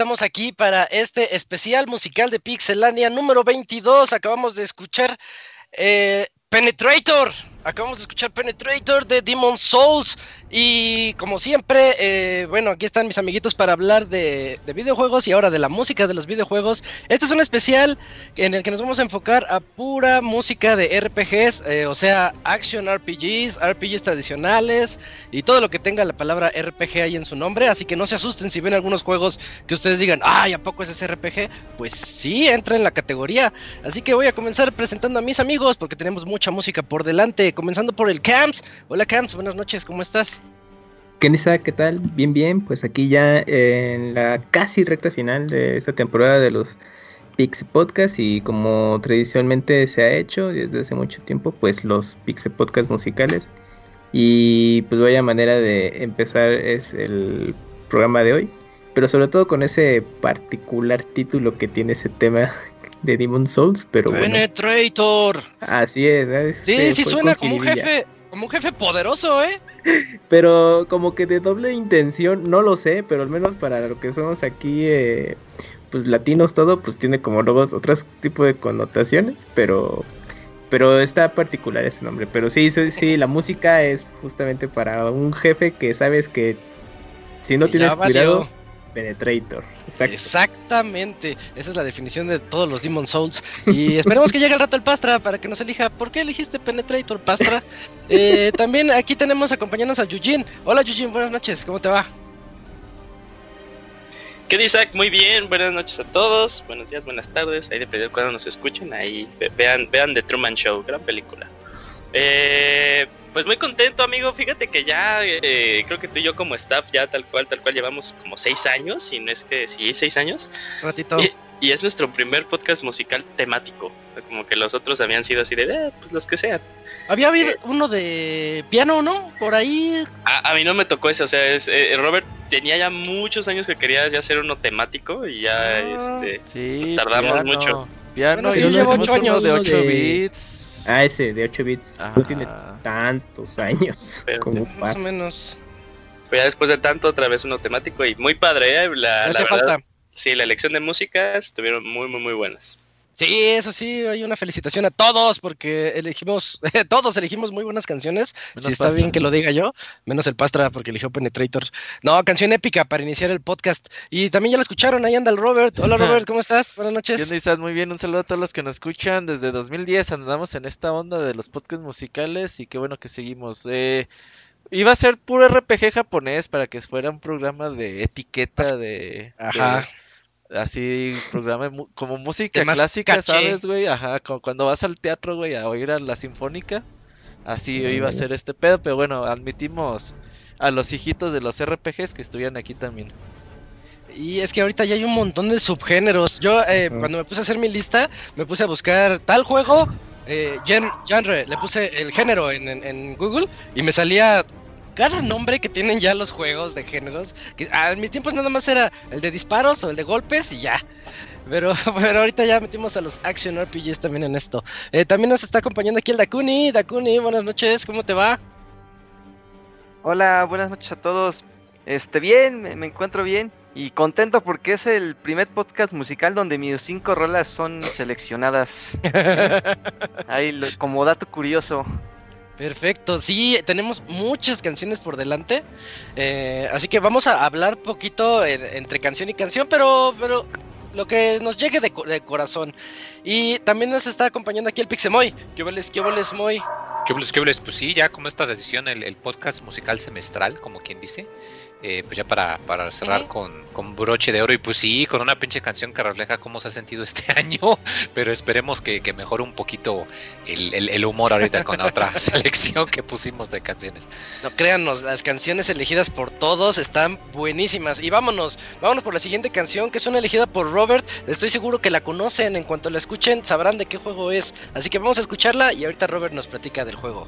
Estamos aquí para este especial musical de Pixelania número 22. Acabamos de escuchar eh, Penetrator. Acabamos de escuchar Penetrator de Demon Souls. Y como siempre, eh, bueno, aquí están mis amiguitos para hablar de, videojuegos y ahora de la música de los videojuegos. Este es un especial en el que nos vamos a enfocar a pura música de RPGs, eh, o sea, action RPGs, RPGs tradicionales y todo lo que tenga la palabra RPG ahí en su nombre. Así que no se asusten si ven algunos juegos que ustedes digan, ay, ¿a poco es ese RPG? Pues sí, entra en la categoría. Así que voy a comenzar presentando a mis amigos porque tenemos mucha música por delante. Comenzando por el Camps. Hola Camps, buenas noches, ¿cómo estás? Kenisa, ¿qué tal? Bien, bien, pues aquí ya en la casi recta final de esta temporada de los Pixie Podcast y como tradicionalmente se ha hecho desde hace mucho tiempo, pues los Pixie Podcast musicales. Y pues vaya manera de empezar es el programa de hoy, pero sobre todo con ese particular título que tiene ese tema de Demon Souls, pero Penetrator. Así es. Sí, sí suena como un jefe como un jefe poderoso, ¿eh? Pero como que de doble intención, no lo sé, pero al menos para lo que somos aquí, eh, pues latinos todo, pues tiene como luego otros tipo de connotaciones, pero pero está particular ese nombre. Pero sí, sí, sí, la música es justamente para un jefe que sabes que si no tienes cuidado Penetrator. Exactamente. Esa es la definición de todos los Demon Souls. Y esperemos que llegue el rato el Pastra para que nos elija. ¿Por qué elegiste Penetrator, Pastra? Eh, también aquí tenemos acompañándonos a Yujin. Hola Yujin, buenas noches. ¿Cómo te va? ¿Qué dice Isaac? Muy bien, buenas noches a todos, buenos días, buenas tardes, ahí depende de cuando nos escuchen, ahí vean, vean The Truman Show, gran película. Eh, pues muy contento, amigo. Fíjate que ya eh, creo que tú y yo como staff ya tal cual, tal cual llevamos como seis años, y no es que sí, seis años. Ratito. Y, es nuestro primer podcast musical temático. Como que los otros habían sido así de, eh, pues los que sean. Había habido eh, uno de piano, ¿no? Por ahí. A, mí no me tocó ese, o sea, es, Robert tenía ya muchos años que quería ya hacer uno temático y ya ah, este, sí, pues, tardamos mucho. Piano, yo llevo ocho años de 8 bits. Ah, ese de 8 bits. No tiene tantos años. como más o menos. Pues ya después de tanto, otra vez uno temático y muy padre. ¿eh? La, la falta. Sí, la elección de músicas estuvieron muy, muy, muy buenas. Sí, eso sí, hay una felicitación a todos porque elegimos, todos elegimos muy buenas canciones. si está bien que lo diga yo, menos el Pastra porque eligió Penetrator. No, canción épica para iniciar el podcast. Y también ya lo escucharon, ahí anda el Robert. Hola Robert, ¿cómo estás? Buenas noches. ¿Qué estás? Muy bien, un saludo a todos los que nos escuchan. Desde 2010 andamos en esta onda de los podcasts musicales y qué bueno que seguimos. Eh, Iba a ser puro RPG japonés para que fuera un programa de etiqueta de, Ajá así programa como música clásica, ¿sabes, güey? Ajá, como cuando vas al teatro, güey, a oír a la sinfónica. Así iba a ser este pedo, pero bueno, admitimos a los hijitos de los RPGs que estuvieran aquí también. Y es que ahorita ya hay un montón de subgéneros. Yo eh, cuando me puse a hacer mi lista, me puse a buscar tal juego, eh, genre, le puse el género en, en Google y me salía cada nombre que tienen ya los juegos de géneros, que a mis tiempos nada más era el de disparos o el de golpes y ya. Pero, pero ahorita ya metimos a los Action RPGs también en esto. Eh, también nos está acompañando aquí el Dakuni. Dakuni, buenas noches, ¿cómo te va? Hola, buenas noches a todos. Este, bien, me, encuentro bien y contento porque es el primer podcast musical donde mis cinco rolas son seleccionadas. Ahí, como dato curioso. Perfecto, sí, tenemos muchas canciones por delante, eh, así que vamos a hablar poquito entre canción y canción, pero, pero lo que nos llegue de, corazón. Y también nos está acompañando aquí el Pixemoy. ¿Qué voles, qué voles, Moy? ¿Qué voles, qué voles? Pues sí, ya como esta edición, el, el podcast musical semestral, como quien dice. Eh, pues ya para, para cerrar con, con, broche de oro. Y pues sí, con una pinche canción que refleja cómo se ha sentido este año, pero esperemos que, que mejore un poquito el, el, humor ahorita con la otra selección que pusimos de canciones. No, créanos, las canciones elegidas por todos están buenísimas. Y vámonos, vámonos por la siguiente canción que es una elegida por Robert, estoy seguro que la conocen, en cuanto la escuchen sabrán de qué juego es, así que vamos a escucharla y ahorita Robert nos platica del juego.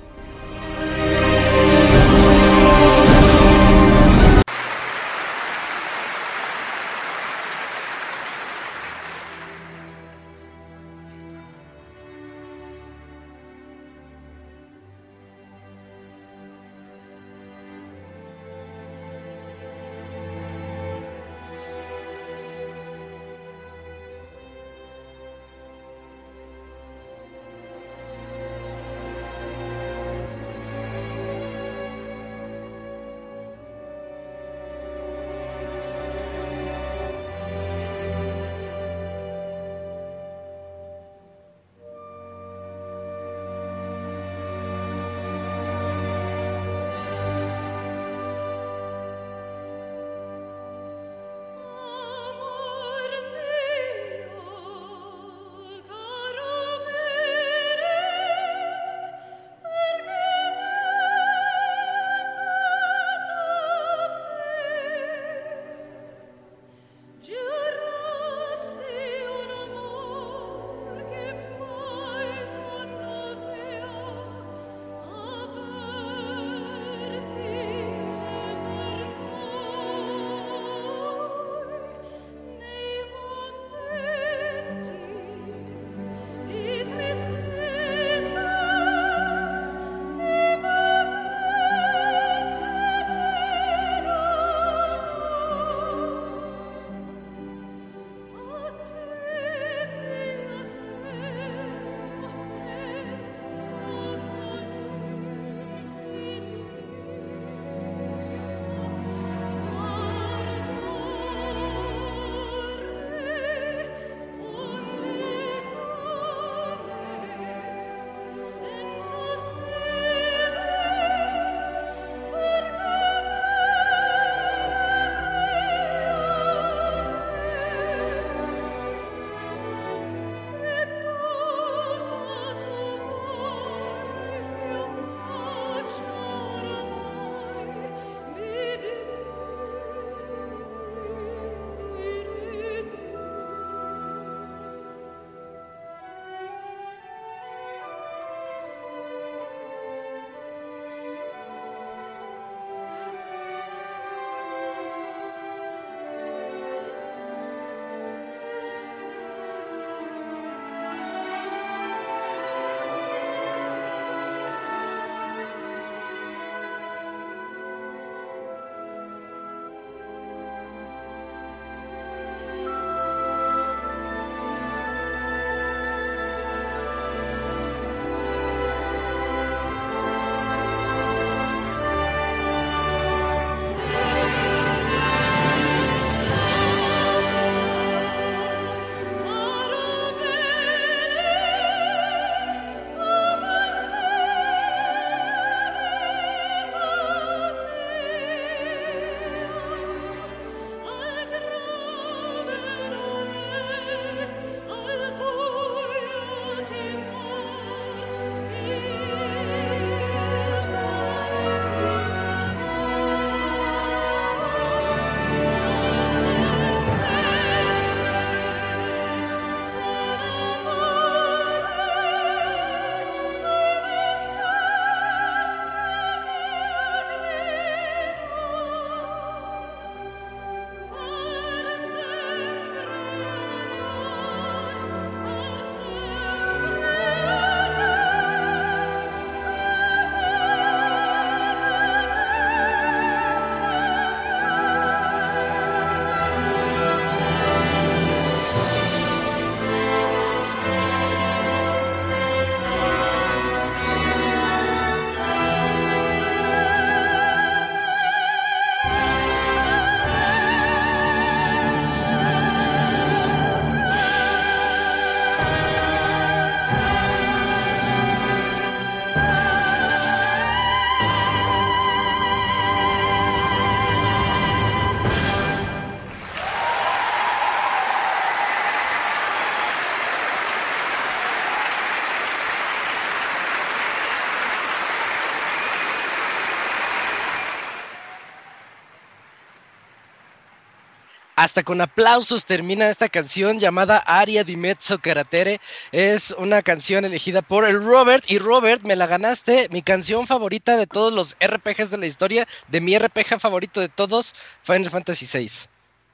Hasta con aplausos termina esta canción llamada Aria di Mezzo Caratere. Es una canción elegida por el Robert. Y Robert, me la ganaste. Mi canción favorita de todos los RPGs de la historia. De mi RPG favorito de todos, Final Fantasy VI.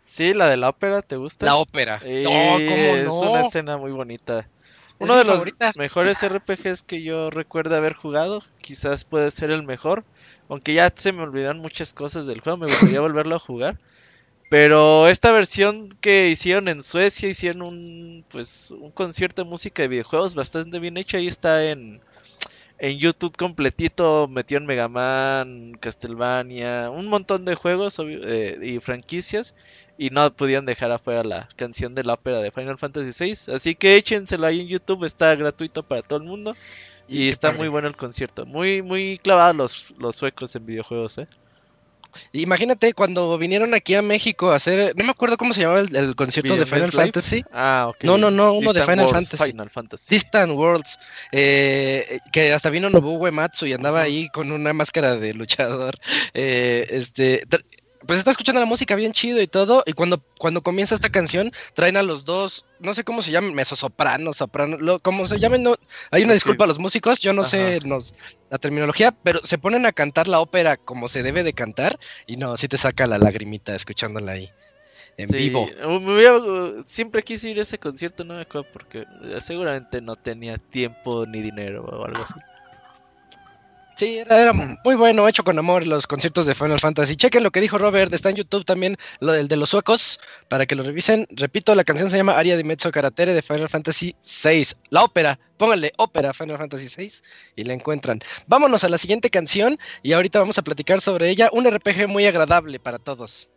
Sí, la de la ópera, ¿te gusta? La ópera. no, Es una escena muy bonita. Uno de los mejores RPGs que yo recuerdo haber jugado. Quizás puede ser el mejor. Aunque ya se me olvidaron muchas cosas del juego. Me gustaría volverlo a jugar. Pero esta versión que hicieron en Suecia, hicieron un pues un concierto de música de videojuegos bastante bien hecho. Ahí está en, en YouTube completito, metió en Mega Man, Castlevania, un montón de juegos eh, y franquicias. Y no pudieron dejar afuera la canción de la ópera de Final Fantasy VI. Así que échenselo ahí en YouTube, está gratuito para todo el mundo. Y, está muy bueno el concierto. Muy, muy clavados los, los suecos en videojuegos, eh. Imagínate cuando vinieron aquí a México a hacer, no me acuerdo cómo se llamaba el, concierto de Final Fantasy. Ah, ok. No, no, no, uno de Final Fantasy. Final Fantasy. Distant Worlds. Eh, que hasta vino Nobuo Uematsu y andaba ahí con una máscara de luchador. Eh, este, pues está escuchando la música bien chido y todo, y cuando, cuando comienza esta canción, traen a los dos, no sé cómo se llaman, soprano, soprano, lo, como se llamen, no, hay una disculpa a los músicos, yo no sé la terminología, pero se ponen a cantar la ópera como se debe de cantar, y no, sí te saca la lagrimita escuchándola ahí. En vivo. siempre quise ir a ese concierto, no me acuerdo porque seguramente no tenía tiempo ni dinero o algo así. Sí, era, muy bueno, hecho con amor los conciertos de Final Fantasy. Chequen lo que dijo Robert, está en YouTube también, lo del de los suecos, para que lo revisen. Repito, la canción se llama Aria di Mezzo Caratere de Final Fantasy VI. La ópera, pónganle ópera Final Fantasy VI y la encuentran. Vámonos a la siguiente canción y ahorita vamos a platicar sobre ella. Un RPG muy agradable para todos.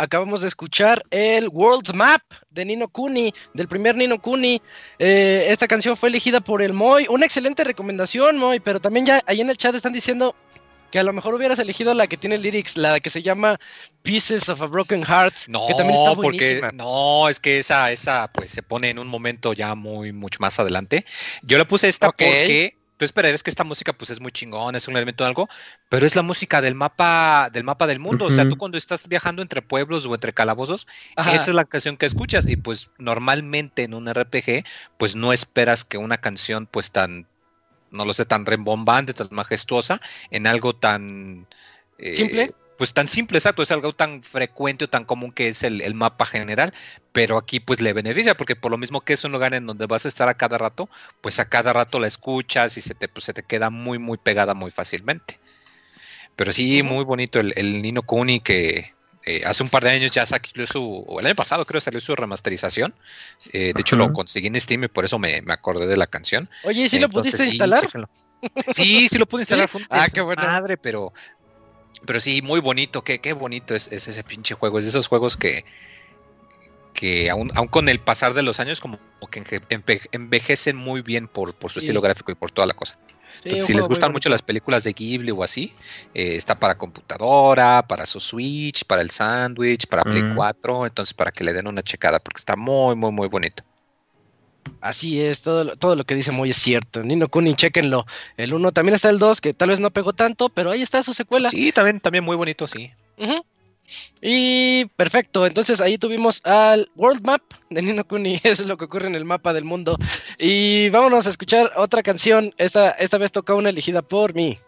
Acabamos de escuchar el World Map de Nino Kuni, del primer Nino Kuni. Eh, esta canción fue elegida por el Moy. Una excelente recomendación, Moy, pero también ya ahí en el chat están diciendo que a lo mejor hubieras elegido la que tiene lyrics, la que se llama Pieces of a Broken Heart, no, que también está buenísima. Porque, no, es que esa, esa pues se pone en un momento ya muy, mucho más adelante. Yo le puse esta porque tú esperarías que esta música pues es muy chingón, es un elemento de algo, pero es la música del mapa del mapa del mundo, o sea, tú cuando estás viajando entre pueblos o entre calabozos, esa es la canción que escuchas y pues normalmente en un RPG pues no esperas que una canción pues tan no lo sé, tan rembombante, tan majestuosa, en algo tan... Eh, ¿Simple? Pues tan simple, exacto, es algo tan frecuente o tan común que es el, mapa general, pero aquí pues le beneficia, porque por lo mismo que es un lugar en donde vas a estar a cada rato, pues a cada rato la escuchas y se te, pues, se te queda muy, muy pegada muy fácilmente. Pero sí, muy bonito el, el Nino Kuni que, eh, hace un par de años ya salió su, o el año pasado creo salió su remasterización. Eh, de hecho lo conseguí en Steam y por eso me, acordé de la canción. Oye, ¿y si lo pudiste instalar? Sí, sí lo pude instalar. ah, qué bueno. Madre, pero, pero sí, muy bonito. Qué, qué bonito es, ese pinche juego. Es de esos juegos que, que aún, aún con el pasar de los años como que envejecen muy bien por, por su estilo gráfico y por toda la cosa si les gustan mucho las películas de Ghibli o así, eh, está para computadora, para su Switch, para el Sandwich, para Play 4, mm. entonces para que le den una checada, porque está muy, muy, muy bonito. Así es, todo, todo lo que dice muy es cierto. Nino Kuni, chequenlo. El 1 también está el 2, que tal vez no pegó tanto, pero ahí está su secuela. Sí, también, también muy bonito, sí. Y perfecto, entonces ahí tuvimos al World Map de Nino Kuni, eso es lo que ocurre en el mapa del mundo. Y vámonos a escuchar otra canción, esta, esta vez toca una elegida por mí.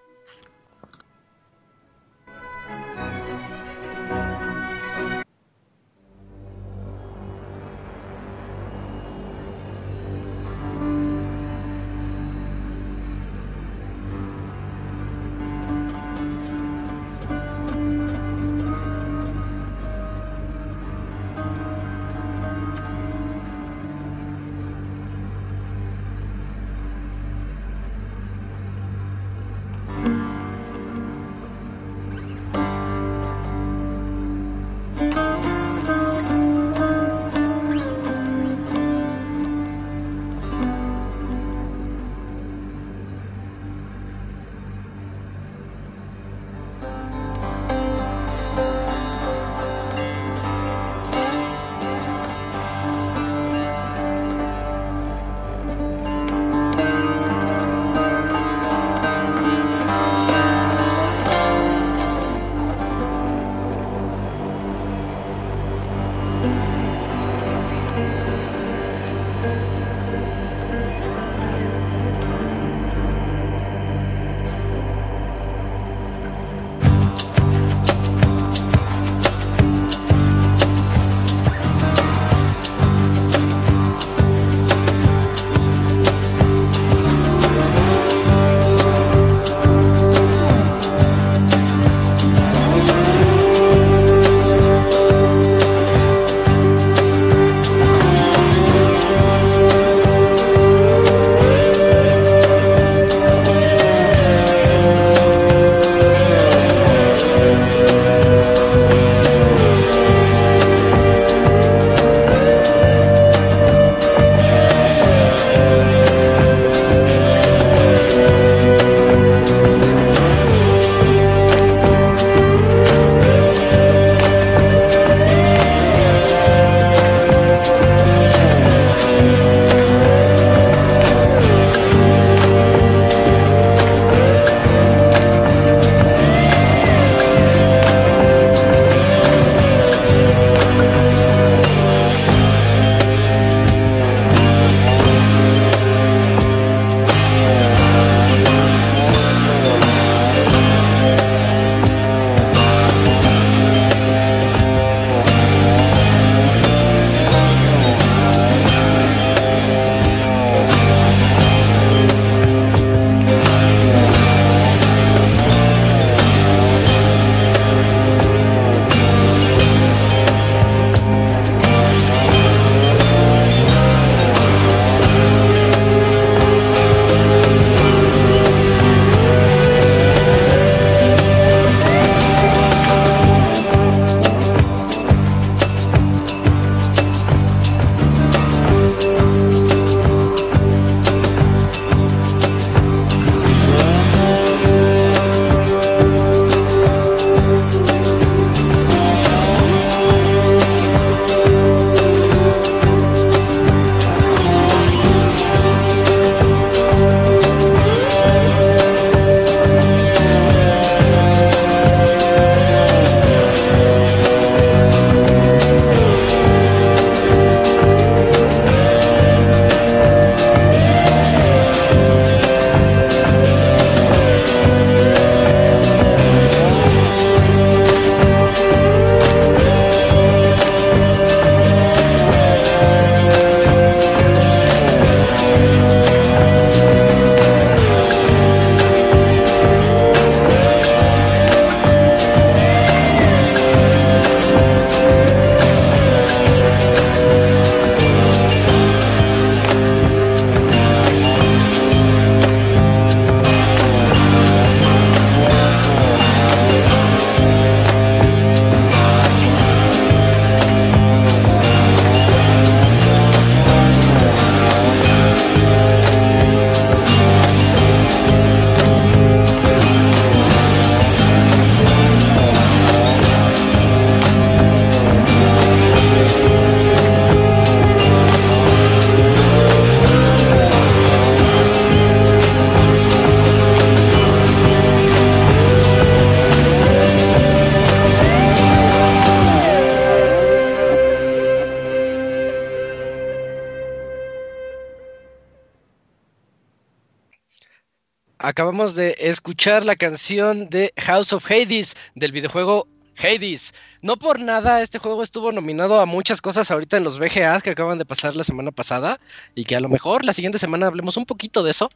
De escuchar la canción de House of Hades del videojuego Hades. No por nada, este juego estuvo nominado a muchas cosas ahorita en los VGAs que acaban de pasar la semana pasada y que a lo mejor la siguiente semana hablemos un poquito de eso.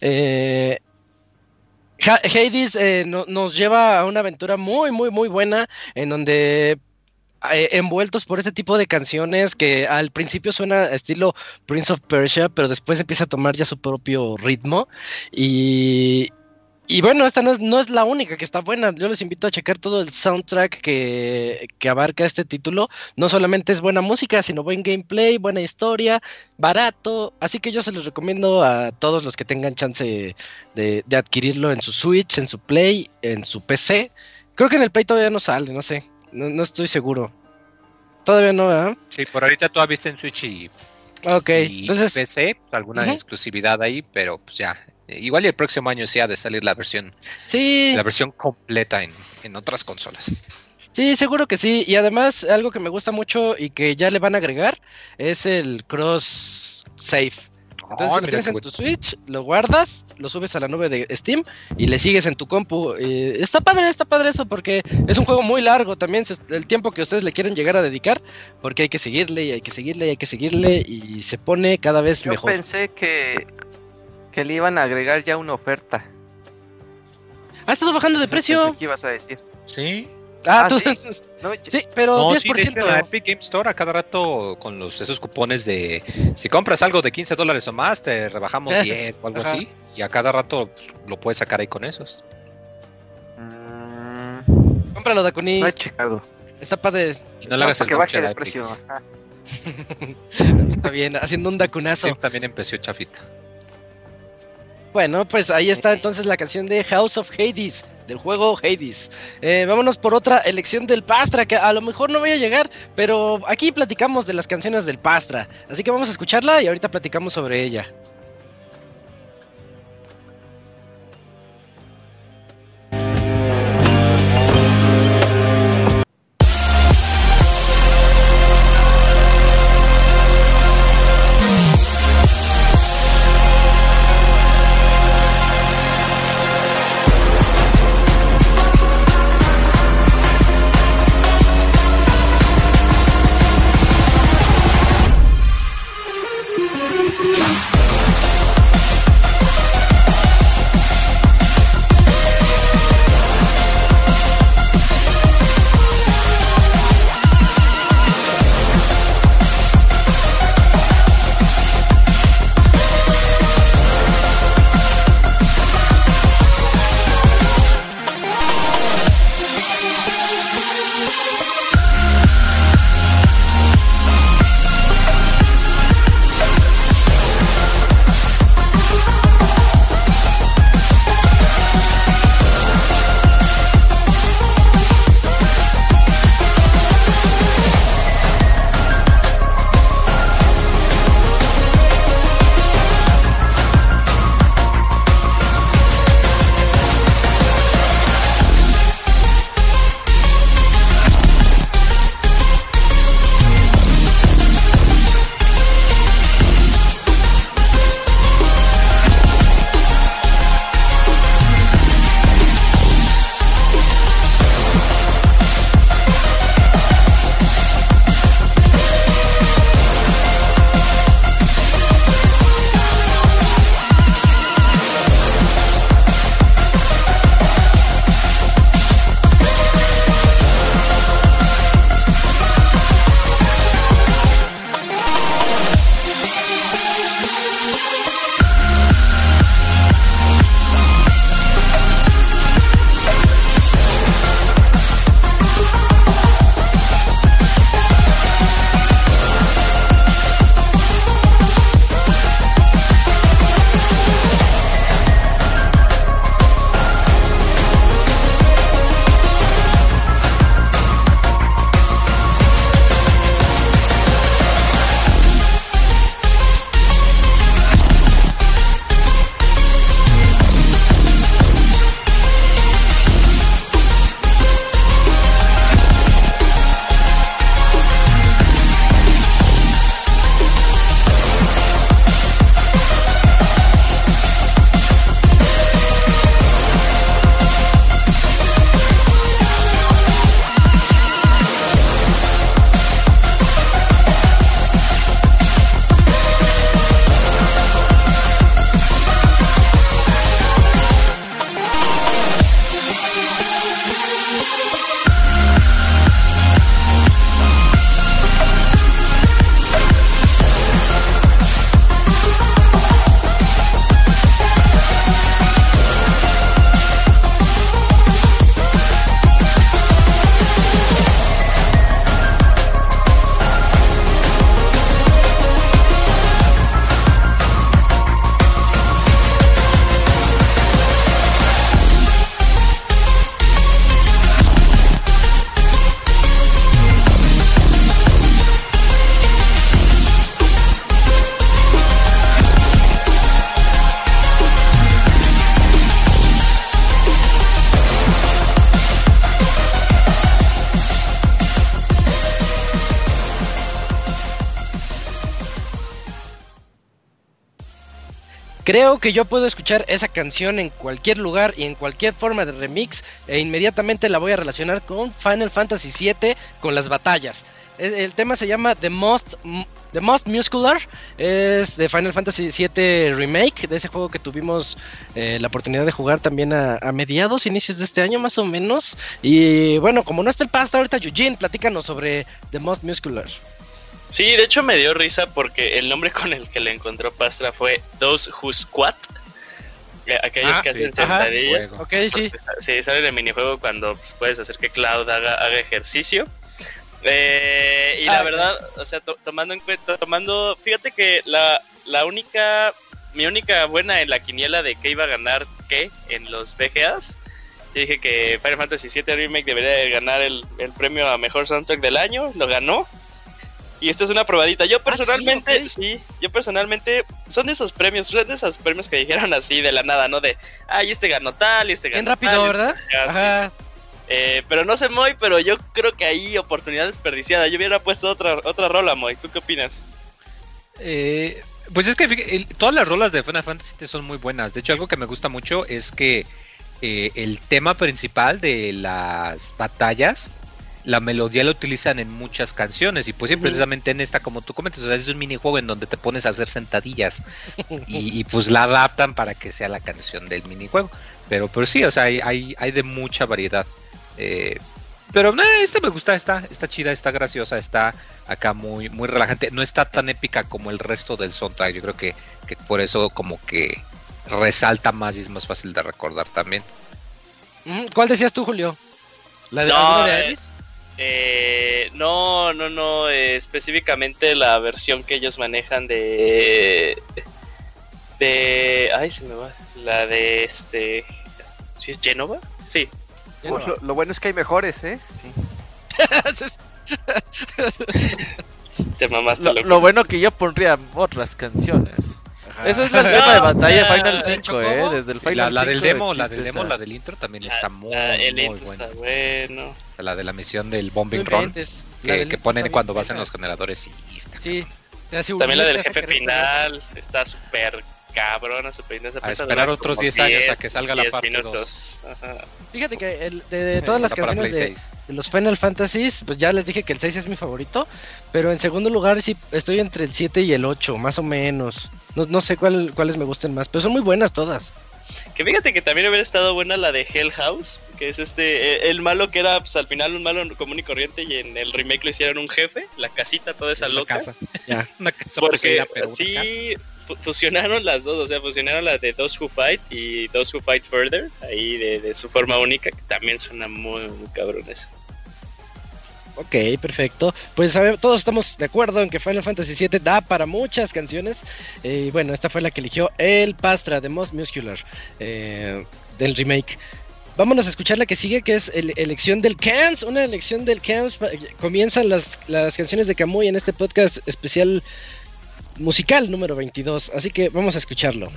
Eh, Hades eh, nos lleva a una aventura muy, muy, muy buena en donde eh, envueltos por ese tipo de canciones que al principio suena estilo Prince of Persia, pero después empieza a tomar ya su propio ritmo y, y bueno, esta no es, no es la única que está buena. Yo les invito a checar todo el soundtrack que, abarca este título. No solamente es buena música, sino buen gameplay, buena historia, barato. Así que yo se los recomiendo a todos los que tengan chance de, adquirirlo en su Switch, en su Play, en su PC. Creo que en el Play todavía no sale, no sé. No, estoy seguro. Todavía no, ¿verdad? Sí, por ahorita todavía viste en Switch y, Ok, entonces. PC, pues, alguna exclusividad ahí, pero pues ya, Igual y el próximo año sí ha de salir la versión. Sí. La versión completa en, otras consolas. Sí, seguro que sí. Y además, algo que me gusta mucho y que ya le van a agregar es el cross save. Entonces, si lo tienes en tu Switch, lo guardas, lo subes a la nube de Steam y le sigues en tu compu. está padre, está padre eso, porque es un juego muy largo también, el tiempo que ustedes le quieren llegar a dedicar, porque hay que seguirle y hay que seguirle y hay que seguirle y se pone cada vez mejor. Yo pensé que que le iban a agregar ya una oferta. Ha estado bajando de precio. ¿Qué ibas a decir? Sí. Ah, ¿Ah ¿sí? sí, pero 10%. en la Epic Game Store a cada rato con los esos cupones de si compras algo de 15 dólares o más, te rebajamos 10 o algo así. Y a cada rato lo puedes sacar ahí con esos. Mm. Cómpralo, Dakuni. No he checado. Está padre. Y no le hagas el que baje de precio. Está bien, haciendo un Dakunazo. también empezó chafita. Bueno, pues ahí está entonces la canción de House of Hades, del juego Hades. Eh, vámonos por otra elección del Pastra, que a lo mejor no voy a llegar, pero aquí platicamos de las canciones del Pastra. Así que vamos a escucharla y ahorita platicamos sobre ella. Creo que yo puedo escuchar esa canción en cualquier lugar y en cualquier forma de remix e inmediatamente la voy a relacionar con Final Fantasy VII, con las batallas. El, tema se llama The Most, The Most Muscular, es de Final Fantasy VII Remake, de ese juego que tuvimos eh, la oportunidad de jugar también a, mediados, inicios de este año más o menos. Y bueno, como no está el pasta ahorita, Eugene, platícanos sobre The Most Muscular. Sí, de hecho me dio risa porque el nombre con el que le encontró Pastra fue Those Who Squat. Eh, aquellos ah, que hacen sentadilla. Ok, sí. Sí, sale en el minijuego cuando pues, puedes hacer que Cloud haga, haga ejercicio. Eh, y la ah, verdad, o sea, tomando en cuenta, tomando, fíjate que la, la única, mi única buena en la quiniela de que iba a ganar qué en los VGAs, dije que Final Fantasy VII Remake debería ganar el, el premio a mejor soundtrack del año, lo ganó. Y esta es una probadita. Yo ah, personalmente, sí, yo personalmente, son de esos premios, son de esos premios que dijeron así de la nada, ¿no? De, ay, este ganó tal, y este ganó Bien rápido, ¿verdad? Ajá. Eh, pero no sé, Moy, pero yo creo que hay oportunidad desperdiciada. Yo hubiera puesto otra, otra rola, Moy. ¿Tú qué opinas? Eh, pues es que todas las rolas de Final Fantasy son muy buenas. De hecho, algo que me gusta mucho es que eh, el tema principal de las batallas la melodía la utilizan en muchas canciones y pues sí, precisamente en esta, como tú comentas, o sea, es un minijuego en donde te pones a hacer sentadillas y, pues la adaptan para que sea la canción del minijuego. Pero, pero sí, o sea, hay, hay, de mucha variedad. Eh, pero no, esta me gusta, está, está chida, está graciosa, está acá muy, muy relajante. No está tan épica como el resto del soundtrack. Yo creo que, que por eso como que resalta más y es más fácil de recordar también. ¿Cuál decías tú, Julio? ¿La de, no, de eh, no, no, no, eh, específicamente la versión que ellos manejan de... De... Ay, se me va. La de este... ¿Sí es Genova? Sí. Lo, bueno es que hay mejores, ¿eh? Sí. Te lo, lo, bueno que yo pondría otras canciones. Esa es la tema de batalla Final 5, ¿eh? Desde el Final la, la del demo, la del demo, la del intro también está muy, muy buena. Está bueno. la de la misión del Bombing Run. Que, que ponen cuando vas en los generadores y está. Sí. También la del jefe final está súper cabrona, súper A esperar otros 10 años a que salga la parte 2. Fíjate que el, de, todas las canciones de, de, los Final Fantasies, pues ya les dije que el 6 es mi favorito, pero en segundo lugar sí estoy entre el 7 y el 8, más o menos. No, no sé cuál, cuáles me gusten más, pero son muy buenas todas. Que fíjate que también hubiera estado buena la de Hell House, que es este, e, el malo que era pues al final un malo común y corriente y en el remake lo hicieron un jefe, la casita toda esa loca. Casa. Ya, una casa Porque sí fusionaron las dos, o sea, fusionaron la de Those Who Fight y Those Who Fight Further, ahí de, su forma única, que también suena muy, muy cabrón eso. Ok, perfecto. Pues todos estamos de acuerdo en que Final Fantasy VII da para muchas canciones. Eh, y bueno, esta fue la que eligió el Pastra de Most Muscular eh, del remake. Vámonos a escuchar la que sigue, que es la elección del Camps. Una elección del Camps. Comienzan las, las canciones de Camuy en este podcast especial musical número 22. Así que vamos a escucharlo.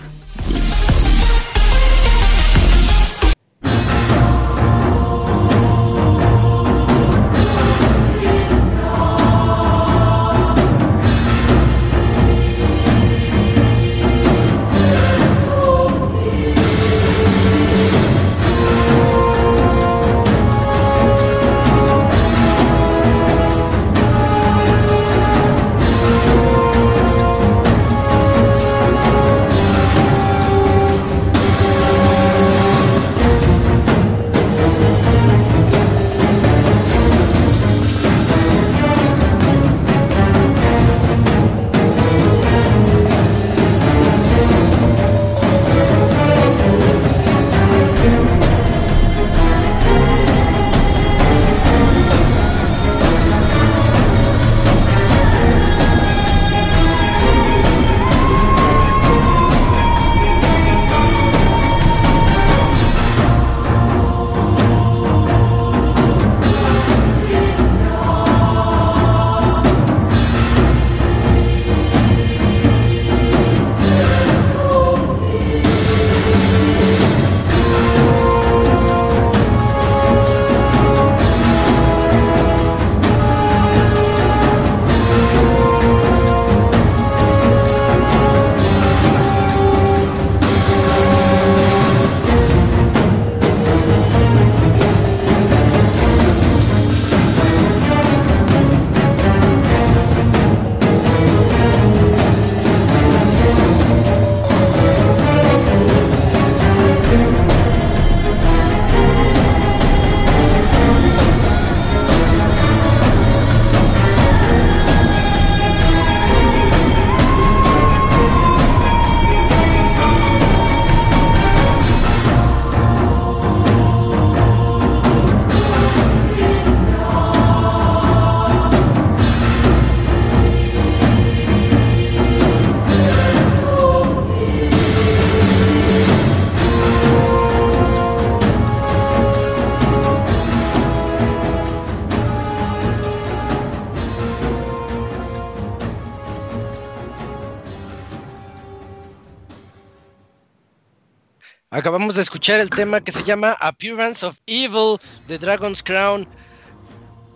Acabamos de escuchar el tema que se llama Appearance of Evil de Dragon's Crown.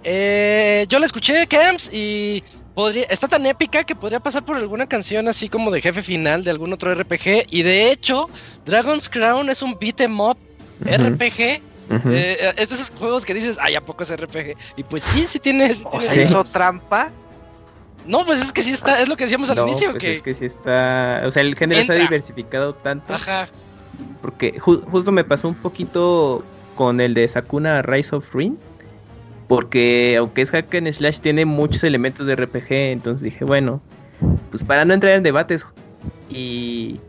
Eh, yo la escuché, Camps, y podría, está tan épica que podría pasar por alguna canción así como de jefe final de algún otro RPG. Y de hecho, Dragon's Crown es un beat em up RPG. Eh, es de esos juegos que dices, ay, ¿a poco es RPG? Y pues sí, sí tiene. Sí hizo trampa? No, pues es que sí está, es lo que decíamos al inicio. Pues que es que sí está. O sea, el género está diversificado tanto. Ajá. Porque justo me pasó un poquito con el de Sakuna Rise of Ruin. Porque aunque es hack and slash, tiene muchos elementos de RPG. Entonces dije, bueno, pues para no entrar en debates y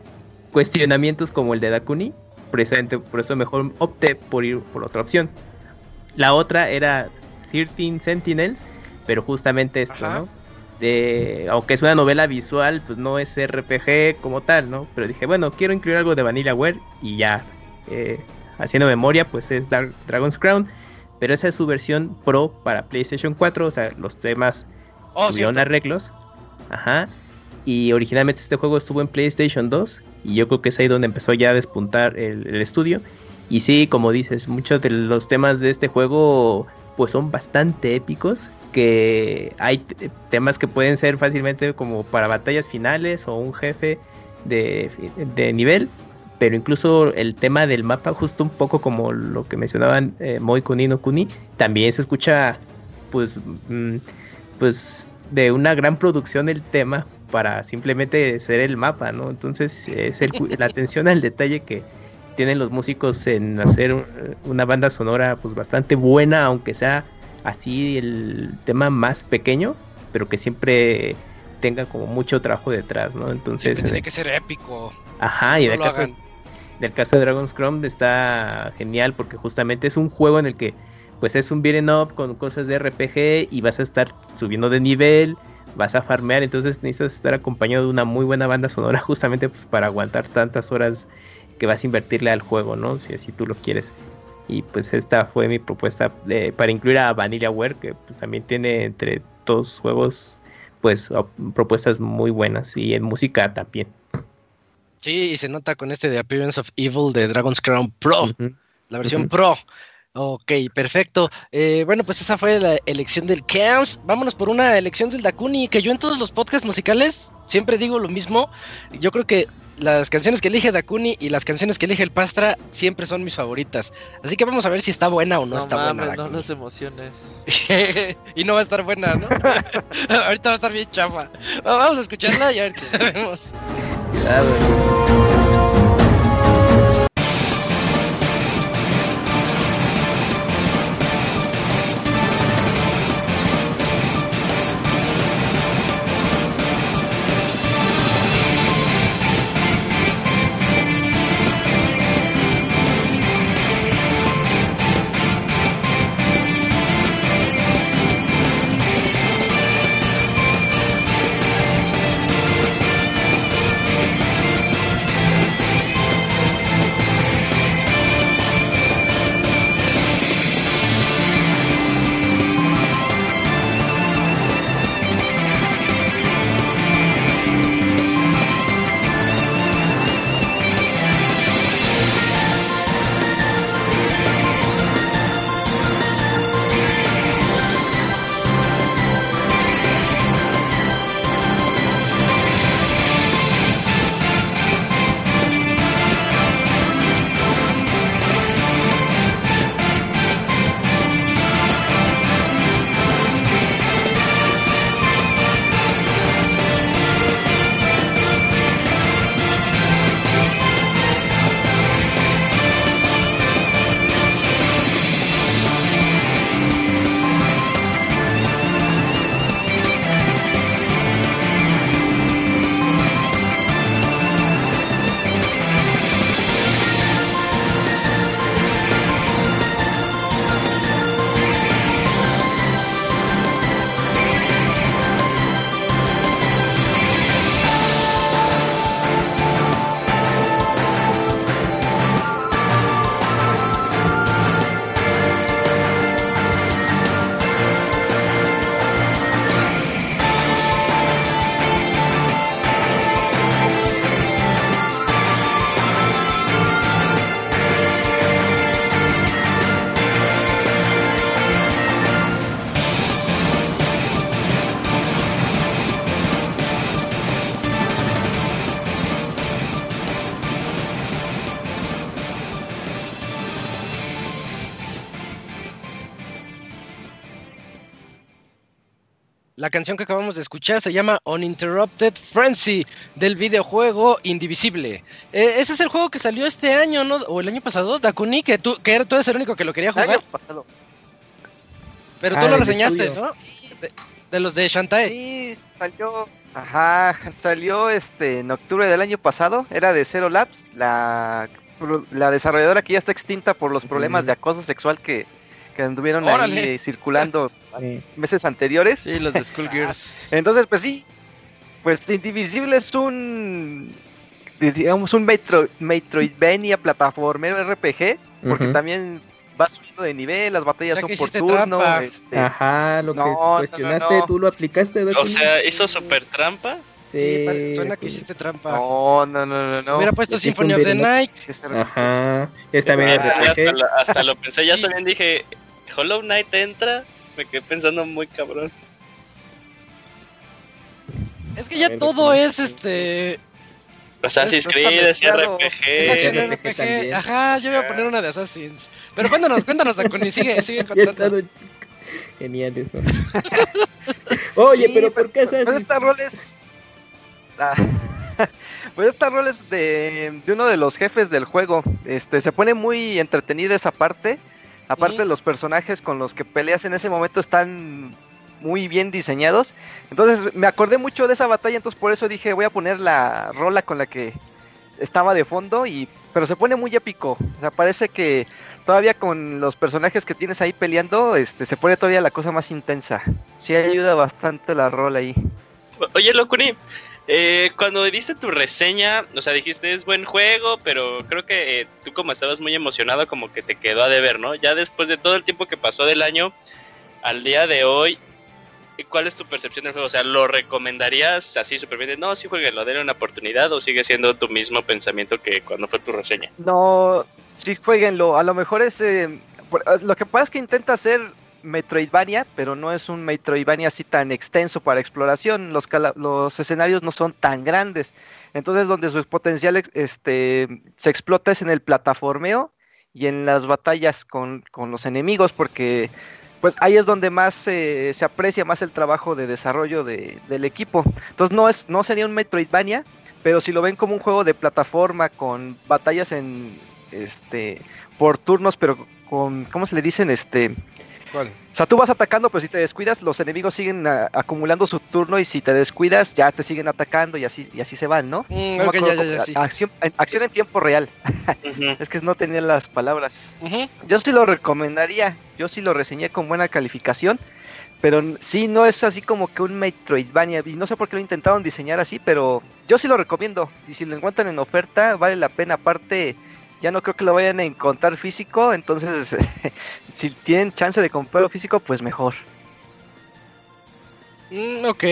cuestionamientos como el de Dakuni, precisamente por eso mejor opté por ir por otra opción. La otra era 13 Sentinels, pero justamente esto, ¿no? De, aunque es una novela visual, pues no es RPG como tal, ¿no? Pero dije, bueno, quiero incluir algo de Vanillaware y ya, eh, haciendo memoria, pues es Dark Dragon's Crown, pero esa es su versión Pro para PlayStation 4, o sea, los temas oh, tuvieron arreglos, ajá, y originalmente este juego estuvo en PlayStation 2 y yo creo que es ahí donde empezó ya a despuntar el, el estudio. Y sí, como dices, muchos de los temas de este juego pues son bastante épicos que hay temas que pueden ser fácilmente como para batallas finales o un jefe de, nivel, pero incluso el tema del mapa, justo un poco como lo que mencionaban eh, Moi Kuni Kuni, también se escucha pues, mm, pues de una gran producción el tema para simplemente ser el mapa, ¿no? Entonces es la atención al detalle que tienen los músicos en hacer una banda sonora pues bastante buena, aunque sea así el tema más pequeño, pero que siempre tenga como mucho trabajo detrás, ¿no? Entonces... tiene que ser épico. Ajá, y en el, caso, caso de Dragon's Crown está genial porque justamente es un juego en el que pues es un beat'em up con cosas de RPG y vas a estar subiendo de nivel, vas a farmear, entonces necesitas estar acompañado de una muy buena banda sonora justamente pues para aguantar tantas horas que vas a invertirle al juego, ¿no? Si así tú lo quieres. Y pues esta fue mi propuesta para incluir a VanillaWare, que pues, también tiene entre todos sus juegos pues propuestas muy buenas y en música también. Sí, y se nota con este de Appearance of Evil de Dragon's Crown Pro, la versión Pro. Ok, perfecto. Eh, bueno, pues esa fue la elección del Chaos. Vámonos por una elección del Dakuni, que yo en todos los podcasts musicales siempre digo lo mismo. Yo creo que las canciones que elige Dakuni y las canciones que elige el Pastra siempre son mis favoritas. Así que vamos a ver si está buena o no, está buena. No las emociones. y no va a estar buena, ¿no? Ahorita va a estar bien chafa. Vamos a escucharla y a ver si la vemos. La canción que acabamos de escuchar se llama Uninterrupted Frenzy del videojuego Indivisible. Eh, ese es el juego que salió este año, ¿no? O el año pasado, Dakuni, que tú, que tú eres el único que lo quería jugar. Pero tú ah, lo reseñaste, ¿no? De, los de Shantae. Sí, salió. Ajá, salió este en octubre del año pasado. Era de Zero Labs, la, la desarrolladora que ya está extinta por los problemas de acoso sexual que, que anduvieron ahí circulando meses anteriores. Sí, los de Skullgirls. Entonces, pues sí, pues Indivisible es un, digamos, un Metro, Metroidvania plataformero RPG, porque también va subiendo de nivel, las batallas son por turno. Este... Ajá, lo que cuestionaste, tú lo aplicaste. O sea, ¿hizo super trampa? Sí, suena que hiciste trampa. No, no, no, no. Hubiera puesto Symphony of the Night. Ajá. Es también ah, hasta, lo, hasta, lo pensé, ya también dije, Hollow Knight entra, me quedé pensando muy cabrón. Es que ya todo es este. Assassin's Creed, es RPG. RPG. Ajá, yo voy a poner una de Assassin's. Pero cuéntanos, cuéntanos, Dakuni, sigue, sigue contando. Genial eso. Oye, pero ¿por qué Assassin's? Pues esta rol es. Ah. pues esta rol es de, de uno de los jefes del juego. Este, se pone muy entretenida esa parte. Aparte, los personajes con los que peleas en ese momento están muy bien diseñados. Entonces, me acordé mucho de esa batalla, entonces por eso dije, voy a poner la rola con la que estaba de fondo y pero se pone muy épico. O sea, parece que todavía con los personajes que tienes ahí peleando, este se pone todavía la cosa más intensa. Sí ayuda bastante la rola ahí. Oye, Locuni, eh, cuando diste tu reseña, o sea, dijiste es buen juego, pero creo que eh, tú como estabas muy emocionado, como que te quedó a deber, ¿no? Ya después de todo el tiempo que pasó del año al día de hoy, ¿cuál es tu percepción del juego? O sea, ¿lo recomendarías así súper bien? No, sí, jueguenlo, denle una oportunidad o sigue siendo tu mismo pensamiento que cuando fue tu reseña? No, sí, jueguenlo. A lo mejor es... Eh, lo que pasa es que intenta hacer Metroidvania, pero no es un Metroidvania así tan extenso para exploración. Los, escenarios no son tan grandes. Entonces, donde su potencial este, se explota es en el plataformeo y en las batallas con, los enemigos, porque pues ahí es donde más se aprecia más el trabajo de desarrollo del equipo. Entonces, no, es, no sería un Metroidvania, pero si lo ven como un juego de plataforma con batallas en este por turnos, pero con ¿cómo se le dicen? Este o sea, tú vas atacando, pero si te descuidas, los enemigos siguen acumulando su turno y si te descuidas, ya te siguen atacando y así y así se van, ¿no? Mm, acción, en tiempo real. es que no tenía las palabras. Yo sí lo recomendaría, yo sí lo reseñé con buena calificación. Pero sí, no es así como que un Metroidvania. Y no sé por qué lo intentaron diseñar así, pero yo sí lo recomiendo. Y si lo encuentran en oferta, vale la pena. Aparte, ya no creo que lo vayan a encontrar físico, entonces si tienen chance de comprarlo físico, pues mejor. Mm, ok,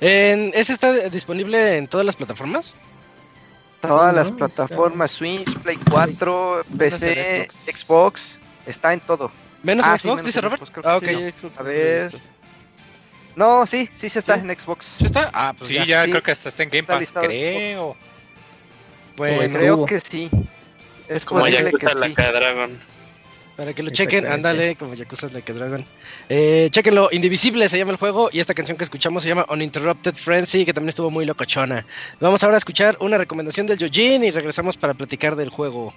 ¿ese está disponible en todas las plataformas? Todas las plataformas, Switch, Play 4, PC, Xbox. está en todo. ¿Menos en ah, Xbox, dice Robert? ah, ok, a ver... No, sí, sí se está en Xbox. ¿Sí está? Ah, pues sí, ya, creo que hasta está en Game Pass, creo. Pues creo que sí. Es como Yakuza Like Dragon. Para que lo chequen, ándale, como Yakuza Like a Dragon. Eh, chequenlo, Indivisible se llama el juego y esta canción que escuchamos se llama Uninterrupted Frenzy, que también estuvo muy locochona. Vamos ahora a escuchar una recomendación del Yojin y regresamos para platicar del juego.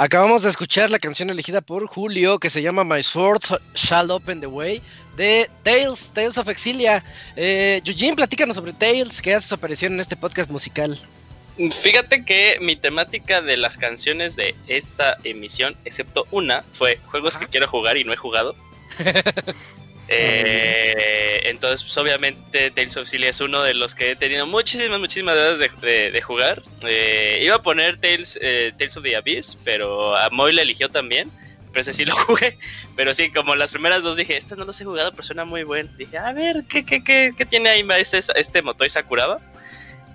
Acabamos de escuchar la canción elegida por Julio que se llama My Sword Shall Open the Way de Tales, Tales of Exilia. Eh, Eugene, platícanos sobre Tales, que hace su aparición en este podcast musical. Fíjate que mi temática de las canciones de esta emisión, excepto una, fue juegos que quiero jugar y no he jugado. Eh, entonces, pues obviamente Tales of Cilia es uno de los que he tenido muchísimas, muchísimas ganas de, jugar. Eh, iba a poner Tales, eh, Tales of the Abyss, pero a Moy le eligió también. Pero ese sí lo jugué. Pero sí, como las primeras dos dije, este no los he jugado, pero suena muy bueno. Dije, a ver, ¿qué, qué, qué, qué tiene ahí este, este Motoi Sakuraba?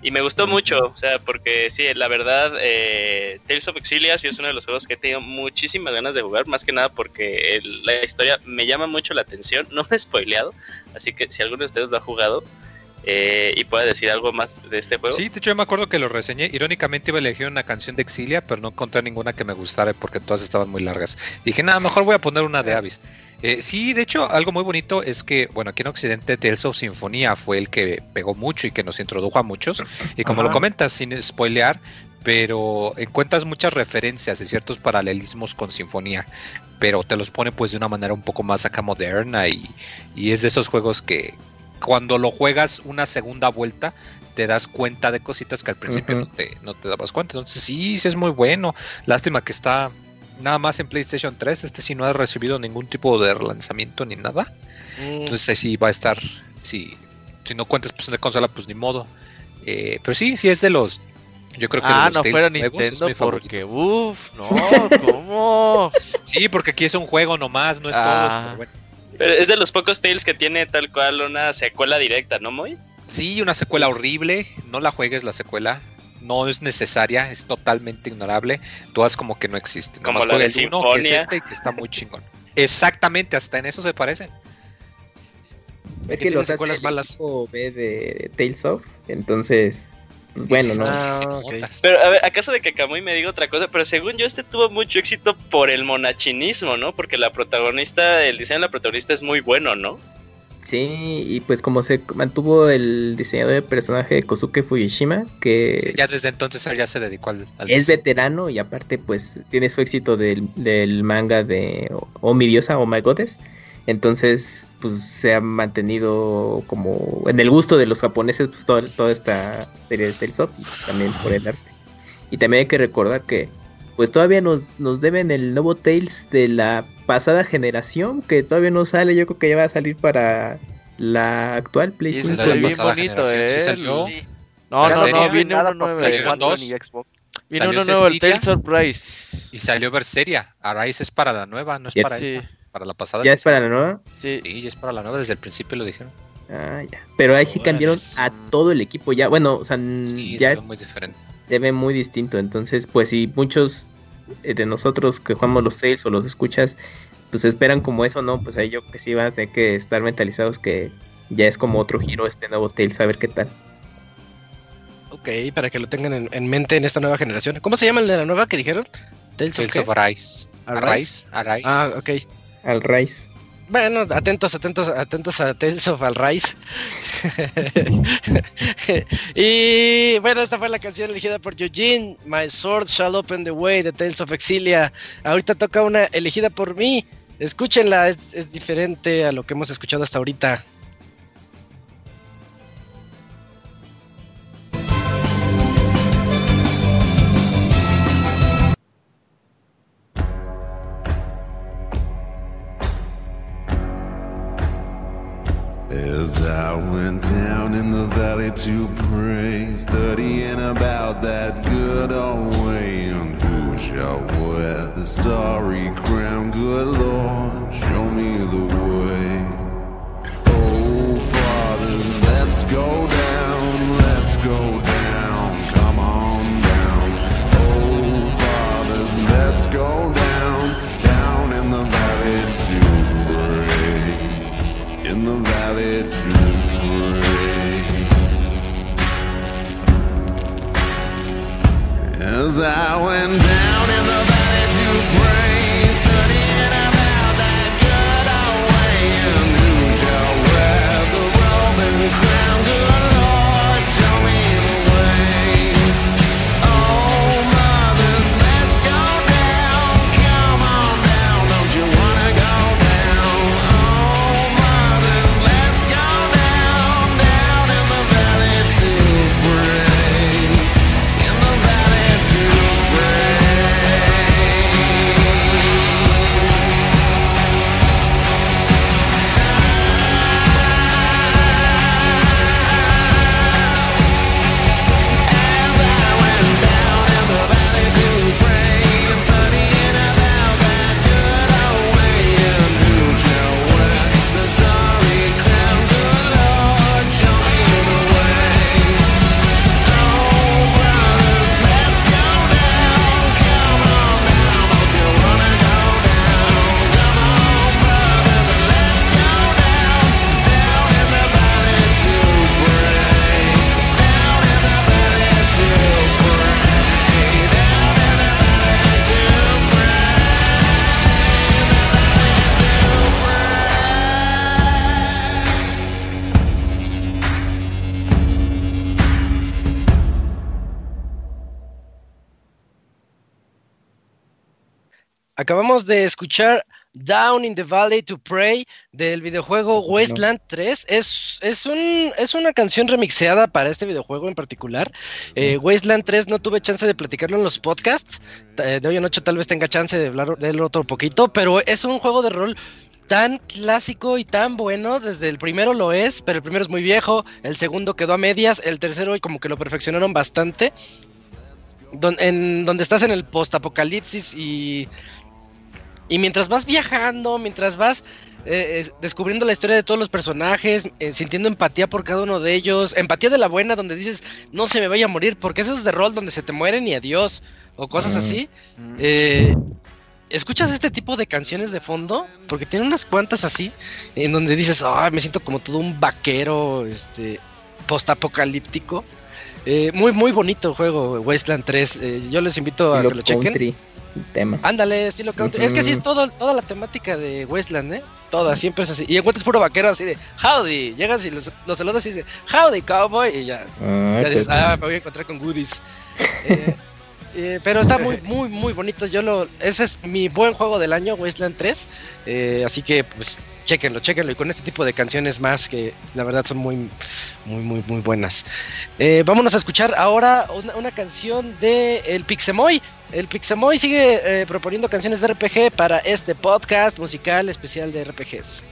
Y me gustó mucho, o sea, porque sí, la verdad, eh, Tales of Exilia sí es uno de los juegos que he tenido muchísimas ganas de jugar, más que nada porque la historia me llama mucho la atención, no me he spoileado, así que si alguno de ustedes lo ha jugado eh, y puede decir algo más de este juego. Sí, de hecho yo me acuerdo que lo reseñé, irónicamente iba a elegir una canción de Exilia, pero no encontré ninguna que me gustara porque todas estaban muy largas. dije, nada, mejor voy a poner una de Avis. Eh, sí, de hecho, algo muy bonito es que, bueno, aquí en Occidente Tales of Sinfonía fue el que pegó mucho y que nos introdujo a muchos. Y como lo comentas, sin spoilear, pero encuentras muchas referencias y ciertos paralelismos con Sinfonía, pero te los pone pues de una manera un poco más acá moderna y, es de esos juegos que cuando lo juegas una segunda vuelta te das cuenta de cositas que al principio no, te, no te dabas cuenta. Entonces sí, sí es muy bueno. Lástima que está nada más en PlayStation 3. Este sí no ha recibido ningún tipo de relanzamiento ni nada. Mm. Entonces sí va a estar. Si, si no cuentas pues, de consola, pues ni modo. Eh, pero sí, sí es de los. Yo creo que ah, no fuera Nintendo porque, uff, no, ¿cómo? sí, porque aquí es un juego nomás, no es todo. Ah. Pero es de los pocos Tales que tiene tal cual una secuela directa, ¿no, Moy? Sí, una secuela horrible. No la juegues la secuela no es necesaria, es totalmente ignorable, todas como que no existen. Como la de el uno, que es este que está muy chingón. Exactamente, hasta en eso se parecen. Es que, los secuelas malas B de, Tales of, entonces pues bueno, ¿no? Ah, pero a ver, acaso de que Kamui me diga otra cosa, pero según yo este tuvo mucho éxito por el monachinismo, ¿no? Porque la protagonista, el diseño de la protagonista es muy bueno, ¿no? Sí, y pues como se mantuvo el diseñador de personaje Kosuke Fujishima, que... ya desde entonces ya se dedicó al... es veterano y aparte pues tiene su éxito del, manga de Oh mi diosa, Oh my goddess. Entonces pues se ha mantenido como en el gusto de los japoneses pues toda, esta serie de Tales of, también por el arte. Y también hay que recordar que pues todavía nos, nos deben el nuevo Tales de la pasada generación que todavía no sale. Yo creo que ya va a salir para la actual PlayStation. Sí, bien bonito, ¿eh? No, no, no, viene uno nuevo. Viene uno nuevo, el Tales Surprise. Y salió Berseria. Arise es para la nueva, no es para esta. Para la pasada. ¿Ya es para la nueva? Sí. Sí, ya es para la nueva, desde el principio lo dijeron. Ah, ya. Pero ahí sí cambiaron a todo el equipo ya. Bueno, o sea, ya es muy diferente. Se ve muy distinto. Entonces, pues si muchos de nosotros que jugamos los sales o los escuchas, pues esperan como eso, ¿no? Pues ahí yo que sí van a tener que estar mentalizados que ya es como otro giro este nuevo Tales, a ver qué tal. Ok, para que lo tengan en, mente en esta nueva generación. ¿Cómo se llama el de la nueva que dijeron? Tales, of, Arise. Arise. Ah, ok. Al Rise. Bueno, atentos, atentos, atentos a Tales of Rise. y bueno, esta fue la canción elegida por Eugene, My Sword Shall Open the Way de Tales of Exilia. Ahorita toca una elegida por mí. Escúchenla, es, es diferente a lo que hemos escuchado hasta ahorita. As I went down in the valley to pray, studying about that good old way, and who shall wear the starry crown? Good Lord, show me the way. Oh, Father, let's go down, I went down in the acabamos de escuchar Down in the Valley to Pray del videojuego Wasteland 3. Es, es, un, es una canción remixeada para este videojuego en particular. Eh, Wasteland 3 no tuve chance de platicarlo en los podcasts. Eh, de hoy en noche tal vez tenga chance de hablar de él otro poquito, pero es un juego de rol tan clásico y tan bueno. Desde el primero lo es, pero el primero es muy viejo. El segundo quedó a medias. El tercero como que lo perfeccionaron bastante. en, donde estás en el post-apocalipsis y y mientras vas viajando, mientras vas eh, descubriendo la historia de todos los personajes, eh, sintiendo empatía por cada uno de ellos, empatía de la buena donde dices, no se me vaya a morir, porque esos de rol donde se te mueren y adiós, o cosas así. Eh, escuchas este tipo de canciones de fondo, porque tiene unas cuantas así, en donde dices, ah, me siento como todo un vaquero, este, post-apocalíptico. muy, muy bonito el juego, Wasteland 3. yo les invito a que lo chequen tema. Ándale, estilo country. Es que así es todo, toda la temática de Wasteland, ¿eh? Toda, siempre es así. Y encuentras puro vaquero así de Howdy. Llegas y los, los saludas y dices Howdy, cowboy. Y ya, ah, ya dices, ah, me voy a encontrar con goodies. eh, eh, pero está muy, muy, muy bonito. Yo lo, ese es mi buen juego del año, Wasteland 3. Eh, así que, pues, chequenlo, chequenlo. Y con este tipo de canciones más que la verdad son muy, muy, muy, muy buenas. Eh, vámonos a escuchar ahora una, canción de El Pixemoy. El Pixemoy sigue proponiendo canciones de RPG para este podcast musical especial de RPGs.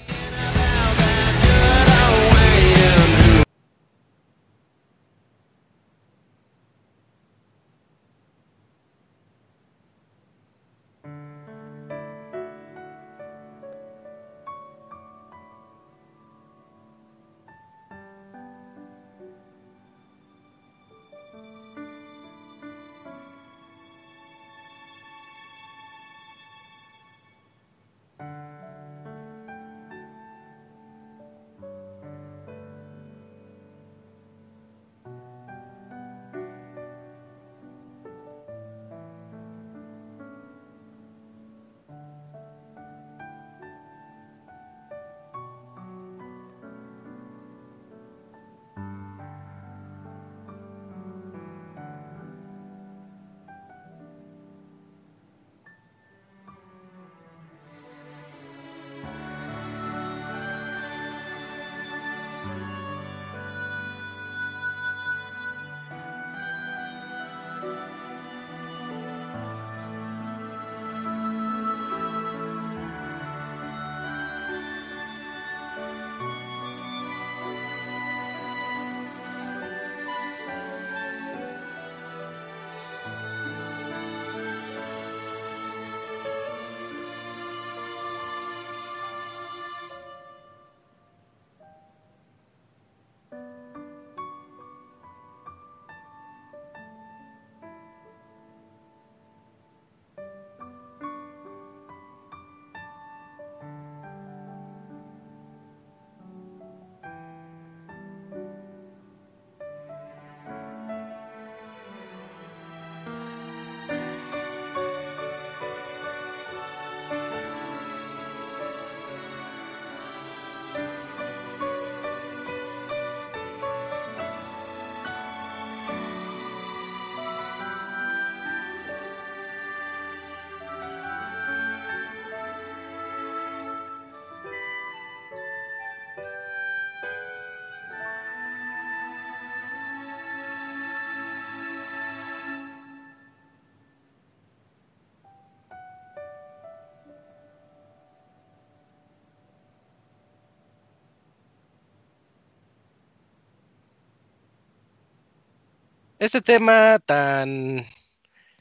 Este tema tan,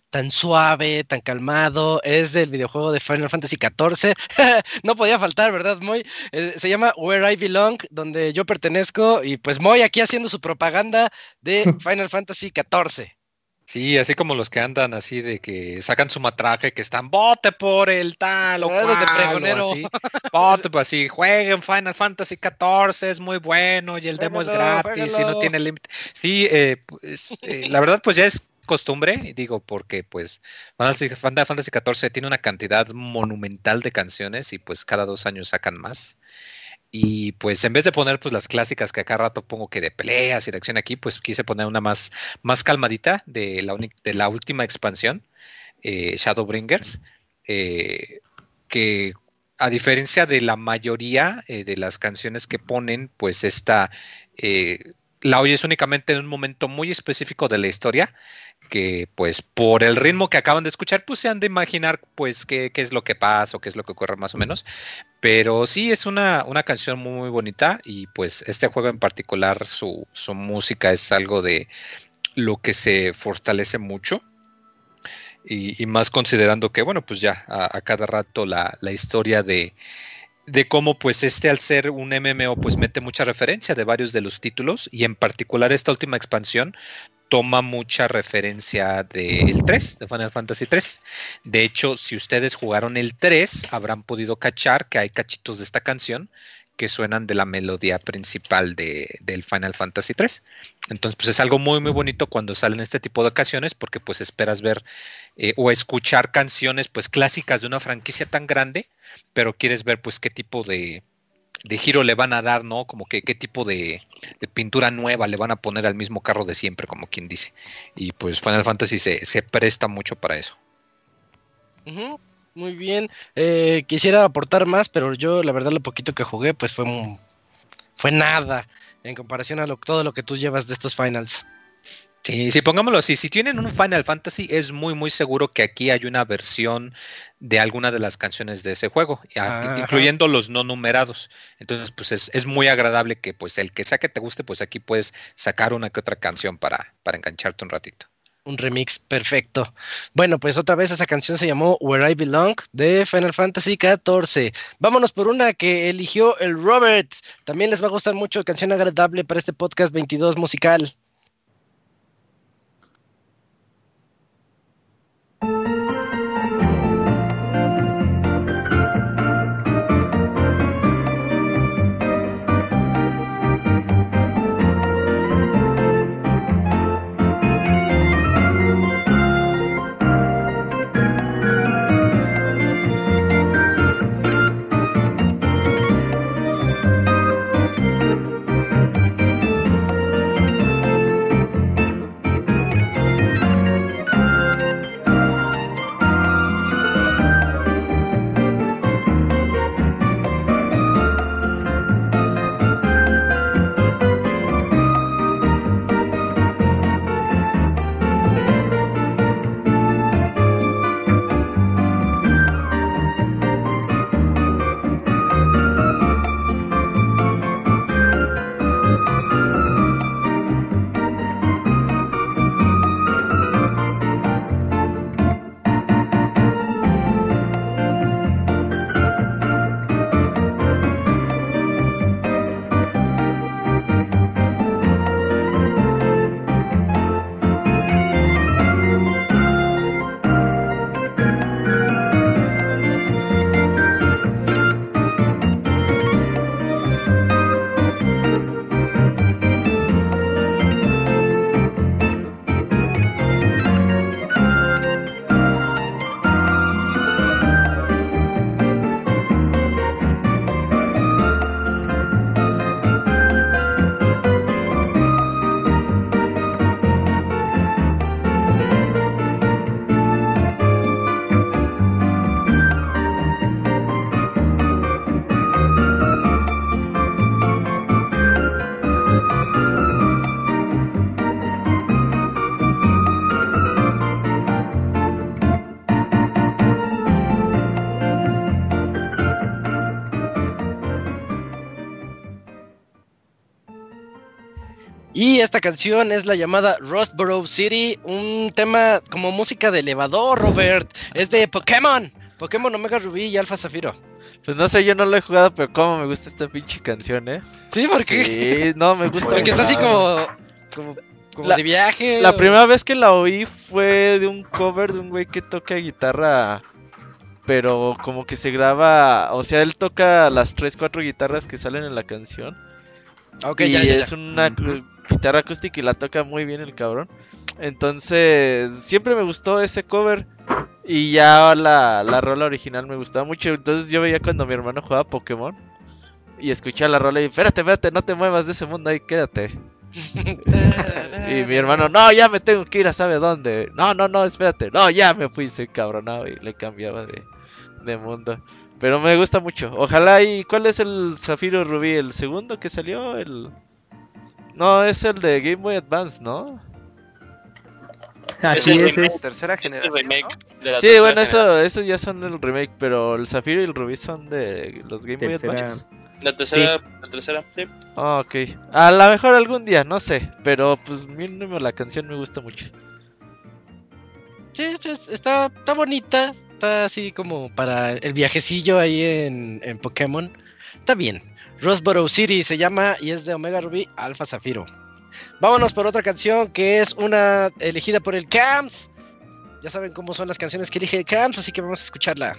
tan suave, tan calmado, es del videojuego de Final Fantasy XIV. no podía faltar, ¿verdad, Moy? Eh, se llama Where I Belong, donde yo pertenezco, y pues Moy aquí haciendo su propaganda de Final Fantasy XIV. Sí, así como los que andan así de que sacan su matraje, que están bote por el tal o cual, de pregonero. Así, bote, pues así, jueguen Final Fantasy XIV, es muy bueno y el demo es gratis y no tiene límite. Sí, eh, pues, eh, la verdad pues ya es costumbre, digo, porque pues Final Fantasy XIV tiene una cantidad monumental de canciones y pues cada dos años sacan más. Y pues en vez de poner pues las clásicas que acá rato pongo que de peleas y de acción aquí, pues quise poner una más, más calmadita de la, de la última expansión, eh, Shadowbringers. eh, que a diferencia de la mayoría eh, de las canciones que ponen, pues esta la oyes únicamente en un momento muy específico de la historia, que pues por el ritmo que acaban de escuchar, pues se han de imaginar pues qué, es lo que pasa o qué es lo que ocurre más o menos. Pero sí es una, una canción muy, bonita y pues este juego en particular, su, su música es algo de lo que se fortalece mucho. Y, más considerando que, bueno, pues ya a, cada rato la, historia de, de cómo pues este al ser un MMO pues mete mucha referencia de varios de los títulos y en particular esta última expansión toma mucha referencia del 3, de Final Fantasy 3. De hecho, si ustedes jugaron el 3, habrán podido cachar que hay cachitos de esta canción que suenan de la melodía principal de, del Final Fantasy 3. Entonces, pues es algo muy, muy bonito cuando salen este tipo de ocasiones porque pues esperas ver eh, o escuchar canciones pues clásicas de una franquicia tan grande, pero quieres ver pues qué tipo de, de giro le van a dar, ¿no? Como que qué tipo de, pintura nueva le van a poner al mismo carro de siempre, como quien dice. Y pues Final Fantasy se, se presta mucho para eso. Muy bien. Eh, quisiera aportar más, pero yo la verdad lo poquito que jugué pues fue, fue nada en comparación a lo, todo lo que tú llevas de estos finals. Sí, sí, pongámoslo así, si tienen un Final Fantasy es muy muy seguro que aquí hay una versión de alguna de las canciones de ese juego, incluyendo los no numerados. Entonces, pues es, es, muy agradable que pues el que sea que te guste, pues aquí puedes sacar una que otra canción para, para engancharte un ratito un remix perfecto. Bueno, pues otra vez esa canción se llamó Where I Belong de Final Fantasy XIV. Vámonos por una que eligió el Robert. También les va a gustar mucho, canción agradable para este podcast 22 musical. Y esta canción es la llamada Rustboro City, un tema como música de elevador, Robert. Es de Pokémon, Pokémon Omega Rubí y Alpha Zafiro. Pues no sé, yo no lo he jugado, pero cómo me gusta esta pinche canción, ¿eh? Sí, porque. Sí, no, me gusta. Porque está así como. como, de viaje. La primera vez que la oí fue de un cover de un güey que toca guitarra. Pero como que se graba. O sea, él toca las 3, 4 guitarras que salen en la canción. Ok, y ya, es una guitarra acústica y la toca muy bien el cabrón. Entonces, siempre me gustó ese cover. Y ya la, la rola original me gustaba mucho. Entonces yo veía cuando mi hermano jugaba Pokémon. Y escuchaba la rola y espérate, espérate, no te muevas de ese mundo ahí, quédate. y mi hermano, no, ya me tengo que ir a sabe dónde. No, no, no, espérate. No, ya me fui, soy cabronado. Y le cambiaba de, de mundo. Pero me gusta mucho. Ojalá y ¿cuál es el Zafiro Rubí? ¿El segundo que salió? El No, es el de Game Boy Advance, ¿no? Así es, es, tercera generación. sí, bueno, estos ya son el remake, pero el Zafiro y el Rubí son de los Game Boy Advance. La tercera, la tercera, sí. Ah, ok. A lo mejor algún día, no sé. Pero pues mínimo la canción me gusta mucho. Sí, está, está bonita. Está así como para el viajecillo ahí en, en Pokémon. Está bien. Roseboro City se llama y es de Omega Ruby Alpha Zafiro. Vámonos por otra canción que es una elegida por el CAMS. Ya saben cómo son las canciones que elige el CAMS, así que vamos a escucharla.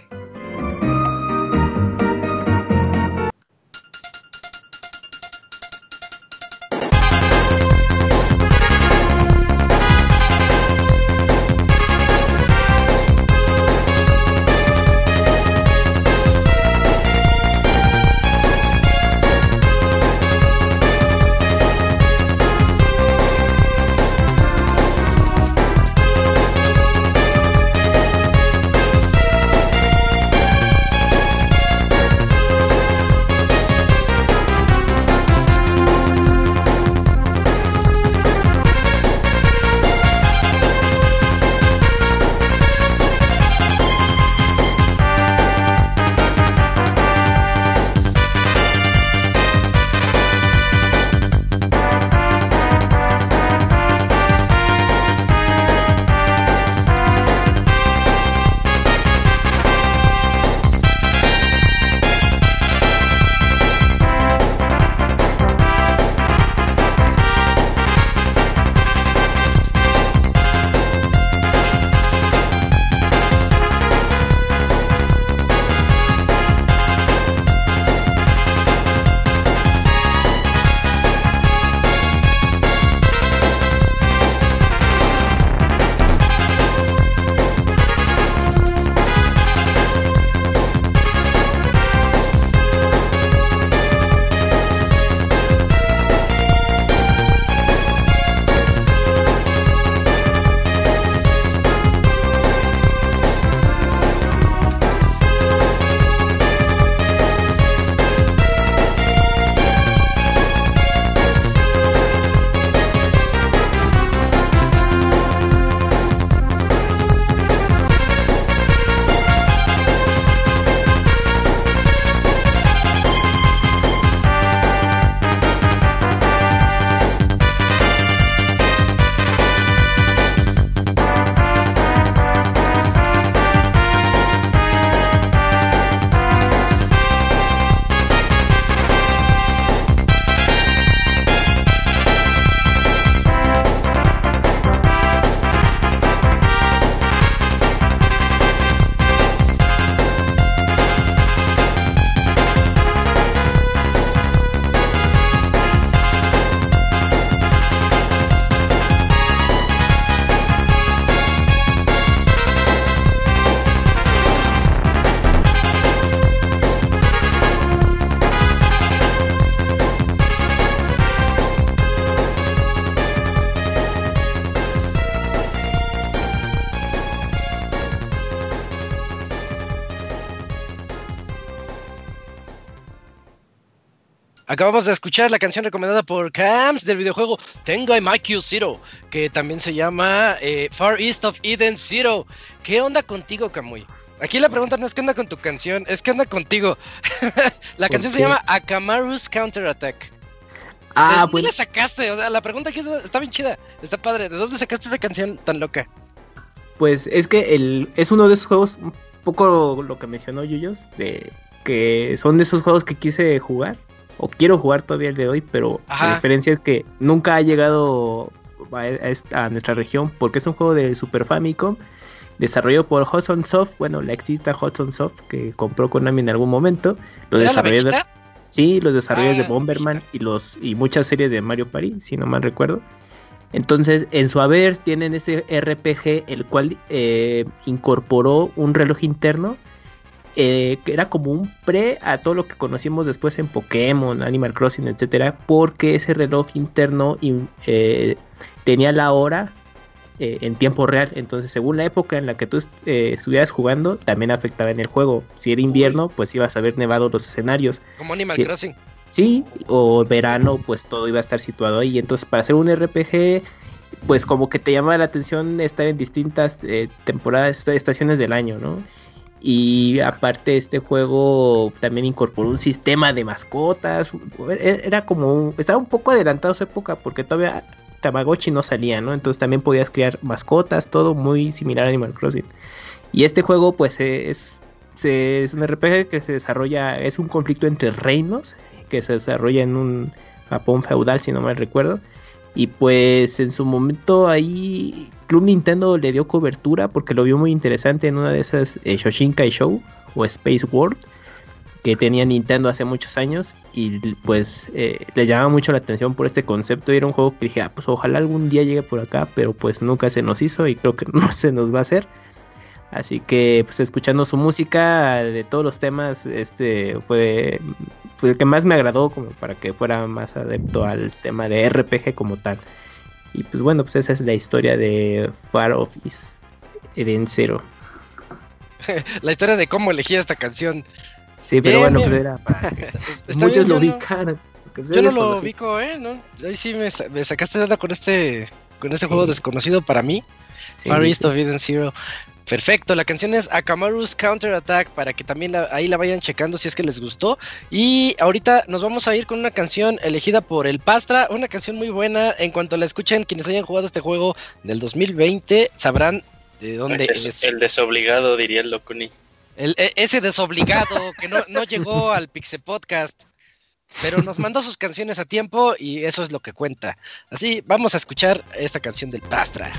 Acabamos de escuchar la canción recomendada por Cams del videojuego Tengai Q Zero, que también se llama eh, Far East of Eden Zero. ¿Qué onda contigo, Kamui? Aquí la pregunta no es qué onda con tu canción, es qué onda contigo. la canción se llama Akamaru's Counter Attack. Ah, ¿De dónde pues la sacaste? O sea, la pregunta aquí está bien chida, está padre. ¿De dónde sacaste esa canción tan loca? Pues es que el, es uno de esos juegos, un poco lo que mencionó Yuyos, de que son de esos juegos que quise jugar o quiero jugar todavía el de hoy, pero la diferencia es que nunca ha llegado a, nuestra región porque es un juego de Super Famicom desarrollado por Hudson Soft, bueno, la exista Hudson Soft que compró Konami en algún momento. Los desarrolladores, sí, los desarrolladores de ah, Bomberman y los y muchas series de Mario Party, si no mal recuerdo. Entonces, en su haber tienen ese RPG el cual eh, incorporó un reloj interno eh, que era como un pre a todo lo que conocimos después en Pokémon, Animal Crossing, etcétera, porque ese reloj interno eh, tenía la hora eh, en tiempo real. Entonces, según la época en la que tú eh, estuvieras jugando, también afectaba en el juego. Si era invierno, pues ibas a ver nevado los escenarios. Como Animal Crossing. Sí, o verano, pues todo iba a estar situado ahí. Entonces, para hacer un RPG, pues como que te llama la atención estar en distintas temporadas, estaciones del año, ¿no? Y aparte este juego también incorporó un sistema de mascotas. E-, era como estaba un poco adelantado su época porque todavía Tamagotchi no salía, ¿no? Entonces también podías crear mascotas, todo muy similar a Animal Crossing. Y este juego pues es, es un RPG que se desarrolla, es un conflicto entre reinos que se desarrolla en un Japón feudal, si no mal recuerdo. Y pues en su momento ahí Club Nintendo le dio cobertura porque lo vio muy interesante en una de esas eh, Shoshinkai Show o Space World que tenía Nintendo hace muchos años y pues eh, les llamaba mucho la atención por este concepto y era un juego que dije, ah, pues ojalá algún día llegue por acá, pero pues nunca se nos hizo y creo que no se nos va a hacer. Así que pues escuchando su música de todos los temas, este fue, fue el que más me agradó como para que fuera más adepto al tema de RPG como tal. Y pues bueno, pues esa es la historia de Far Office Eden Zero. la historia de cómo elegí esta canción. Sí, pero bueno, pues era para muchos lo ubicaran. Yo no lo ubico, ¿eh? ¿No? Ahí sí me, sacaste de con este, con este juego desconocido para mí. Far East of Eden Zero. Perfecto, la canción es Akamaru's Counter Attack para que también ahí la vayan checando si es que les gustó. Y ahorita nos vamos a ir con una canción elegida por el Pastra, una canción muy buena. En cuanto la escuchen, quienes hayan jugado este juego del 2020 sabrán de dónde el es. El desobligado, diría el Locuni. El, e, ese desobligado que no, no llegó al Pixe Podcast pero nos mandó sus canciones a tiempo y eso es lo que cuenta. Así, vamos a escuchar esta canción del Pastra.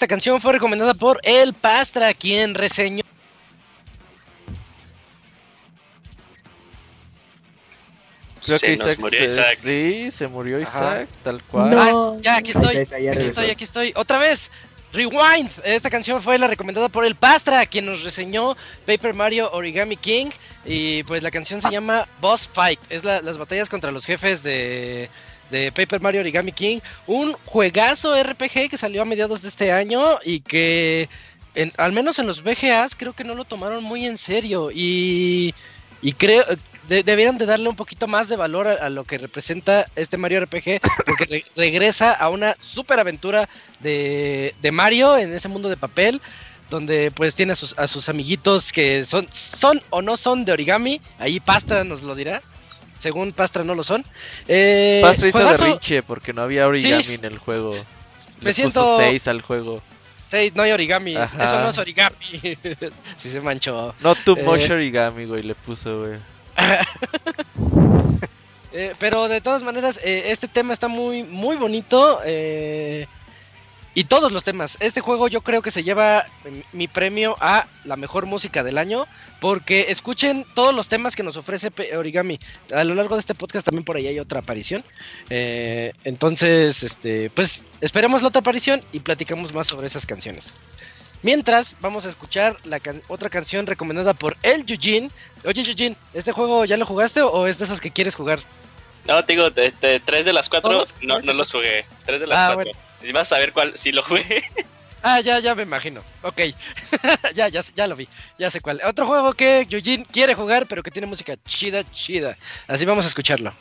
Esta canción fue recomendada por El Pastra, quien reseñó Creo se que nos Isaac, murió se- Isaac. Sí, se murió Ajá. Isaac, tal cual. No. Ah, ya, aquí estoy. Aquí estoy, aquí estoy. Otra vez. Rewind. Esta canción fue la recomendada por el Pastra, quien nos reseñó Paper Mario Origami King. Y pues la canción se llama Boss Fight. Es la- las batallas contra los jefes de, de Paper Mario Origami King. Un juegazo RPG que salió a mediados de este año y que al menos en los VGAs creo que no lo tomaron muy en serio. Y, y creo... de- debieran de darle un poquito más de valor a, lo que representa este Mario RPG, porque re- regresa a una super aventura de, de Mario en ese mundo de papel, donde pues tiene a sus, a sus amiguitos que son, son o no son de origami, ahí Pastra nos lo dirá, según Pastra no lo son. Eh, Pastra hizo juegazo, berrinche porque no había origami Sí. en el juego. Me Le siento- puso 6 al juego. sí, no hay origami, Ajá. eso no es origami. sí se manchó. No too Eh. much origami, güey, le puso, güey. Eh, pero de todas maneras, eh, este tema está muy, muy bonito. eh, y todos los temas. Este juego yo creo que se lleva eh, mi premio a la mejor música del año. Porque escuchen todos los temas que nos ofrece Origami. A lo largo de este podcast también por ahí hay otra aparición. eh, entonces, este, pues esperemos la otra aparición y platicamos más sobre esas canciones. Mientras, vamos a escuchar la can- otra canción recomendada por el Eugene. Oye, Eugene, ¿este juego ya lo jugaste o es de esos que quieres jugar? No, te digo, de, de tres de las cuatro no, ¿Tres no los jugué. Tres de las Ah, cuatro. Y vas a ver cuál, si lo jugué. Ah, ya, ya me imagino. Ok. ya, ya, ya lo vi. Ya sé cuál. Otro juego que Eugene quiere jugar, pero que tiene música chida, chida. Así vamos a escucharlo.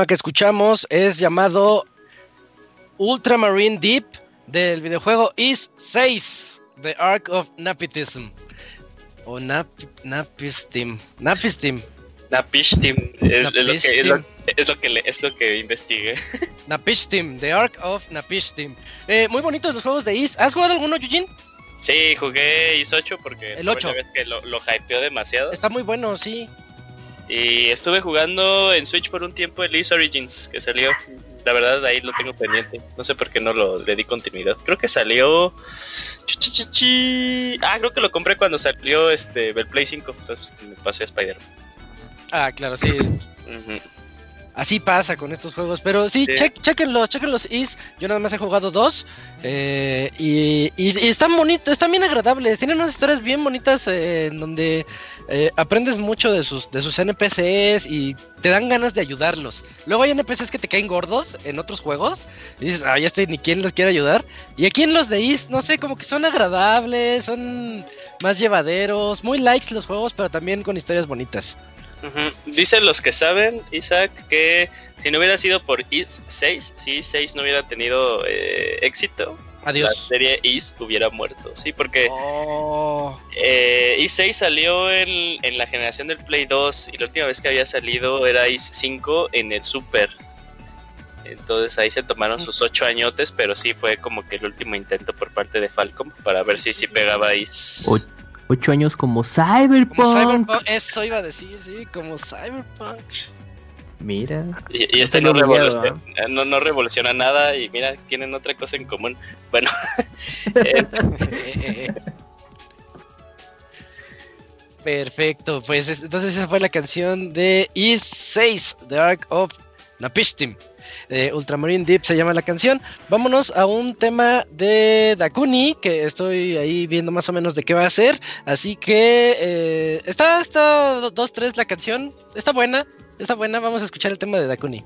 Tema que escuchamos es llamado Ultramarine Deep del videojuego Is 6, The Ark of Napitism. O Nap, Napistim. Napistim. Napishtim. Es, es, lo que, es, lo, es, lo que, es lo que investigué. Napishtim, The Ark of Napishtim. Eh, muy bonitos los juegos de Is. ¿Has jugado alguno, Yujin? Sí, jugué Is 8 porque el 8. vez que lo, lo hypeó demasiado. Está muy bueno, sí. Y estuve jugando en Switch por un tiempo el Is Origins que salió. La verdad, ahí lo tengo pendiente. No sé por qué no lo le di continuidad. Creo que salió. Ah, creo que lo compré cuando salió este el Play 5. Entonces me pasé a Spider-Man. Ah, claro, sí. Así pasa con estos juegos. Pero sí, sí. chequenlos, chequenlos. Is. Yo nada más he jugado dos. Eh, y, y, y, están bonitos, están bien agradables. Tienen unas historias bien bonitas eh, en donde eh, aprendes mucho de sus, de sus NPCs y te dan ganas de ayudarlos. Luego hay NPCs que te caen gordos en otros juegos y dices, ah, ya estoy, ni quién los quiere ayudar. Y aquí en los de Is, no sé, como que son agradables, son más llevaderos, muy likes los juegos, pero también con historias bonitas. Uh -huh. Dicen los que saben, Isaac, que si no hubiera sido por Is 6, si Is 6 no hubiera tenido eh, éxito, Adiós. la serie Is hubiera muerto, sí, porque oh. eh, Is 6 salió en, en, la generación del Play 2 y la última vez que había salido era Is 5 en el Super. Entonces ahí se tomaron sus ocho añotes, pero sí fue como que el último intento por parte de Falcom para ver si sí pegaba Is. Ocho años como Cyberpunk. Como Cyberpunk. Eso iba a decir, sí, como Cyberpunk. Mira. Y, y este no revoluciona, no, no revoluciona, nada y mira, tienen otra cosa en común. Bueno. eh. Perfecto, pues entonces esa fue la canción de Is 6, The Ark of Napishtim. Ultramarine Deep se llama la canción. Vámonos a un tema de Dakuni, que estoy ahí viendo más o menos de qué va a ser. Así que eh, está, está 2-3 la canción. Está buena, está buena. Vamos a escuchar el tema de Dakuni.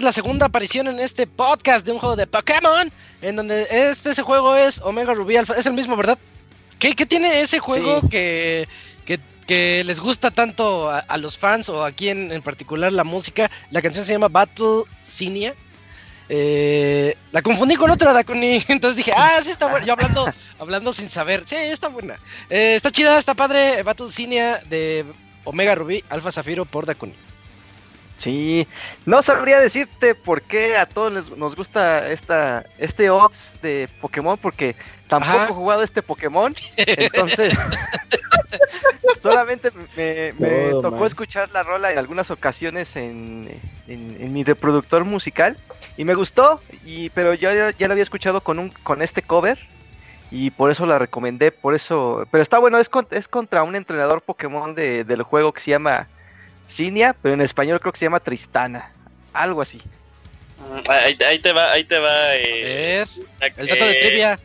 Es la segunda aparición en este podcast de un juego de Pokémon, en donde este ese juego es Omega Ruby Alpha. Es el mismo, ¿verdad? ¿Qué, tiene ese juego que, que, les gusta tanto a, los fans o aquí en, en, particular la música? La canción se llama Battle Cinia. Eh, la confundí con otra Dakuni, entonces dije, ah, sí está buena. Yo hablando, hablando sin saber, sí, está buena. Eh, está chida, está padre. Battle Cinia de Omega Ruby Alpha Zafiro por Dakuni. Sí, no sabría decirte por qué a todos nos gusta esta, este odds de Pokémon, porque tampoco he jugado este Pokémon, entonces solamente me, tocó escuchar la rola en algunas ocasiones en, mi reproductor musical y me gustó, y, pero yo ya, ya, lo había escuchado con, un, con este cover y por eso la recomendé, por eso, pero está bueno, es, es contra un entrenador Pokémon de, del juego que se llama... Cinia, pero en español creo que se llama Tristana. Algo así. Mm, ahí, te va, ahí te va. Eh, el dato de trivia.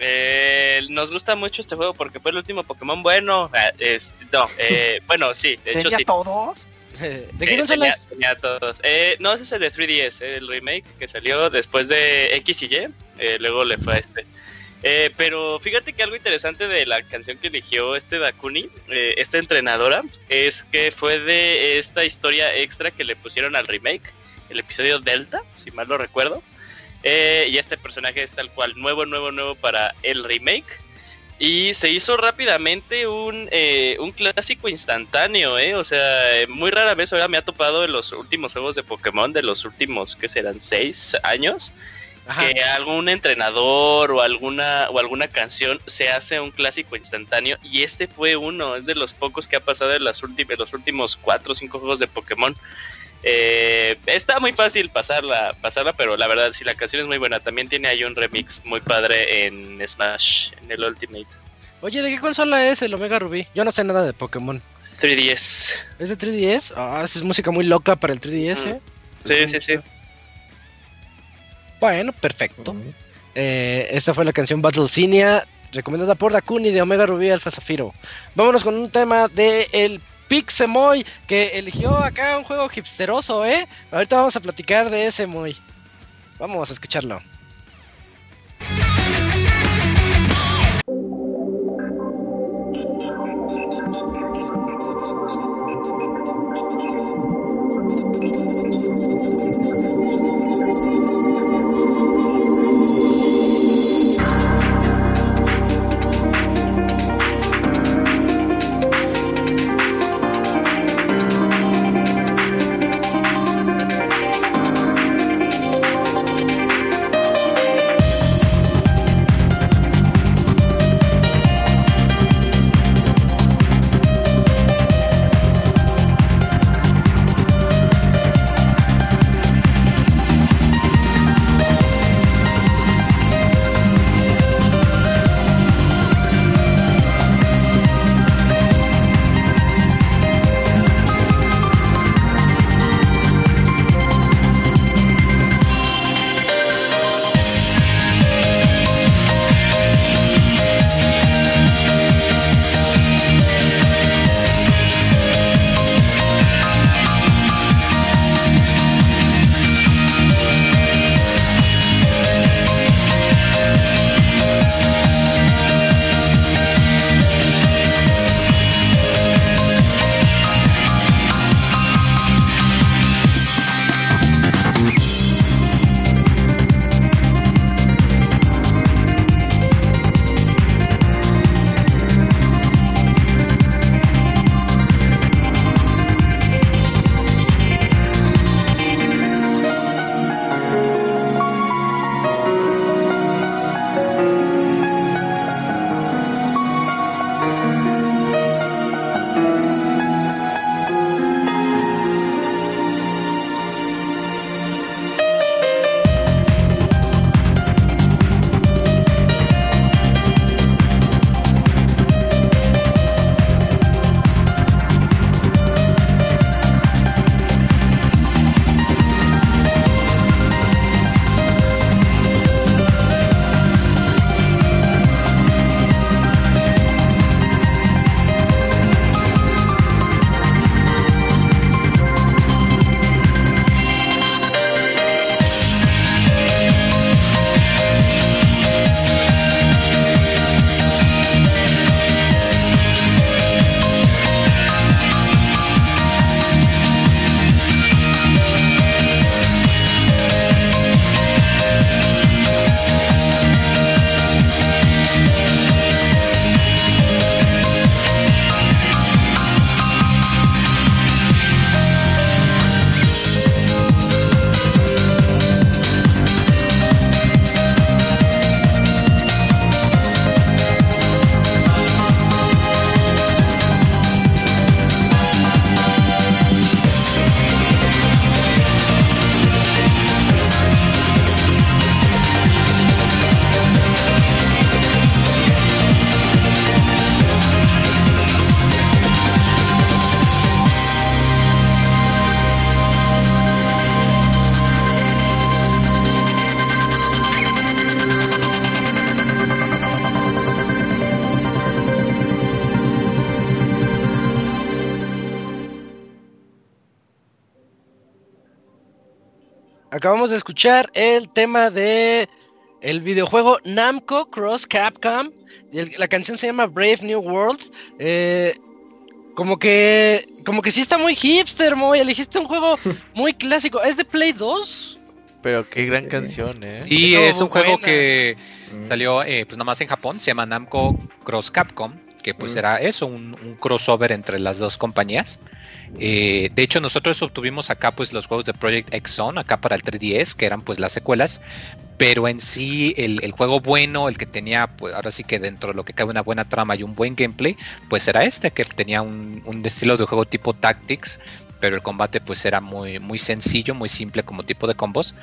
Eh, nos gusta mucho este juego porque fue el último Pokémon bueno. Ah, este, no, eh, bueno, sí, de hecho sí. todos? ¿De qué? Tenía, todos. no, ese es el de 3DS, el remake que salió después de X y Y. luego le fue a este. Eh, pero fíjate que algo interesante de la canción que eligió este Dakuni, eh, esta entrenadora, es que fue de esta historia extra que le pusieron al remake, el episodio Delta, si mal lo recuerdo. Eh, y este personaje es tal cual nuevo, nuevo, nuevo para el remake. Y se hizo rápidamente un, un clásico instantáneo, ¿eh? O sea, muy rara vez ahora me ha topado en los últimos juegos de Pokémon, de los últimos, que serán? Seis años que algún entrenador o alguna o alguna canción se hace un clásico instantáneo y este fue uno, es de los pocos que ha pasado en, las últimas, los últimos cuatro o cinco juegos de Pokémon. Eh, está muy fácil pasarla, pasarla, pero la verdad si la canción es muy buena. También tiene ahí un remix muy padre en Smash, en el Ultimate. Oye, ¿de qué consola es el Omega Ruby? Yo no sé nada de Pokémon. 3DS. ¿Es de 3DS? Ah, es música muy loca para el 3DS, ¿eh? Sí, sí, sí. Bueno, perfecto. Eh, esta fue la canción Battle Cinia, recomendada por Dakuni de Omega Rubí Alfa Zafiro. Vámonos con un tema de el Pixemoy, que eligió acá un juego hipsteroso, ¿eh? Ahorita vamos a platicar de ese Moy. Vamos a escucharlo. Acabamos de escuchar el tema de el videojuego Namco Cross Capcom. La canción se llama Brave New World. Eh, como que como que sí está muy hipster, muy. Elegiste un juego muy clásico. ¿Es de Play 2? Pero qué gran canción, ¿eh? Sí, es un juego que mm. salió eh, pues nada más en Japón. Se llama Namco Cross Capcom. Que pues mm. era eso, un, un crossover entre las dos compañías. Eh, de hecho, nosotros obtuvimos acá pues los juegos de Project X acá para el 3DS, que eran pues las secuelas, pero en sí el, juego bueno, el que tenía, pues ahora sí que dentro de lo que cabe una buena trama y un buen gameplay, pues era este, que tenía un, estilo de juego tipo Tactics, pero el combate pues era muy, muy sencillo, muy simple como tipo de combos.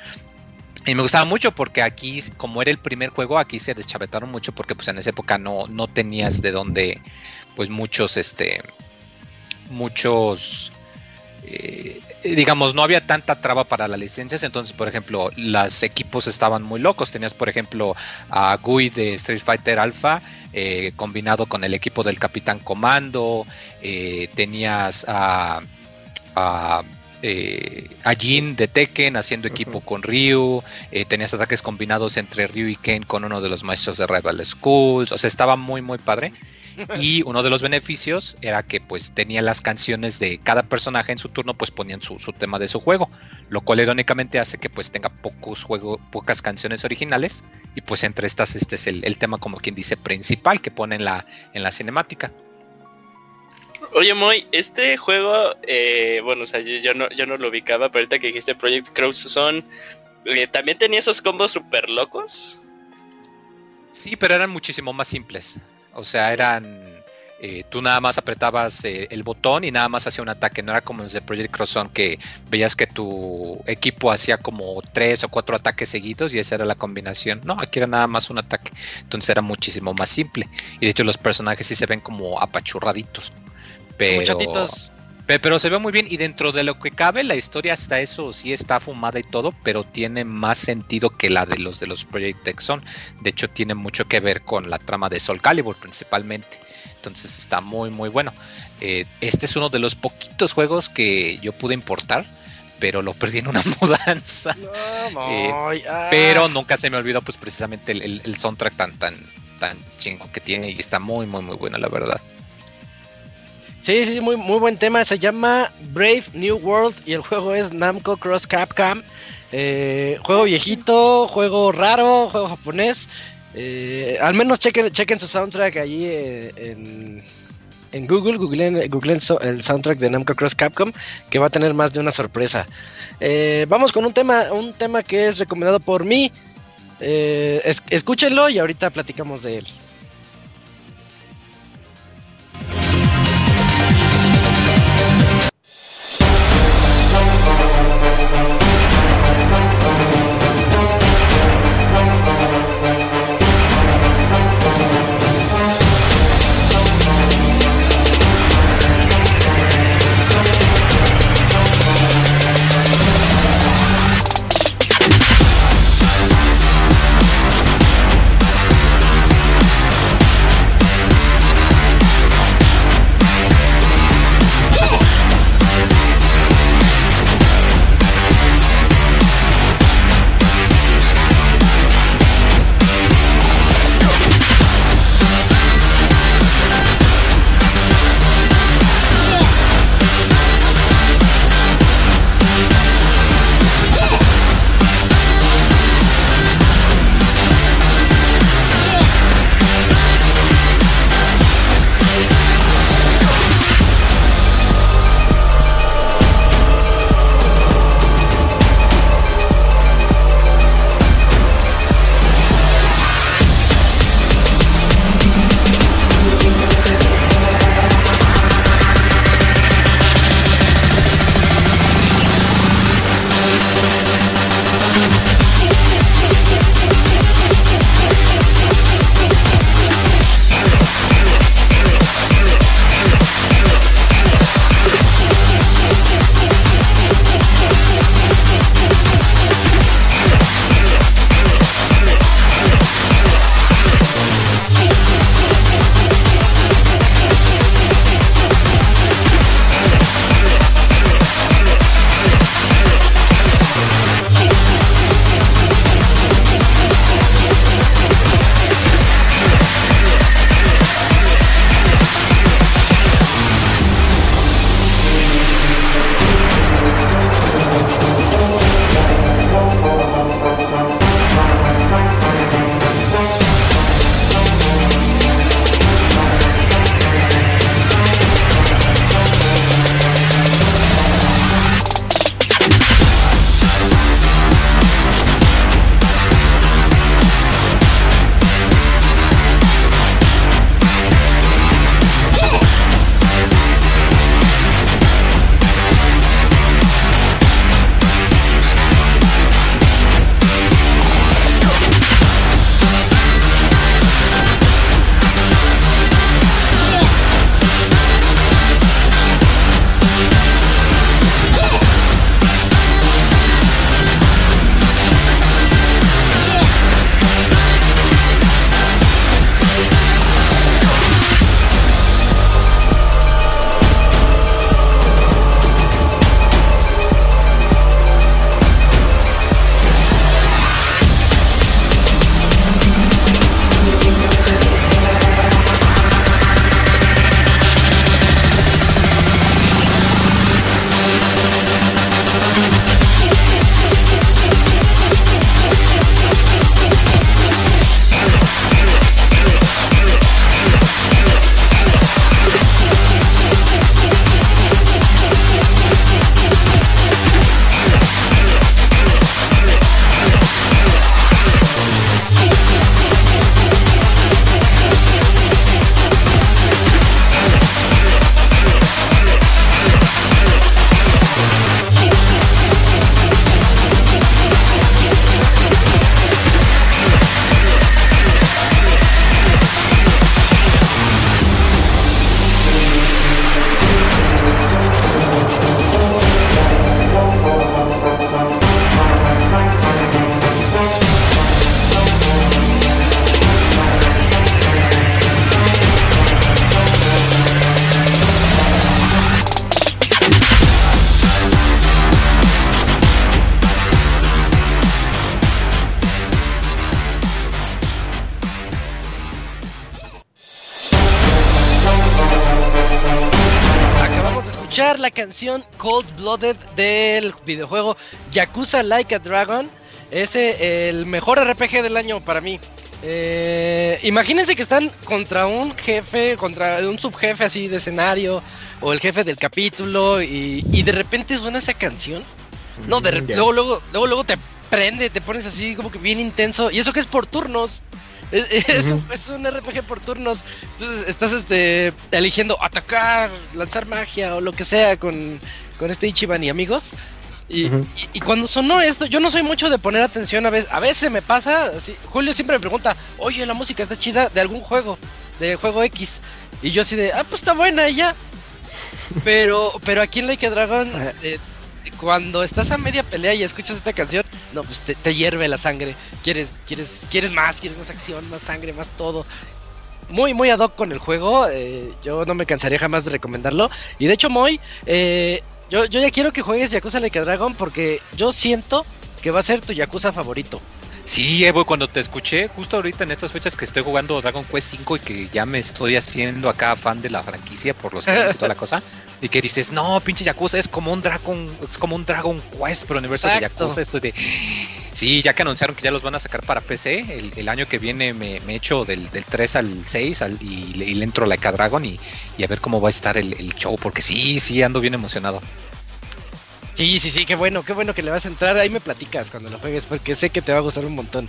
Y me gustaba mucho porque aquí, como era el primer juego, aquí se deschavetaron mucho porque pues en esa época no, no tenías de dónde, pues muchos, este, muchos, eh, digamos, no había tanta traba para las licencias, entonces, por ejemplo, los equipos estaban muy locos. Tenías, por ejemplo, a Gui de Street Fighter Alpha eh, combinado con el equipo del Capitán Comando, eh, tenías a, a Jin de Tekken haciendo equipo con Ryu, tenías ataques combinados entre Ryu y Ken con uno de los maestros de Rival Schools, o sea, estaba muy muy padre. y uno de los beneficios era que pues tenía las canciones de cada personaje en su turno pues ponían su, tema de su juego lo cual irónicamente hace que pues tenga pocos juegos pocas canciones originales y pues entre estas este es el, tema como quien dice principal que pone en la en la cinemática Oye, Moy, este juego, eh, bueno, o sea, yo, no, yo no lo ubicaba, pero ahorita que dijiste Project Cross son, eh, ¿también tenía esos combos super locos? Sí, pero eran muchísimo más simples. O sea, eran. Eh, tú nada más apretabas el botón y nada más hacía un ataque. No era como en The Project Cross que veías que tu equipo hacía como tres o cuatro ataques seguidos y esa era la combinación. No, aquí era nada más un ataque. Entonces era muchísimo más simple. Y de hecho, los personajes sí se ven como apachurraditos. Pero. Pero se ve muy bien y dentro de lo que cabe la historia hasta eso sí está fumada y todo, pero tiene más sentido que la de los de los Project X De hecho tiene mucho que ver con la trama de Soul Calibur principalmente. Entonces está muy muy bueno. Eh, este es uno de los poquitos juegos que yo pude importar, pero lo perdí en una mudanza. Eh, ah. Pero nunca se me olvidó pues precisamente el, el soundtrack tan tan tan chingo que tiene y está muy muy muy bueno la verdad. Sí, sí, muy, muy buen tema. Se llama Brave New World y el juego es Namco Cross Capcom. Eh, juego viejito, juego raro, juego japonés. Eh, al menos chequen, chequen su soundtrack allí eh, en, en, Google. Googleen, el soundtrack de Namco Cross Capcom, que va a tener más de una sorpresa. vamos con un tema, un tema que es recomendado por mí. escúchenlo y ahorita platicamos de él. Canción Cold Blooded del videojuego Yakuza Like a Dragon. Ese el mejor RPG del año para mí. Eh, imagínense que están contra un jefe, contra un subjefe así de escenario, o el jefe del capítulo, y, de repente suena esa canción. No, de mm, luego, luego, luego, luego te prende, te pones así como que bien intenso. Y eso que es por turnos. Es, un, RPG por turnos. Entonces estás este, eligiendo atacar, lanzar magia o lo que sea con, con este Ichiban y amigos. Y, cuando sonó esto, yo no soy mucho de poner atención a veces. A veces me pasa, así, Julio siempre me pregunta, oye, la música está chida de algún juego, de juego X. Y yo así de, ah, pues está buena y ya. Pero, pero aquí en Like Dragon, eh, cuando estás a media pelea y escuchas esta canción, no, pues te, hierve la sangre. Quieres, quieres, quieres más, quieres más acción, más sangre, más todo. Muy, muy ad hoc con el juego. Eh, yo no me cansaría jamás de recomendarlo. Y de hecho, Moy, eh, yo, yo ya quiero que juegues Yakuza Like a Dragon porque yo siento que va a ser tu Yakuza favorito. Sí, Evo, cuando te escuché, justo ahorita en estas fechas que estoy jugando Dragon Quest 5 y que ya me estoy haciendo acá fan de la franquicia por los games y toda la cosa, y que dices, no, pinche Yakuza es como un Dragon, es como un Dragon Quest, pero universo de Yakuza, esto de. Sí, ya que anunciaron que ya los van a sacar para PC, el, año que viene me, me echo del, del 3 al 6 y, le entro a la Dragon y, y, a ver cómo va a estar el, el show, porque sí, sí, ando bien emocionado. Sí, sí, sí, qué bueno, qué bueno que le vas a entrar. Ahí me platicas cuando lo juegues porque sé que te va a gustar un montón.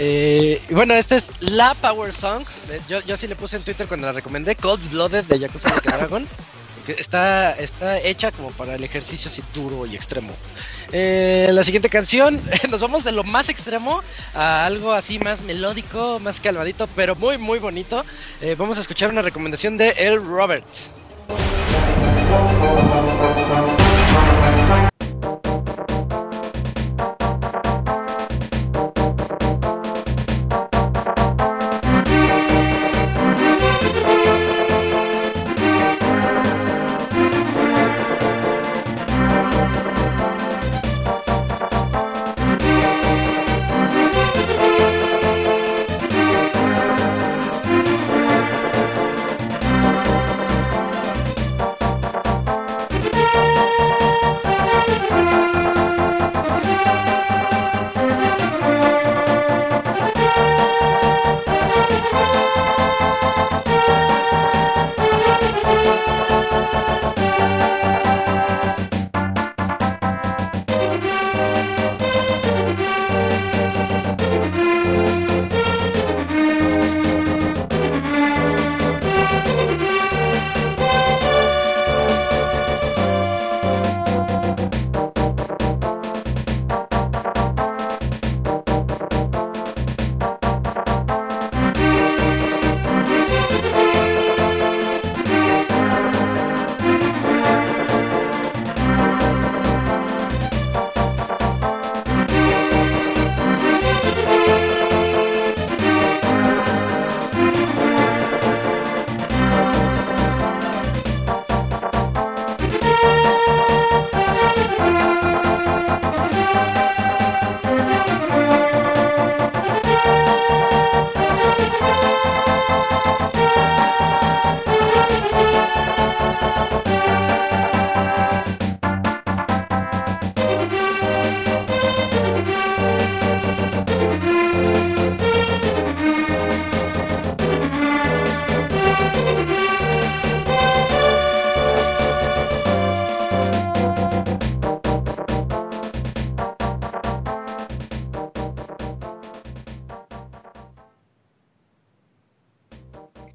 Eh, y bueno, esta es la Power Song. Eh, yo, yo sí le puse en Twitter cuando la recomendé, Cold Blooded de Yakuza Like Dragon. Está, está hecha como para el ejercicio así duro y extremo. Eh, la siguiente canción, nos vamos de lo más extremo a algo así más melódico, más calmadito, pero muy, muy bonito. vamos a escuchar una recomendación de El Robert.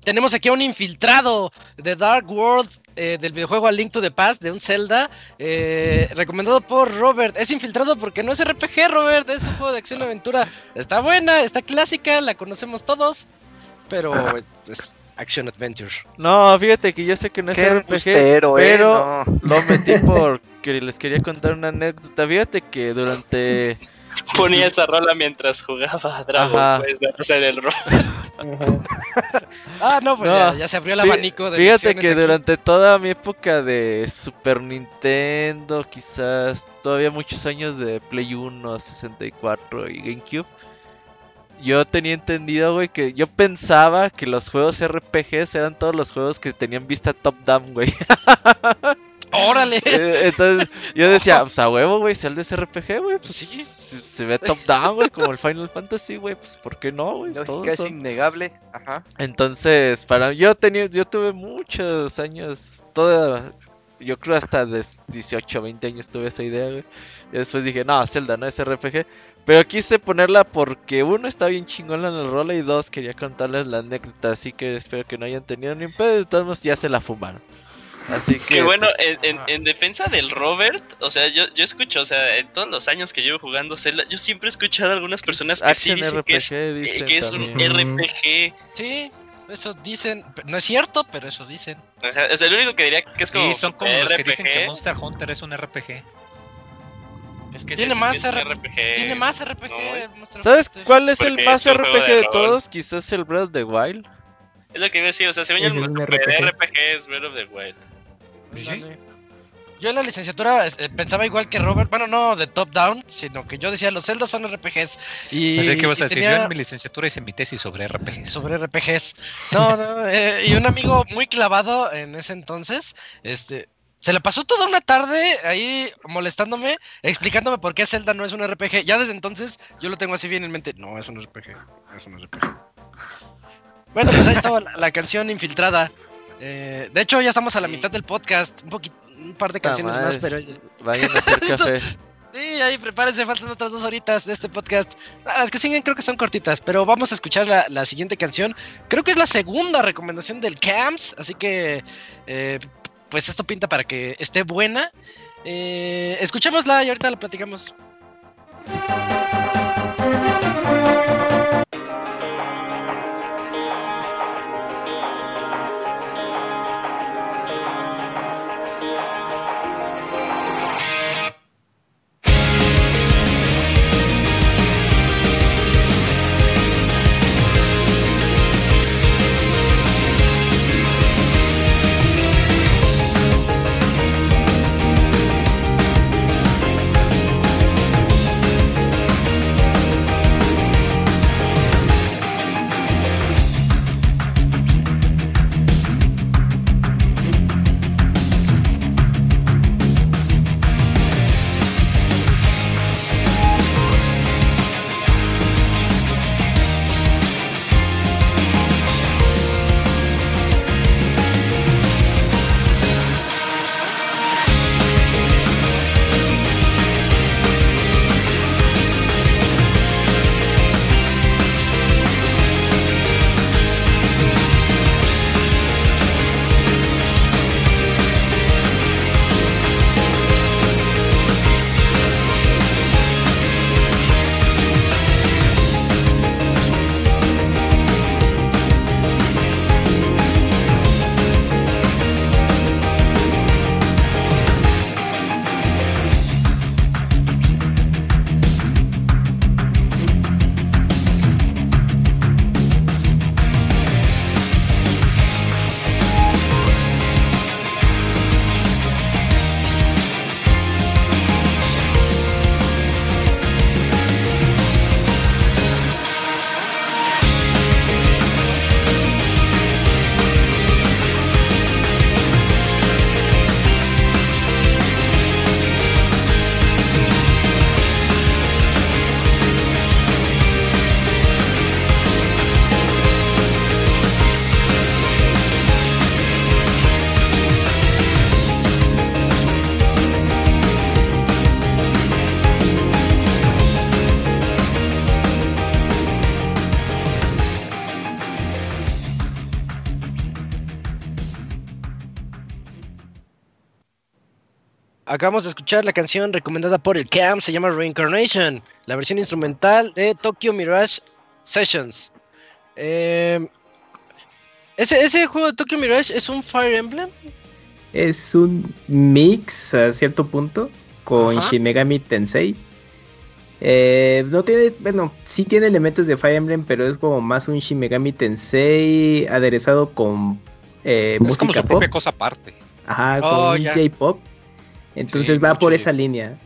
Tenemos aquí a un infiltrado de Dark World eh, del videojuego A Link to the Past de un Zelda, eh, recomendado por Robert. Es infiltrado porque no es RPG, Robert, es un juego de acción y aventura. Está buena, está clásica, la conocemos todos, pero es Action Adventure. No, fíjate que yo sé que no es RPG, eh, pero lo metí porque les quería contar una anécdota. Fíjate que durante Ponía esa rola mientras jugaba Dragon Quest de hacer el rol. ah, no, pues Ya, se abrió el abanico de Fíjate que durante toda mi época de Super Nintendo, quizás todavía muchos años de Play 1, 64 y GameCube, yo tenía entendido, güey, que yo pensaba que los juegos RPGs eran todos los juegos que tenían vista top-down, güey. Órale. Eh, entonces yo decía, pues a huevo, güey, sea el de SRPG, güey, pues sí. Se ve top down, güey, como el Final Fantasy, güey, pues ¿por qué no, güey? Todo es innegable. Ajá. Entonces, para yo tenía yo tuve muchos años toda yo creo hasta de 18, 20 años tuve esa idea, güey. Y después dije, no, Zelda no es RPG. Pero quise ponerla porque uno está bien chingón en el rol y dos quería contarles la anécdota. Así que espero que no hayan tenido ni un pedo. De todos ya se la fumaron. Así que. bueno, pues, en, defensa del Robert, o sea, yo, yo escucho, o sea, en todos los años que llevo jugando Zelda, yo siempre he escuchado a algunas personas que sí dicen que es, que es un RPG. Sí. Eso dicen, no es cierto, pero eso dicen. O sea, es el único que diría que es como. Sí, son como los que dicen que Monster Hunter es un RPG. Es que tiene, más RPG. tiene más RPG. ¿Sabes cuál es el más RPG de, todos? Quizás el Breath of the Wild. Es lo que iba a decir, o sea, se el más RPG. es Breath of the Wild. ¿Sí? Yo en la licenciatura eh, pensaba igual que Robert, bueno, no de top down, sino que yo decía los celdas son RPGs. Y, Pensé que vas a decir, yo en mi licenciatura hice mi tesis sobre RPGs. Sobre RPGs. No, no, eh, y un amigo muy clavado en ese entonces, este, se le pasó toda una tarde ahí molestándome, explicándome por qué Zelda no es un RPG. Ya desde entonces yo lo tengo así bien en mente. No, es un RPG. Es un RPG. Bueno, pues ahí estaba la, canción infiltrada. Eh, de hecho, ya estamos a la mitad del podcast. Un poquito un par de canciones más, pero. Vayan a hacer café. Sí, ahí prepárense, faltan otras dos horitas de este podcast. Las que siguen creo que son cortitas, pero vamos a escuchar la, siguiente canción. Creo que es la segunda recomendación del Camps, así que eh, pues esto pinta para que esté buena. Eh, escuchémosla y ahorita la platicamos. Acabamos de escuchar la canción recomendada por el CAM, se llama Reincarnation, la versión instrumental de Tokyo Mirage Sessions. Eh, ¿ese, juego de Tokyo Mirage es un Fire Emblem? Es un mix a cierto punto con Shin Megami Tensei. Eh, no tiene, bueno, sí tiene elementos de Fire Emblem, pero es como más un Shin Megami Tensei aderezado con eh, música como su propia cosa aparte. Ajá, oh, con J-pop. Entonces va por esa línea.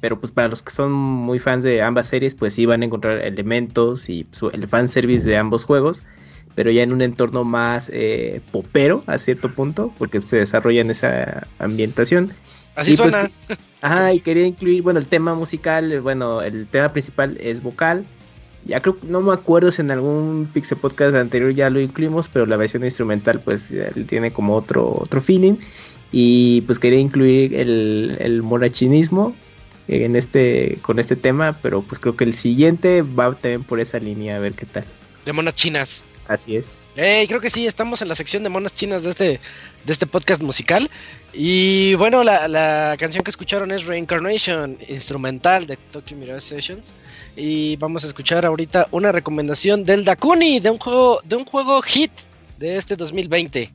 pero pues para los que son muy fans de ambas series, pues sí van a encontrar elementos y el fanservice de ambos juegos. pero ya en un entorno más eh, popero a cierto punto, porque se desarrolla en esa ambientación. Así pues suena. ajá, y quería incluir, bueno, el tema musical, bueno, el tema principal es vocal. Ya creo, no me acuerdo si en algún Pixel Podcast anterior ya lo incluimos, pero la versión instrumental pues tiene como otro, otro feeling. Y pues quería incluir el, el morachinismo en este, con este tema, pero pues creo que el siguiente va también por esa línea, a ver qué tal. De monas chinas. Así es. Hey, creo que sí, estamos en la sección de monas chinas de este, de este podcast musical. Y bueno, la, la canción que escucharon es Reincarnation, instrumental de Tokyo Mirage Sessions. Y vamos a escuchar ahorita una recomendación del Dakuni, de un juego, de un juego hit de este 2020.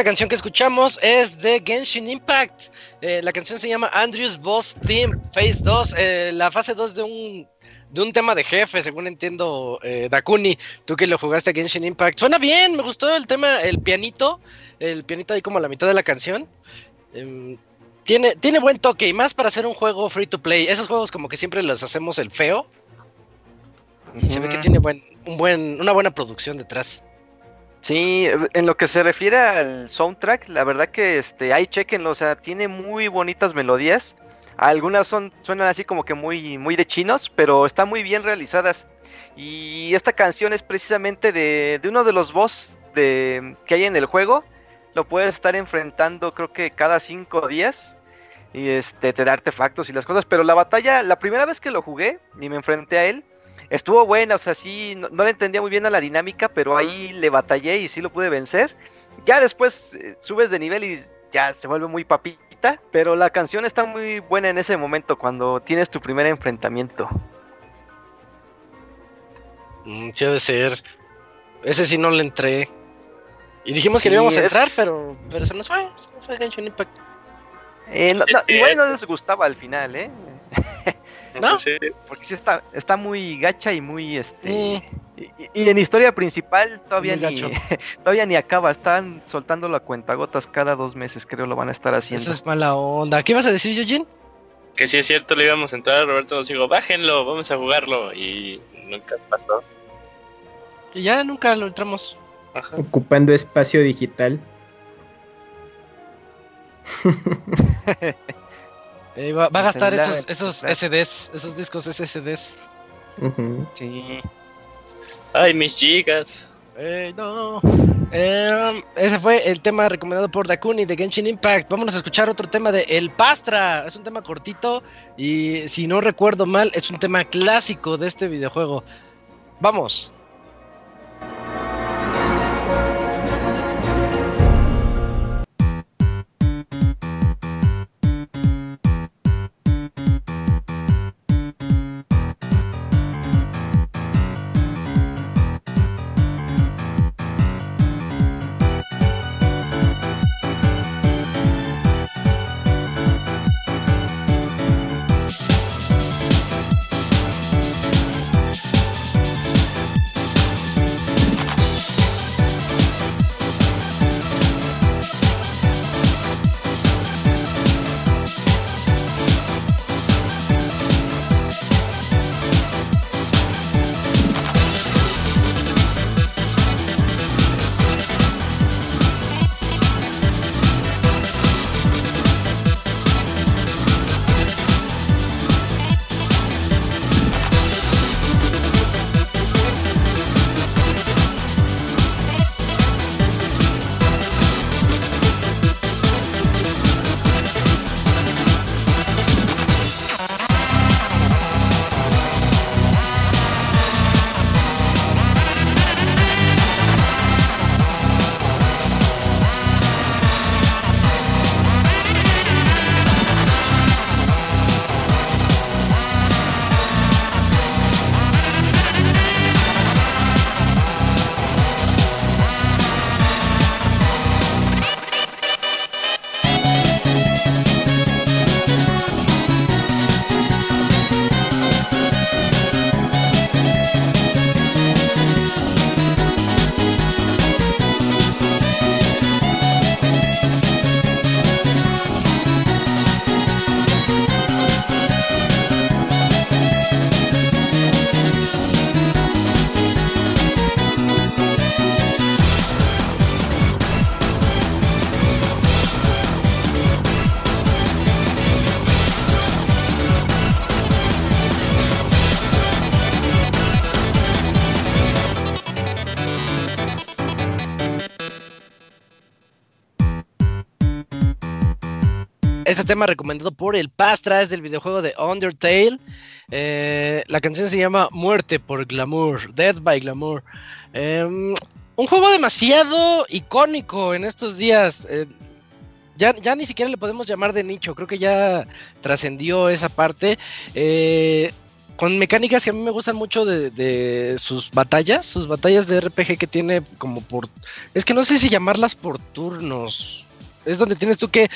Esta canción que escuchamos es de Genshin Impact. Eh, la canción se llama Andrew's Boss Team Phase 2, eh, la fase 2 de un, de un tema de jefe, según entiendo, eh, Dakuni, tú que lo jugaste a Genshin Impact. Suena bien, me gustó el tema, el pianito, el pianito ahí como a la mitad de la canción. Em, tiene, tiene buen toque y más para hacer un juego free to play. Esos juegos como que siempre los hacemos el feo. Y se ve que tiene buen, un buen, una buena producción detrás. Sí, en lo que se refiere al soundtrack, la verdad que este, ahí chequenlo, o sea, tiene muy bonitas melodías. Algunas son, suenan así como que muy, muy de chinos, pero están muy bien realizadas. Y esta canción es precisamente de, de uno de los boss de, que hay en el juego. Lo puedes estar enfrentando creo que cada cinco días. Y este, te da artefactos y las cosas. Pero la batalla, la primera vez que lo jugué y me enfrenté a él, estuvo buena, o sea, sí, no, le entendía muy bien a la dinámica, pero ahí le batallé y sí lo pude vencer. Ya después eh, subes de nivel y ya se vuelve muy papita, pero la canción está muy buena en ese momento cuando tienes tu primer enfrentamiento. Mm, sí, de ser. Ese sí no le entré. Y dijimos que le íbamos a entrar, pero, pero se nos fue. Se nos fue Genshin Impact. Eh, igual no les gustaba al final, ¿eh? ¿No? Porque sí está, está muy gacha y muy este. Y, en historia principal todavía ni, todavía ni acaba. Están soltando la cuenta gotas cada dos meses, creo lo van a estar haciendo. Eso es mala onda. ¿Qué vas a decir, Eugene? Que si es cierto, le íbamos a entrar, Roberto nos dijo, bájenlo, vamos a jugarlo. Y nunca pasó. Y ya nunca lo entramos. Ocupando espacio digital. Eh, va, a gastar esos, esos SDs, esos discos SSDs. Sí. Ay, mis chicas. Eh, no. Em, ese fue el tema recomendado por Dakuni de Genshin Impact. Vámonos a escuchar otro tema de El Pastra. Es un tema cortito y si no recuerdo mal, es un tema clásico de este videojuego. Vamos. Tema recomendado por el Pastra, es del videojuego de Undertale. Eh, la canción se llama Muerte por Glamour, Death by Glamour. Em, un juego demasiado icónico en estos días. Eh, ya, ya, ni siquiera le podemos llamar de nicho, creo que ya trascendió esa parte. Eh, con mecánicas que a mí me gustan mucho de, sus batallas, sus batallas de RPG que tiene como por... Es que no sé si llamarlas por turnos. Es donde tienes tú que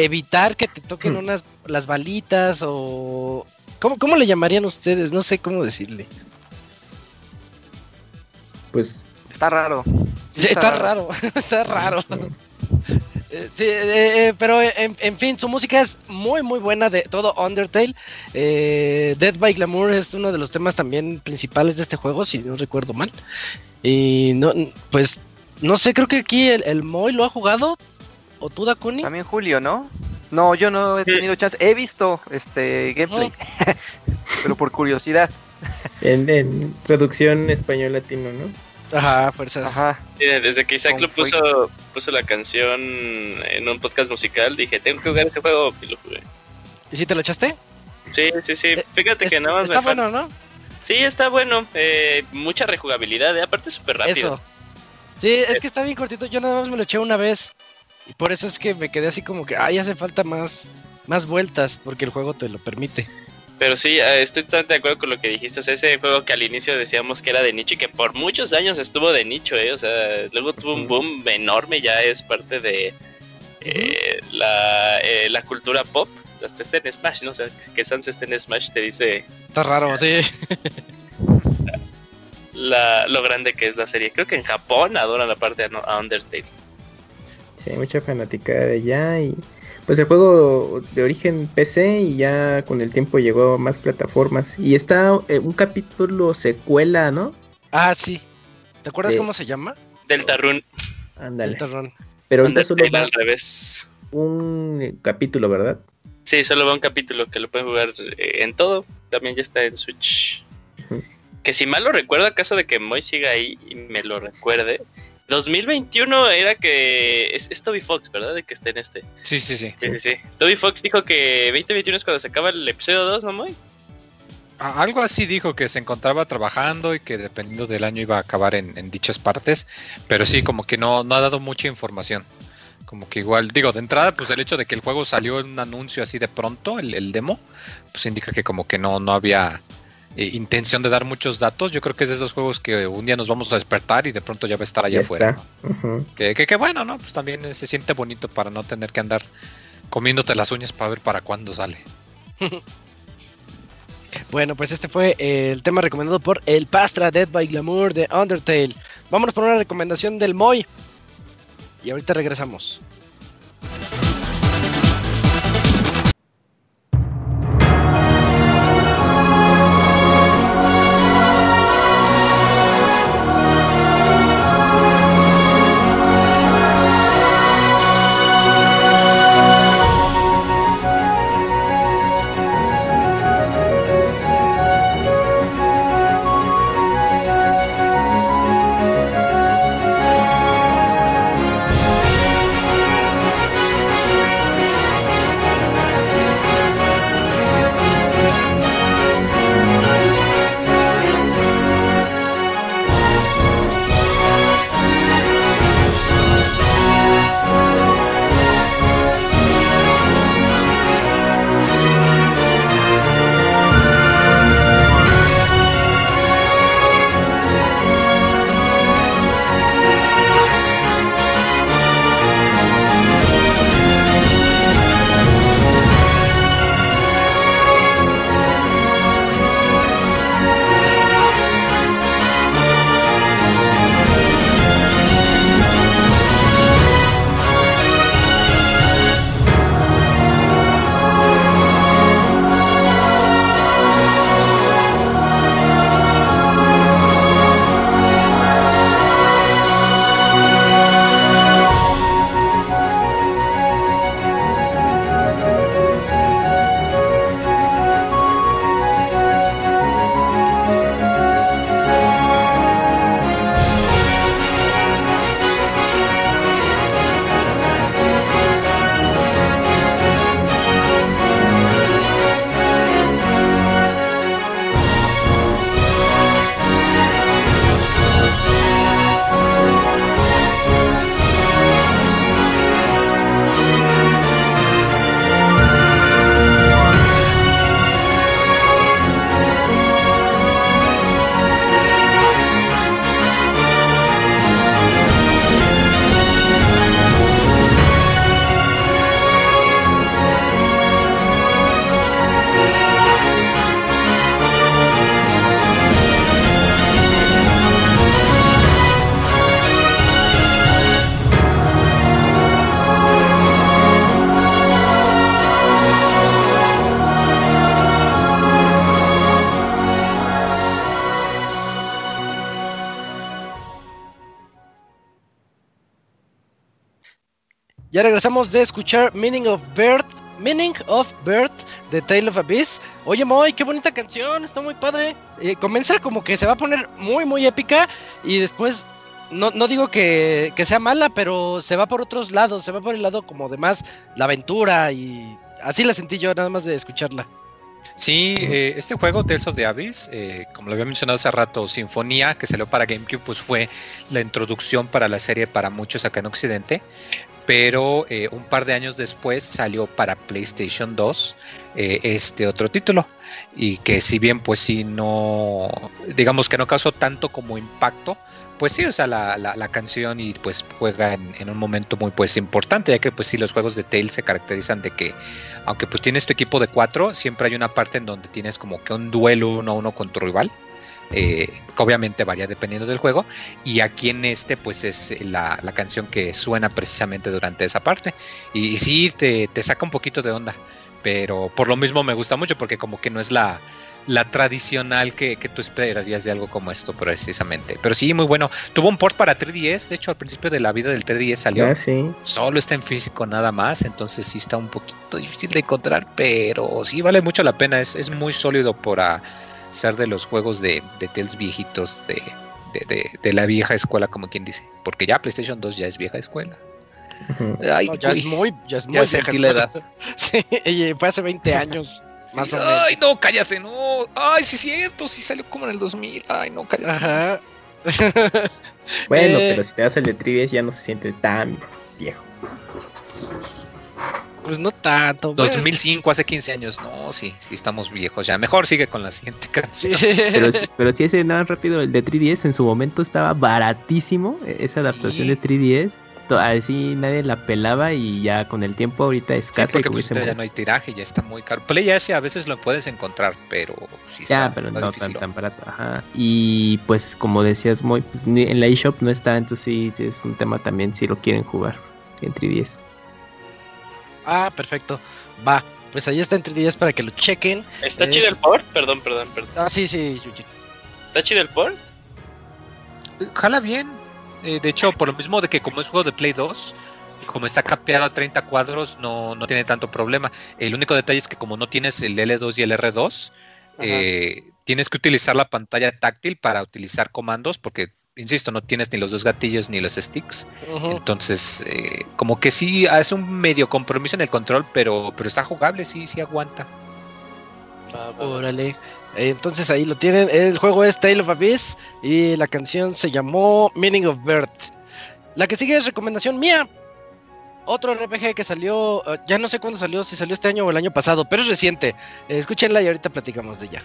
evitar que te toquen hmm. unas las balitas o... ¿Cómo, ¿Cómo le llamarían ustedes? No sé cómo decirle. Pues... Está raro. está, raro, está raro. Eh, sí, eh, eh, pero en, fin, su música es muy, muy buena de todo Undertale. Dead by Glamour es uno de los temas también principales de este juego, si no recuerdo mal. Y no, pues, no sé, creo que aquí el, el Moy lo ha jugado. ¿O tú, Dakuni? También Julio, ¿no? No, yo no he tenido chance. He visto este gameplay, pero por curiosidad. En, en traducción español-latino, ¿no? Ajá, fuerzas. Ajá. desde que Isaac lo puso, puso la canción en un podcast musical, dije, tengo que jugar ese juego y lo jugué. ¿Y si te lo echaste? Sí, sí, sí. Eh, Fíjate que nada más Está bueno, ¿no? Sí, está bueno. Eh, mucha rejugabilidad, eh, aparte súper rápido. Eso. Sí, es que está bien cortito. Yo nada más me lo eché una vez. Y por eso es que me quedé así como que, ay, hace falta más, más vueltas, porque el juego te lo permite. Pero sí, eh, estoy totalmente de acuerdo con lo que dijiste. O sea, ese juego que al inicio decíamos que era de nicho y que por muchos años estuvo de nicho, ¿eh? O sea, luego tuvo un boom enorme, ya es parte de eh, la, eh, la, cultura pop. Hasta este en Smash, ¿no? O sea, que Sans esté en Smash te dice. Está raro, sí. La, lo grande que es la serie. Creo que en Japón adoran la parte a Undertale. Sí, hay mucha fanática de allá y pues el juego de origen PC y ya con el tiempo llegó a más plataformas. Y está eh, un capítulo secuela, ¿no? Ah, sí. ¿Te acuerdas cómo se llama? Deltarune. Ándale. Deltarune. Pero ahorita solo va al revés. un capítulo, ¿verdad? Sí, solo va un capítulo que lo pueden jugar eh, en todo. También ya está en Switch. Que si mal lo recuerdo, acaso de que Moy siga ahí y me lo recuerde, 2021 era que es, Toby Fox, ¿verdad? De que esté en este. Sí, sí, sí. Sí, sí, Toby Fox dijo que 2021 es cuando se acaba el episodio 2, ¿no, muy? Algo así dijo que se encontraba trabajando y que dependiendo del año iba a acabar en, dichas partes, pero sí, como que no, no ha dado mucha información. Como que igual, digo, de entrada, pues el hecho de que el juego salió en un anuncio así de pronto, el, el demo, pues indica que como que no, no había eh, intención de dar muchos datos. Yo creo que es de esos juegos que un día nos vamos a despertar y de pronto ya va a estar allá afuera. que, bueno, ¿no? Pues también se siente bonito para no tener que andar comiéndote las uñas para ver para cuándo sale. bueno, pues este fue el tema recomendado por El Pastra Dead by Glamour de Undertale. Vámonos por una recomendación del Moy. Y ahorita regresamos. Regresamos de escuchar Meaning of Birth. Meaning of Birth de Tale of Abyss. Oye, Moy, qué bonita canción, está muy padre. Eh, comienza como que se va a poner muy, muy épica y después no, no digo que, que, sea mala, pero se va por otros lados, se va por el lado como de más la aventura y así la sentí yo nada más de escucharla. Sí, eh, este juego, Tales of the Abyss, eh, como lo había mencionado hace rato, Sinfonía, que salió para GameCube, pues fue la introducción para la serie para muchos acá en Occidente. Pero eh, un par de años después salió para PlayStation 2 este otro título. Y que si bien pues sí no, digamos que no causó tanto como impacto, pues sí, o sea, la, la, canción y pues juega en, un momento muy pues importante, ya que pues sí, los juegos de Tales se caracterizan de que, aunque pues tienes tu equipo de cuatro, siempre hay una parte en donde tienes como que un duelo uno a uno con tu rival. Eh, obviamente varía dependiendo del juego y aquí en este pues es la, la canción que suena precisamente durante esa parte y, y sí te, te saca un poquito de onda pero por lo mismo me gusta mucho porque como que no es la, la tradicional que, que, tú esperarías de algo como esto, precisamente. Pero sí, muy bueno. Tuvo un port para 3DS, de hecho, al principio de la vida del 3DS salió. Ah, sí. Solo está en físico nada más, entonces sí está un poquito difícil de encontrar, pero sí vale mucho la pena. Es, es muy sólido para ser de los juegos de, de Tales viejitos de, de, de, la vieja escuela, como quien dice. Porque ya PlayStation 2 ya es vieja escuela. Ay, ya, es muy, ya es muy vieja la edad. sí, fue hace 20 años. Más o menos. Ay, no, cállate, no. Ay, sí es cierto, sí salió como en el 2000. Ay, no, cállate. Ajá. bueno, eh, pero si te das el de 3 ya no se siente tan viejo. Pues no tanto. 2005, hace 15 años. No, sí, sí estamos viejos ya. Mejor sigue con la siguiente canción. pero, pero si ese nada rápido, el de 3DS en su momento estaba baratísimo. E-, esa adaptación de 3DS así nadie la pelaba y ya con el tiempo ahorita es casi porque pues, ya no hay tiraje, ya está muy caro. Play S a veces lo puedes encontrar, pero sí está Ya, pero no tan, tan, barato. Ajá. Y pues como decías, muy pues, en la eShop no está, entonces sí es un tema también si lo quieren jugar entre 10. Ah, perfecto. Va, pues ahí está entre 10 para que lo chequen. ¿Está chido el port? Perdón, perdón, perdón. Ah, sí, sí, ¿Está chido el port? Jala bien, eh, de hecho, por lo mismo de que como es juego de Play 2, como está capeado a 30 cuadros, no, no tiene tanto problema. El único detalle es que como no tienes el L2 y el R2, eh, tienes que utilizar la pantalla táctil para utilizar comandos, porque, insisto, no tienes ni los dos gatillos ni los sticks. Entonces, eh, como que sí, hace un medio compromiso en el control, pero, pero está jugable, sí, sí aguanta. Ah, Órale. Entonces ahí lo tienen. El juego es Tale of Abyss y la canción se llamó Meaning of Birth. La que sigue es recomendación mía. Otro RPG que salió, eh, ya no sé cuándo salió, si salió este año o el año pasado, pero es reciente. escúchenla y ahorita platicamos de ella.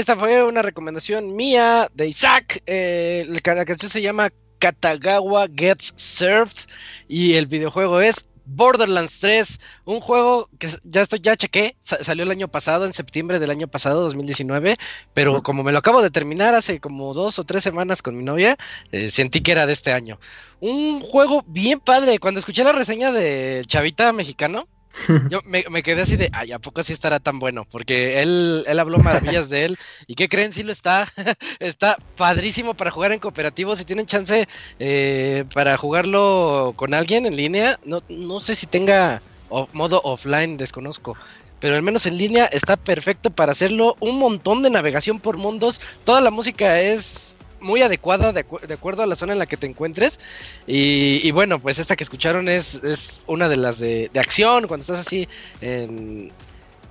Esta fue una recomendación mía de Isaac. Eh, la canción se llama Katagawa Gets Served y el videojuego es Borderlands 3, un juego que ya estoy, ya chequé, salió el año pasado, en septiembre del año pasado, 2019, pero como me lo acabo de terminar hace como dos o tres semanas con mi novia, eh, sentí que era de este año. Un juego bien padre, cuando escuché la reseña de Chavita Mexicano, yo me, quedé así de, ay, ¿a poco sí estará tan bueno? Porque él, él habló maravillas de él. ¿Y qué creen? Sí lo está. está padrísimo para jugar en cooperativo. Si tienen chance eh, para jugarlo con alguien en línea, no, no sé si tenga modo offline, desconozco. Pero al menos en línea está perfecto para hacerlo. Un montón de navegación por mundos. Toda la música es muy adecuada de, acuerdo a la zona en la que te encuentres. Y, bueno, pues esta que escucharon es, es una de las de, acción, cuando estás así en,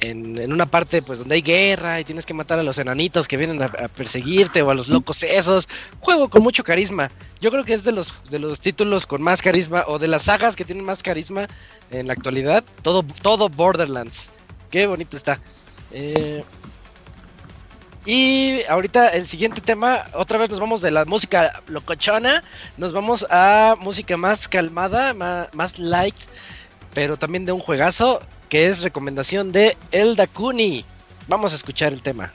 en, una parte pues donde hay guerra y tienes que matar a los enanitos que vienen a, perseguirte o a los locos esos. Juego con mucho carisma. Yo creo que es de los, de los títulos con más carisma o de las sagas que tienen más carisma en la actualidad. Todo, todo Borderlands. Qué bonito está. Eh, y ahorita el siguiente tema, otra vez nos vamos de la música locochona, nos vamos a música más calmada, más, light, pero también de un juegazo, que es recomendación de El Dakuni. Vamos a escuchar el tema.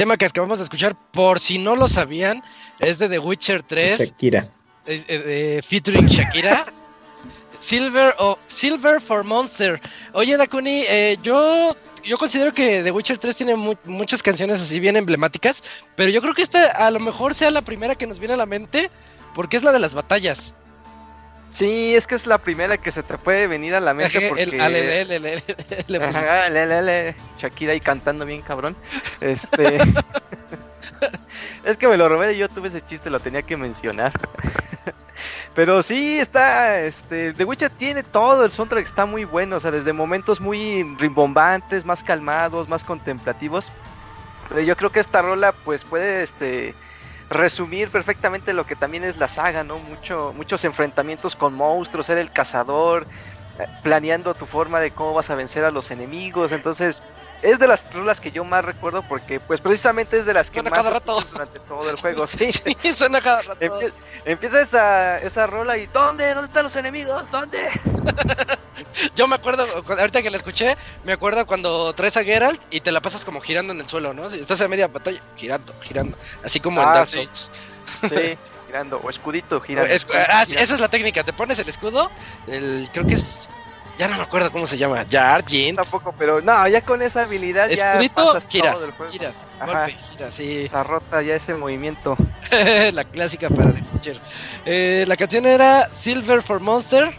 Tema que acabamos de escuchar, por si no lo sabían, es de The Witcher 3. Shakira. Eh, featuring Shakira. Silver o Silver for Monster. Oye, Dakuni, eh, yo, yo considero que The Witcher 3 tiene muchas canciones así bien emblemáticas, pero yo creo que esta a lo mejor sea la primera que nos viene a la mente, porque es la de las batallas. Sí, es que es la primera que se te puede venir a la mente porque... El, ale, Shakira ahí cantando bien cabrón. Este... es que me lo robé de YouTube ese chiste, lo tenía que mencionar. Pero sí, está, este, The Witcher tiene todo, el soundtrack está muy bueno, o sea, desde momentos muy rimbombantes, más calmados, más contemplativos. Pero yo creo que esta rola, pues puede, este, resumir perfectamente lo que también es la saga, ¿no? Mucho, muchos enfrentamientos con monstruos, ser el cazador, planeando tu forma de cómo vas a vencer a los enemigos. Entonces, es de las rolas que yo más recuerdo porque pues precisamente es de las que más cada rato. durante todo el juego, sí. sí suena cada rato. empieza esa, esa rola y ¿dónde? ¿Dónde están los enemigos? ¿Dónde? yo me acuerdo, ahorita que la escuché, me acuerdo cuando traes a Geralt y te la pasas como girando en el suelo, ¿no? Estás a media batalla, girando, girando, así como en ah, Dark Souls. Sí. girando, o escudito, girando. ah, esa es la técnica, te pones el escudo, el, creo que es ya no me acuerdo cómo se llama. Ya, Jin. Tampoco, pero no, ya con esa habilidad Escudito, ya giras, giras, golpe, giras, sí. Está rota ya ese movimiento. la clásica para The Witcher. Eh, la canción era Silver for Monster.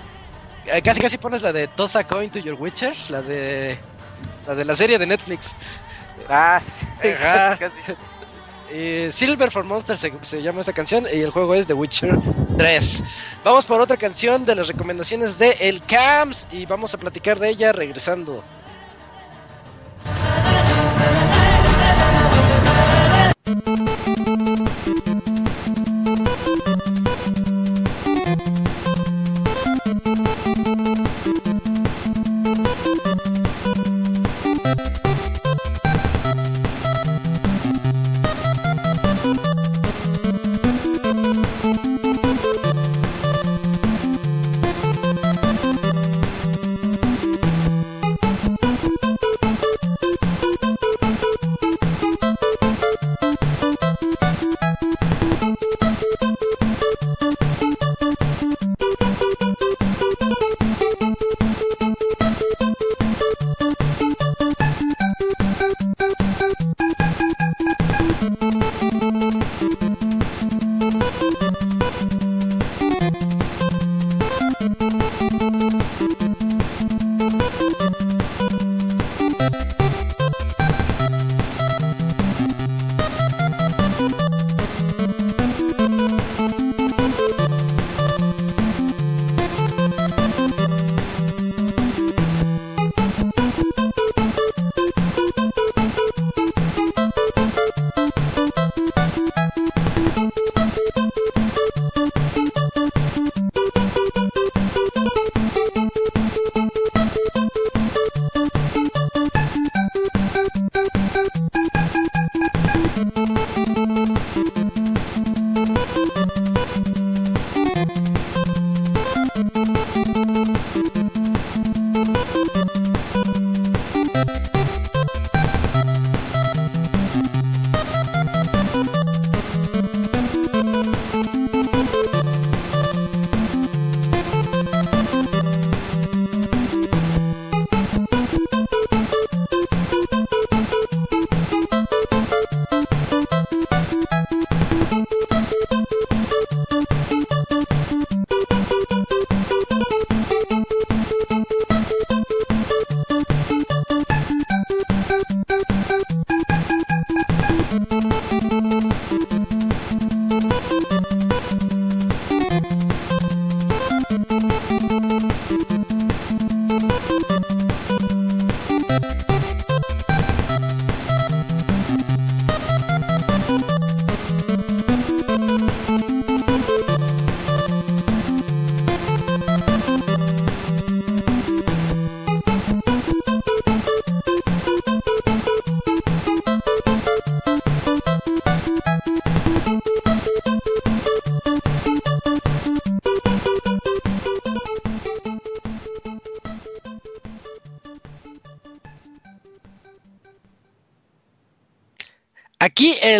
Eh, casi casi pones la de Tosa Coin to Your Witcher, la de la de la serie de Netflix. Ah, sí, casi, casi. Eh, Silver for Monster se, llama esta canción y el juego es The Witcher 3. Vamos por otra canción de las recomendaciones de El Camps y vamos a platicar de ella regresando.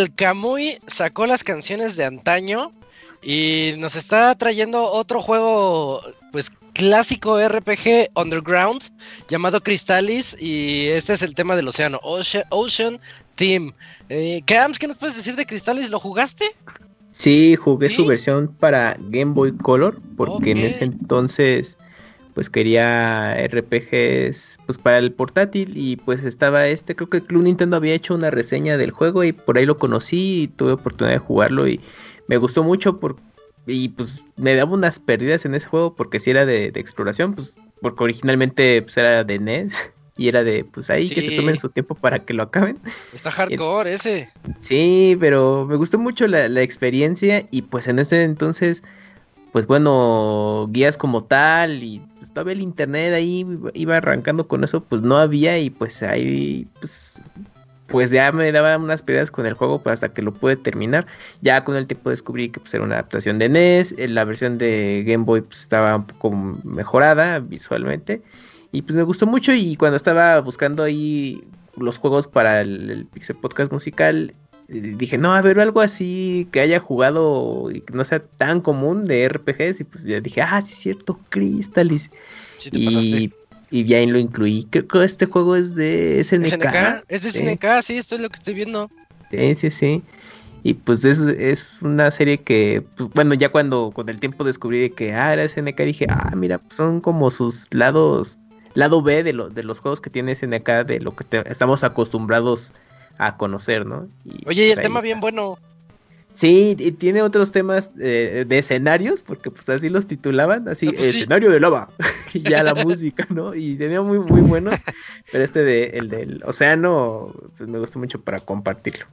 El Kamui sacó las canciones de antaño y nos está trayendo otro juego, pues clásico RPG underground llamado Crystalis y este es el tema del océano, Ocean, Team. Eh, ¿qué nos puedes decir de Crystalis? ¿Lo jugaste? Sí, jugué su versión para Game Boy Color porque en ese entonces pues quería RPGs pues para el portátil y pues estaba este, creo que Club Nintendo había hecho una reseña del juego y por ahí lo conocí y tuve oportunidad de jugarlo y me gustó mucho por, y pues me daba unas pérdidas en ese juego porque si era de, exploración, pues porque originalmente pues era de NES y era de pues ahí que se tomen su tiempo para que lo acaben. Está hardcore ese. Sí, pero me gustó mucho la, la experiencia y pues en ese entonces pues bueno, guías como tal y pues, todavía el internet ahí iba arrancando con eso, pues no había y pues ahí pues pues ya me daba unas peleas con el juego pues, hasta que lo pude terminar. Ya con el tiempo descubrí que pues, era una adaptación de NES, eh, la versión de Game Boy pues, estaba un poco mejorada visualmente y pues me gustó mucho y cuando estaba buscando ahí los juegos para el, Pixel Podcast musical, dije, no, a ver, algo así que haya jugado y que no sea tan común de RPGs y pues ya dije, ah, sí es cierto, Crystalis. y y bien lo incluí. Creo que este juego es de SNK. ¿SNK? Es de SNK, sí, esto es lo que estoy viendo. Sí, sí, sí. Y pues es, es una serie que, pues, bueno, ya cuando con el tiempo descubrí que ah, era SNK, dije, ah, mira, pues son como sus lados, lado B de, lo, de los juegos que tiene SNK, de lo que estamos acostumbrados a conocer, ¿no? Oye, y el pues, tema bien bueno. Sí, y tiene otros temas eh, de escenarios, porque pues así los titulaban, así, ah, pues escenario de lava, y ya la música, ¿no? Y tenía muy, muy buenos, pero este de, el del océano, pues me gustó mucho para compartirlo.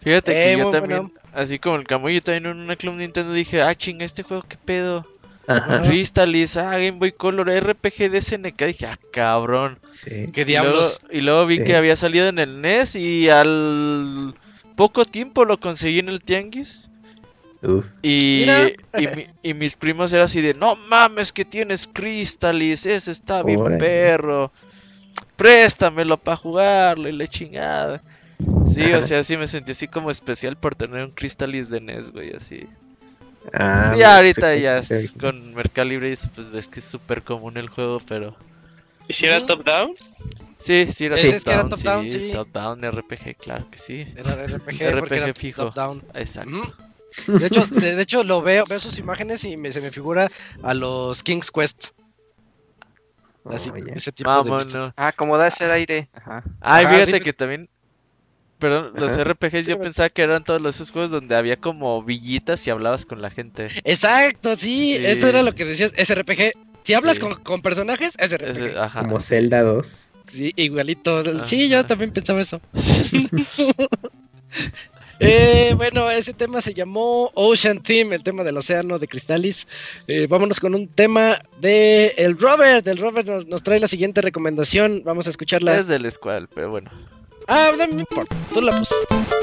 Fíjate que eh, yo también, así como el Camuy, también en una Club Nintendo dije, ah, ching, este juego, ¿qué pedo? Ajá. Crystallis, ah, Game Boy Color, RPG de SNK, dije, ah, cabrón. Sí. ¿Qué diablos? Y luego, vi que había salido en el NES y al poco tiempo lo conseguí en el tianguis. Y, y, mis primos eran así de, no mames que tienes Crystalis, ese está bien perro. Préstamelo para jugarlo y le chingada. Sí, o sea, sí me sentí así como especial por tener un Crystalis de NES, güey, así. Ah, y ahorita ya es, con Mercado Libre, pues ves que es súper común el juego, pero... ¿Y si era top-down? Sí, sí, era, top, down, top down, sí, Top down, RPG, claro que sí. Era RPG, RPG fijo. Top down. Exacto. De hecho, de, hecho lo veo, veo sus imágenes y me, se me figura a los King's Quest. Así, ese tipo de Ah, como da el aire. Ajá. Ay, fíjate que también Perdón, los RPGs yo pensaba que eran todos esos juegos donde había como villitas y hablabas con la gente. Exacto, sí, eso era lo que decías, SRPG. Si hablas con, con, personajes, SRPG. Ajá. Como Zelda 2. Sí, igualito. Sí, yo también pensaba eso. eh, bueno, ese tema se llamó Ocean Theme, el tema del océano de Cristalis. Eh, vámonos con un tema de el Robert. El Robert nos, trae la siguiente recomendación. Vamos a escucharla. Es del Squall, pero bueno. Ah, no me importa. Tú la pusiste.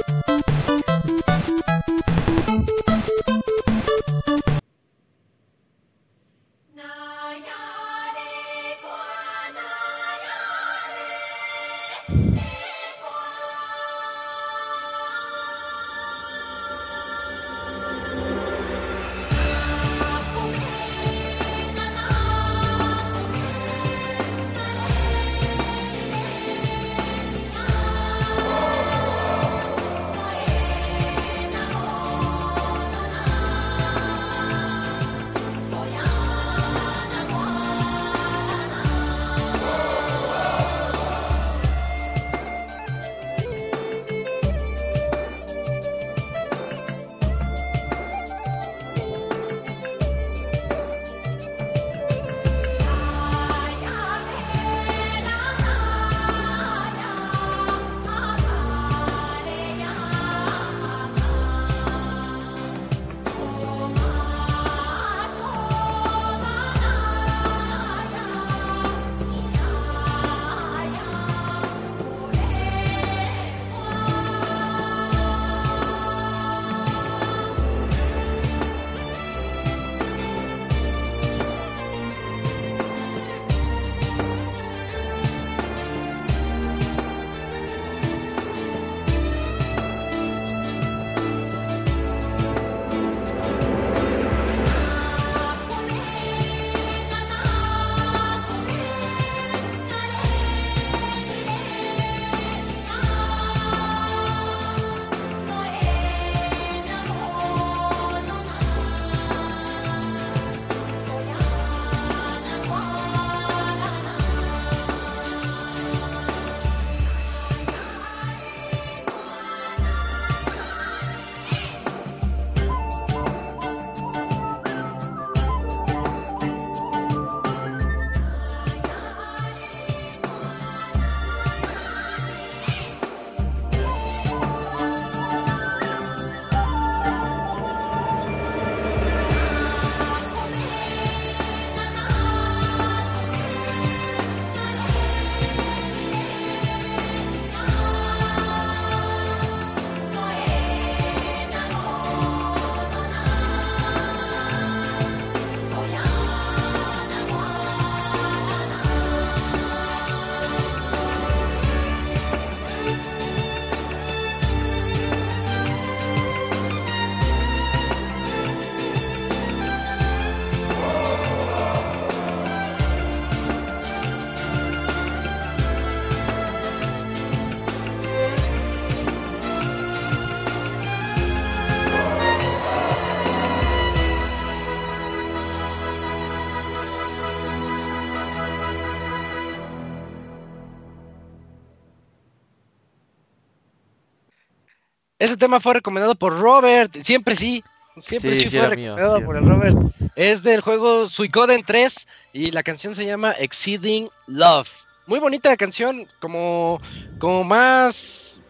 Ese tema fue recomendado por Robert, siempre sí. Siempre sí, fue recomendado por el Robert. Es del juego Suicoden 3 y la canción se llama Exceeding Love. Muy bonita la canción, como, como más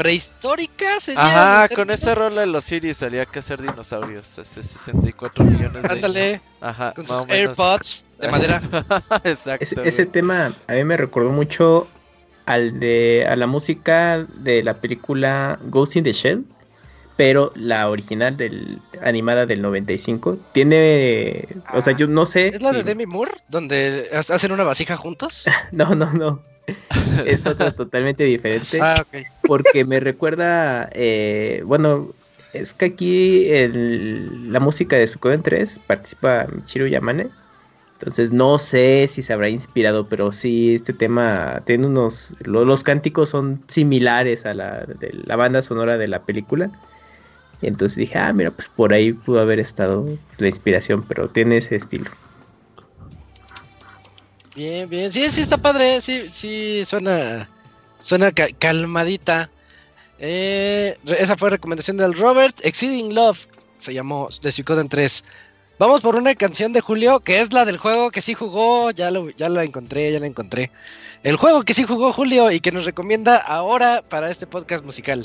prehistórica. Ajá, con esa rola de los Siri salía que hacer dinosaurios hace 64 millones de Ándale, Ajá, con sus AirPods de madera. Exacto. ese tema a mí me recordó mucho al de a la música de la película Ghost in the Shell, pero la original del animada del 95 tiene, o sea, yo no sé. ¿Es la de Demi Moore donde hacen una vasija juntos? no, no, no. es otra totalmente diferente. Ah, porque me recuerda, eh, bueno, es que aquí el, la música de Sukoden 3 participa Michiru Yamane. Entonces no sé si se habrá inspirado, pero sí, este tema tiene unos... los cánticos son similares a la de la banda sonora de la película. Y entonces dije, ah, mira, pues por ahí pudo haber estado la inspiración, pero tiene ese estilo. Bien, bien, sí, sí está padre, sí, sí, suena, suena calmadita. Eh, esa fue recomendación del Robert, Exceeding Love, se llamó The Suikoden 3. Vamos por una canción de Julio, que es la del juego que sí jugó, ya, lo, ya la encontré, ya la encontré. El juego que sí jugó Julio y que nos recomienda ahora para este podcast musical.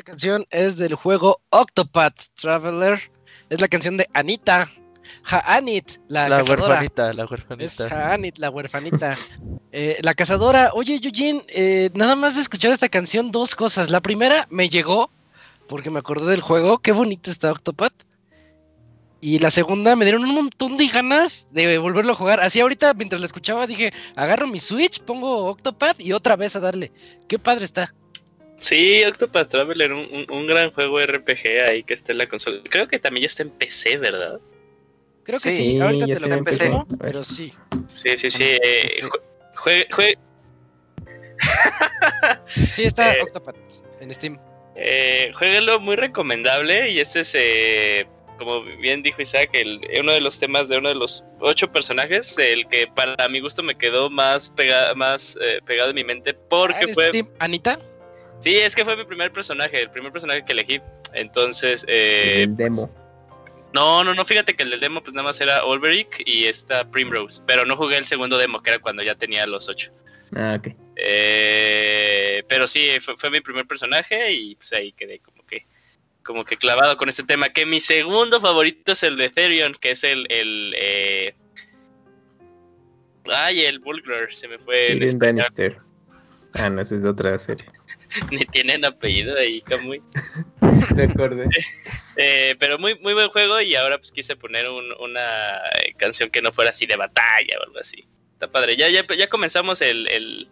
Esta canción es del juego Octopath Traveler. Es la canción de Anita. Anit, la, la huerfanita, la huerfanita. Es Anit, la huerfanita. Eh, la cazadora. Oye, Eugene, eh, nada más de escuchar esta canción, dos cosas. La primera, me llegó, porque me acordé del juego. Qué bonito está Octopath. Y la segunda, me dieron un montón de ganas de volverlo a jugar. Así ahorita, mientras la escuchaba, dije, agarro mi Switch, pongo Octopath y otra vez a darle. Qué padre está. Sí, Octopath Traveler, un, un, gran juego RPG ahí que está en la consola. Creo que también ya está en PC, ¿verdad? Creo que sí, ahorita te lo empecé, pero sí. Sí, sí, sí. Eh, juegue, sí, está eh, Octopath en Steam. Eh, jueguelo muy recomendable y este es, eh, como bien dijo Isaac, el, uno de los temas de uno de los ocho personajes, el que para mi gusto me quedó más, pega, más eh, pegado en mi mente porque ah, fue... ¿Anita? Sí, es que fue mi primer personaje, el primer personaje que elegí. Entonces. Eh, el demo. no, no, no, fíjate que el del demo pues nada más era Olberic y esta Primrose. Pero no jugué el segundo demo, que era cuando ya tenía los ocho. Ah, ok. Eh, pero sí, fue, mi primer personaje y pues ahí quedé como que como que clavado con este tema. Que mi segundo favorito es el de Therion, que es el. el eh... Ay, el Bulgrar, se me fue. El Bannister. Ah, no, esa es de otra serie. Ni tienen apellido ahí, muy. De acuerdo. Eh, pero muy, muy buen juego y ahora pues quise poner una eh, canción que no fuera así de batalla o algo así. Está padre. Ya, ya, ya comenzamos el,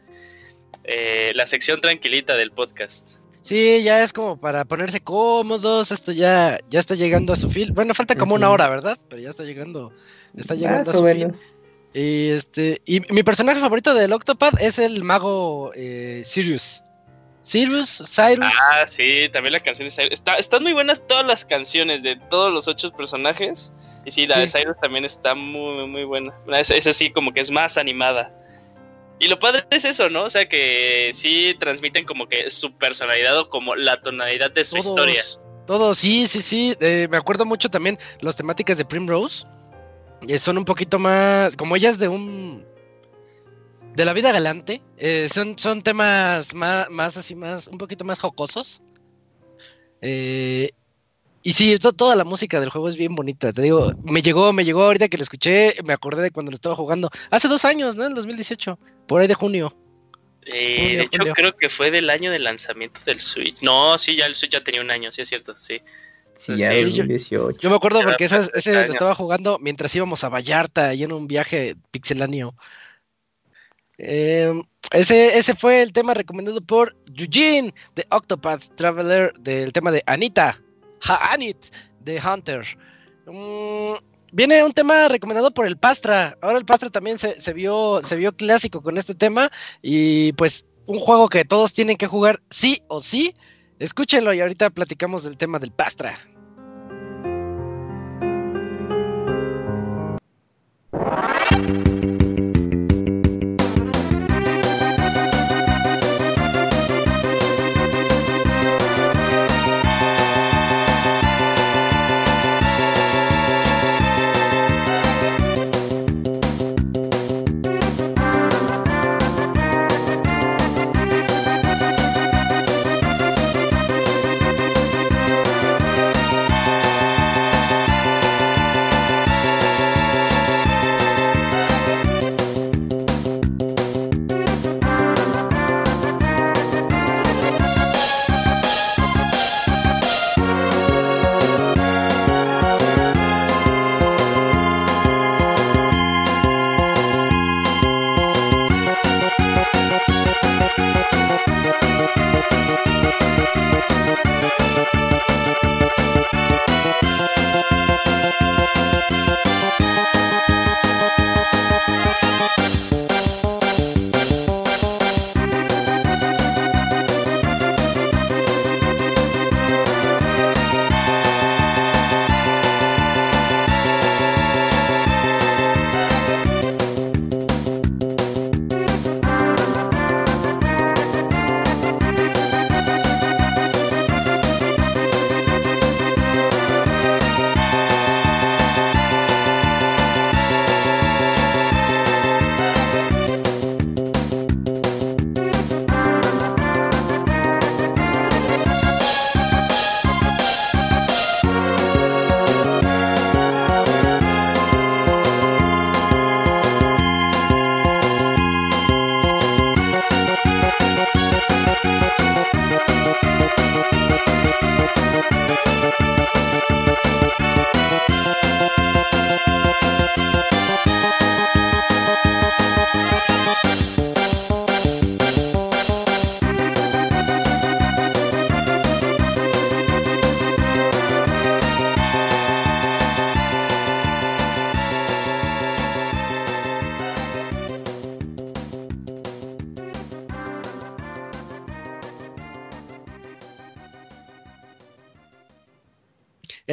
eh, la sección tranquilita del podcast. Sí, ya es como para ponerse cómodos. Esto ya, ya está llegando a su fin. Bueno, falta como una hora, ¿verdad? Pero ya está llegando, está llegando a su fin. Y este, y mi personaje favorito del Octopad es el mago Sirius. Cyrus, Cyrus. Ah, sí, también la canción de Cyrus. Está, están muy buenas todas las canciones de todos los ocho personajes. Y sí, la de Cyrus también está muy, muy buena. Es, así como que es más animada. Y lo padre es eso, ¿no? O sea, que sí transmiten como que su personalidad o como la tonalidad de su historia. Todos, sí, sí, sí. Eh, me acuerdo mucho también las temáticas de Primrose. Eh, son un poquito más, como ellas de un de la vida galante. Eh, son, son temas más, más así, más, un poquito más jocosos. Eh, y sí, toda la música del juego es bien bonita. Te digo, me llegó, me llegó ahorita que lo escuché, me acordé de cuando lo estaba jugando. Hace dos años, ¿no? En 2018, por ahí de junio. Eh, de hecho, creo que fue del año de lanzamiento del Switch. No, sí, ya el Switch ya tenía un año, sí es cierto, sí. Sí, ya sí, 2018. Yo, me acuerdo porque ese, ese lo estaba jugando mientras íbamos a Vallarta y en un viaje pixeláneo. Em, ese, ese fue el tema recomendado por Eugene de Octopath Traveler del tema de Anita, ha Anit de Hunter. Mm, viene un tema recomendado por el Pastra. Ahora el Pastra también se, se, vio, se vio clásico con este tema y pues un juego que todos tienen que jugar sí o sí. Escúchenlo y ahorita platicamos del tema del Pastra.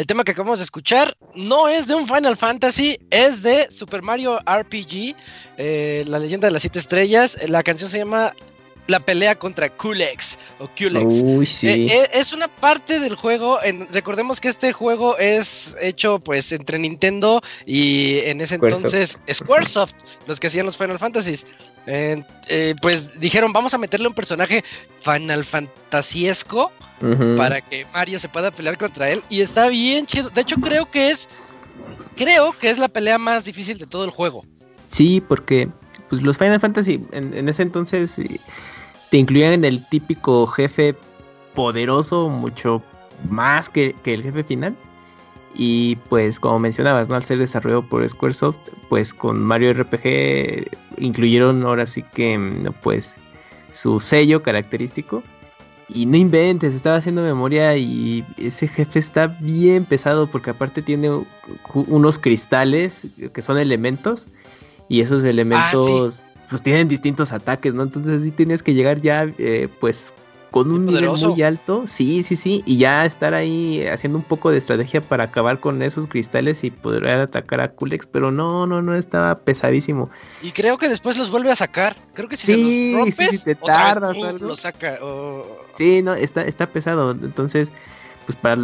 El tema que acabamos de escuchar no es de un Final Fantasy, es de Super Mario RPG, eh, la leyenda de las siete estrellas. La canción se llama la pelea contra Kulex o Kulex. Uy, sí. Eh, eh, es una parte del juego. En, recordemos que este juego es hecho pues entre Nintendo y en ese entonces Squaresoft, los que hacían los Final Fantasies. Eh, pues dijeron, vamos a meterle un personaje Para que Mario se pueda pelear contra él. Y está bien chido. De hecho, creo que es. Creo que es la pelea más difícil de todo el juego. Sí, porque pues los Final Fantasy en, ese entonces te incluían en el típico jefe poderoso, mucho más que, que, el jefe final. Y pues como mencionabas, ¿no? Al ser desarrollado por Squaresoft, pues con Mario RPG incluyeron ahora sí que pues su sello característico y no inventes, estaba haciendo memoria y ese jefe está bien pesado porque aparte tiene unos cristales que son elementos y esos elementos ah, pues tienen distintos ataques, ¿no? Entonces sí tienes que llegar ya eh, pues con un nivel muy alto, sí, sí, sí, y ya estar ahí haciendo un poco de estrategia para acabar con esos cristales y poder atacar a Kulex, pero no, no, no, estaba pesadísimo. Y creo que después los vuelve a sacar, creo que si sí, se los rompes, sí, te tardas algo. Lo saca, Sí, no, está, está pesado, entonces pues para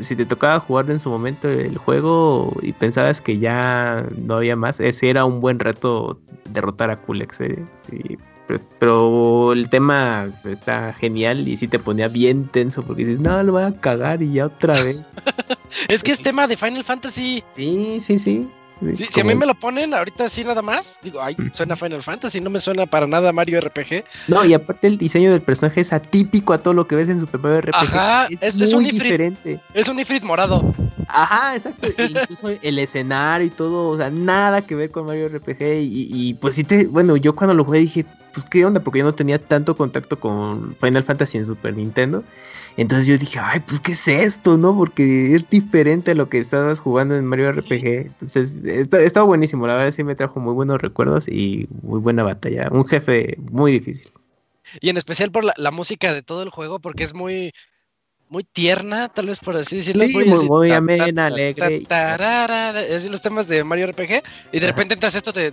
si te tocaba jugar en su momento el juego y pensabas que ya no había más, ese era un buen reto derrotar a Kulex, ¿eh? sí, pues, pero, el tema está genial y sí te ponía bien tenso porque dices, no, lo voy a cagar y ya otra vez. es que es tema de Final Fantasy. Sí, sí, sí. Si a mí me lo ponen ahorita así nada más, digo, ay, suena Final Fantasy, no me suena para nada Mario RPG. No, y aparte el diseño del personaje es atípico a todo lo que ves en Super Mario RPG. Ajá, es, muy diferente. Es un Ifrit morado. Ajá, exacto. Incluso el escenario y todo, o sea, nada que ver con Mario RPG. Y, y, pues sí te, bueno, yo cuando lo jugué dije, pues qué onda, porque yo no tenía tanto contacto con Final Fantasy en Super Nintendo. Entonces yo dije, ay, pues qué es esto, ¿no? Porque es diferente a lo que estabas jugando en Mario RPG. Entonces, estaba buenísimo, la verdad sí me trajo muy buenos recuerdos y muy buena batalla. Un jefe muy difícil. Y en especial por la, música de todo el juego, porque es muy, muy tierna, tal vez por así decirlo. Sí, muy, amena, alegre. es los temas de Mario RPG. Y de repente entras esto, te,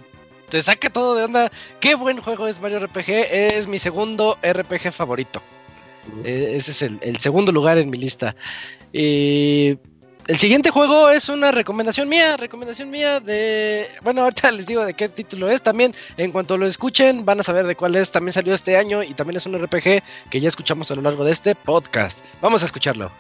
te saca todo de onda. Qué buen juego es Mario RPG. Es mi segundo RPG favorito. Eh, ese es el, segundo lugar en mi lista. El siguiente juego es una recomendación mía, recomendación mía de... Bueno, ahorita les digo de qué título es. También, en cuanto lo escuchen, van a saber de cuál es. También salió este año y también es un RPG que ya escuchamos a lo largo de este podcast. Vamos a escucharlo.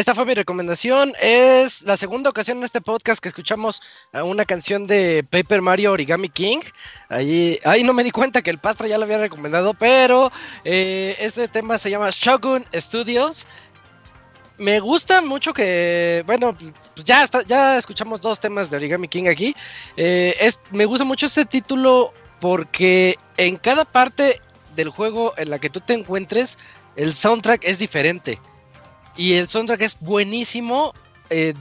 Esta fue mi recomendación. Es la segunda ocasión en este podcast que escuchamos una canción de Paper Mario Origami King. Ahí, ahí no me di cuenta que el Pastra ya lo había recomendado, pero eh, este tema se llama Shogun Studios. Me gusta mucho que, bueno, pues ya, ya escuchamos dos temas de Origami King aquí. Eh, me gusta mucho este título porque en cada parte del juego en la que tú te encuentres, el soundtrack es diferente. Y el soundtrack es buenísimo. Eh,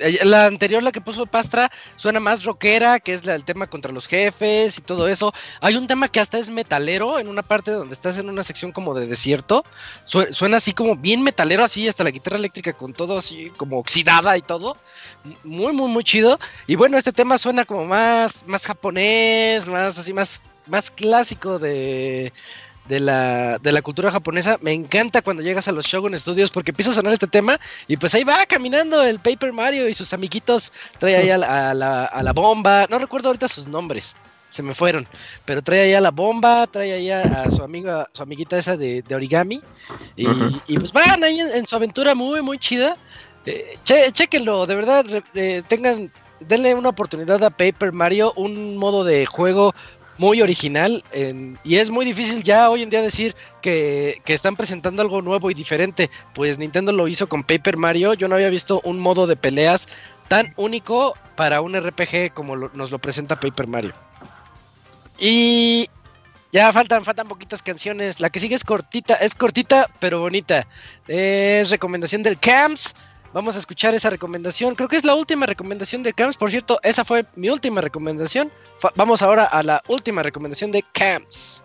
eh, la anterior, la que puso Pastra, suena más rockera, que es el tema contra los jefes y todo eso. Hay un tema que hasta es metalero en una parte donde estás en una sección como de desierto. suena así como bien metalero, así hasta la guitarra eléctrica con todo así como oxidada y todo. Muy, muy, muy chido. Y bueno, este tema suena como más, más japonés, más así, más, más clásico de de la, de la cultura japonesa. Me encanta cuando llegas a los Shogun Studios porque empieza a sonar este tema y pues ahí va caminando el Paper Mario y sus amiguitos. Trae ahí a la, a la, bomba. No recuerdo ahorita sus nombres. Se me fueron. Pero trae ahí a la bomba, trae ahí a, su amiga, su amiguita esa de, origami. Y, pues van ahí en, su aventura muy, muy chida. Eh, chequenlo, de verdad, eh, tengan, denle una oportunidad a Paper Mario, un modo de juego muy original y es muy difícil ya hoy en día decir que, están presentando algo nuevo y diferente. Pues Nintendo lo hizo con Paper Mario. Yo no había visto un modo de peleas tan único para un RPG como nos lo presenta Paper Mario. Y ya faltan, faltan poquitas canciones. La que sigue es cortita, es cortita pero bonita. Es recomendación del Camps. Vamos a escuchar esa recomendación. Creo que es la última recomendación de Camps. Por cierto, esa fue mi última recomendación. vamos ahora a la última recomendación de Camps.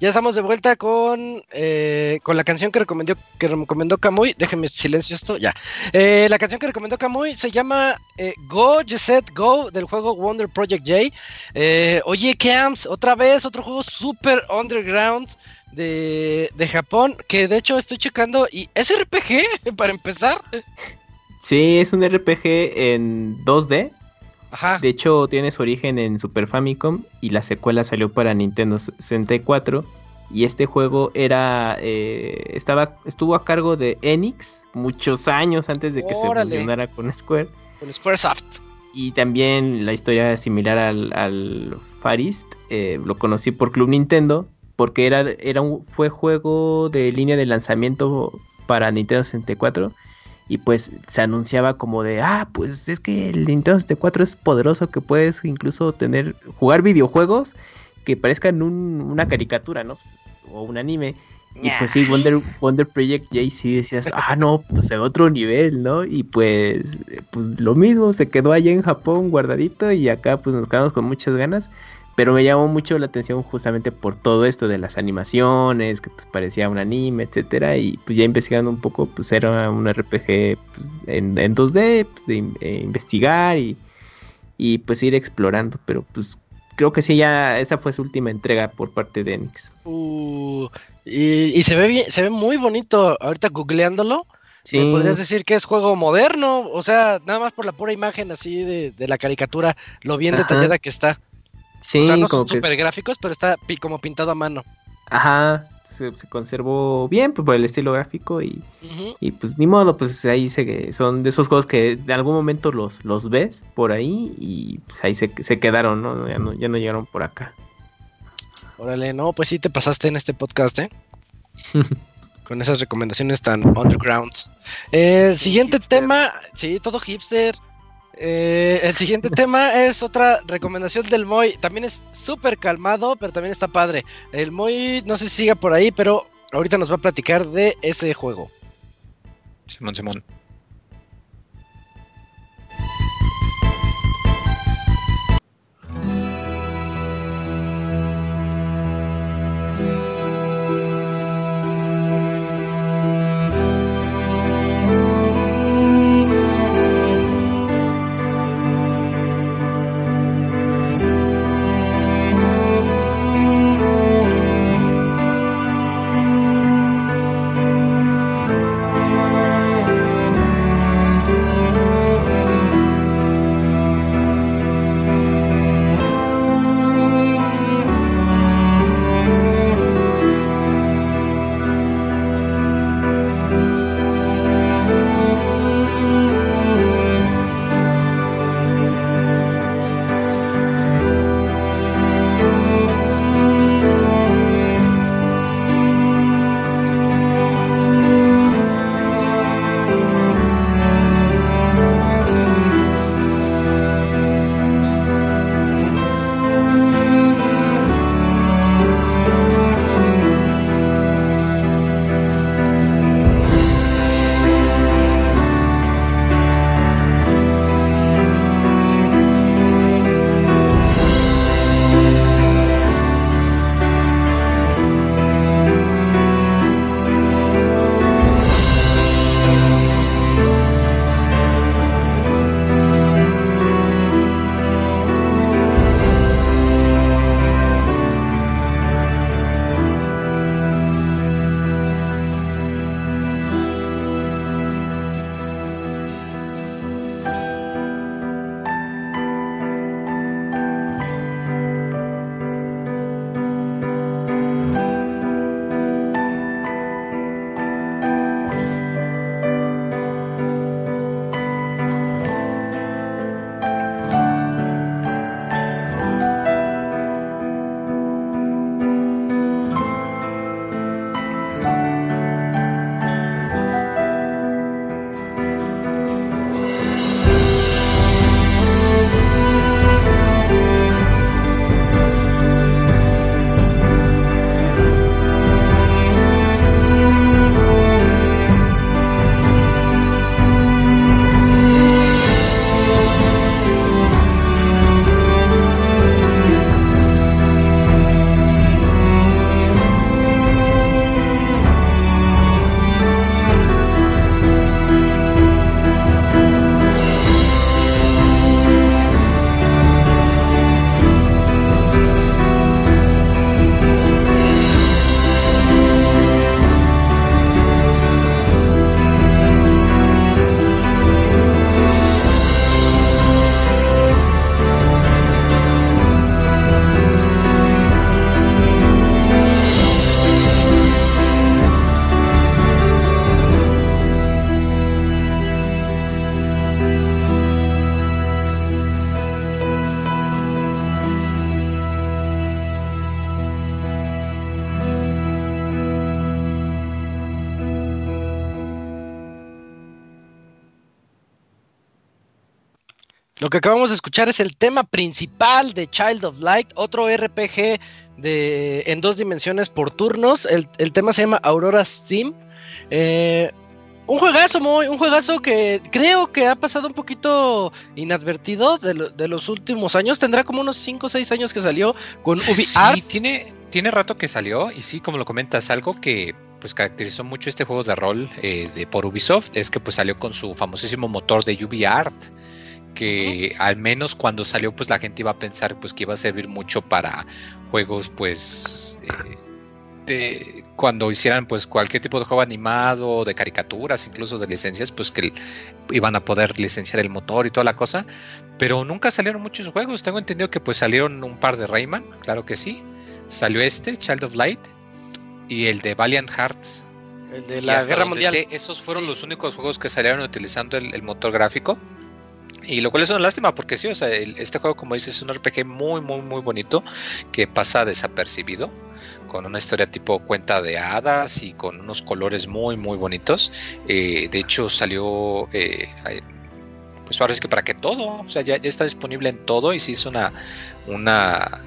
Ya estamos de vuelta con, eh, con la canción que recomendó, que recomendó. Déjenme silencio esto, ya. Eh, la canción que recomendó Kamui se llama eh, Go, Set Go del juego Wonder Project J. oye, Camps, otra vez, otro juego super underground de, de Japón, que de hecho estoy checando y es RPG para empezar. Sí, es un RPG en 2D. De hecho, tiene su origen en Super Famicom y la secuela salió para Nintendo 64. Y este juego era eh, estaba estuvo a cargo de Enix muchos años antes de que se fusionara con Square. Con Squaresoft. Y también la historia similar al, al Farist. Eh, lo conocí por Club Nintendo. Porque era, era un, fue juego de línea de lanzamiento para Nintendo 64 y pues se anunciaba como de, ah, pues es que el Nintendo 64 es poderoso que puedes incluso tener, jugar videojuegos que parezcan una caricatura, ¿no? O un anime. Y pues sí, Wonder, Wonder Project J sí decías, ah, no, pues a otro nivel, ¿no? Y pues, pues lo mismo, se quedó allá en Japón guardadito y acá pues nos quedamos con muchas ganas. Pero me llamó mucho la atención justamente por todo esto de las animaciones, que pues parecía un anime, etcétera. Y pues ya investigando un poco, pues era un RPG pues, en, 2D, pues, de eh, investigar y, y, pues ir explorando. Pero pues creo que sí, ya esa fue su última entrega por parte de Enix. Uh, y, se ve bien, se ve muy bonito ahorita googleándolo. Sí. podrías decir que es juego moderno, o sea, nada más por la pura imagen así de, la caricatura, lo bien detallada que está. Sí, o sea, no son super gráficos, pero está como pintado a mano. Ajá, se, conservó bien pues, por el estilo gráfico y, y, pues ni modo, pues ahí se, son de esos juegos que de algún momento los, los ves por ahí y pues ahí se, se quedaron, ¿no? Ya, ¿no? ya no llegaron por acá. Órale, no, pues sí te pasaste en este podcast, ¿eh? Con esas recomendaciones tan undergrounds. El siguiente tema, sí, todo hipster. Eh, el siguiente tema es otra recomendación del Moy. También es súper calmado, pero también está padre. El Moy, no sé si siga por ahí, pero ahorita nos va a platicar de ese juego. Simón, Simón. Lo que acabamos de escuchar es el tema principal de Child of Light, otro RPG de, en dos dimensiones por turnos. El, tema se llama Aurora Steam. Eh, un juegazo, muy, un juegazo que creo que ha pasado un poquito inadvertido de, los últimos años. Tendrá como unos 5 o 6 años que salió con UbiSoft. Sí, tiene, tiene rato que salió y sí, como lo comentas, algo que pues caracterizó mucho este juego de rol eh, de por Ubisoft es que pues salió con su famosísimo motor de UbiArt que al menos cuando salió pues la gente iba a pensar pues que iba a servir mucho para juegos pues eh, de, cuando hicieran pues cualquier tipo de juego animado de caricaturas incluso de licencias pues que iban a poder licenciar el motor y toda la cosa. Pero nunca salieron muchos juegos. Tengo entendido que pues salieron un par de Rayman claro que sí. Salió este Child of Light y el de Valiant Hearts. El de la Guerra Mundial. esos fueron los únicos juegos que salieron utilizando el motor gráfico y lo cual es una lástima porque sí, o sea, este juego, como dices, es un RPG muy, muy, muy bonito que pasa desapercibido, con una historia tipo cuenta de hadas y con unos colores muy, muy bonitos. Eh, de hecho, salió, eh, pues parece que para que todo, o sea, ya, ya, está disponible en todo y sí es una, una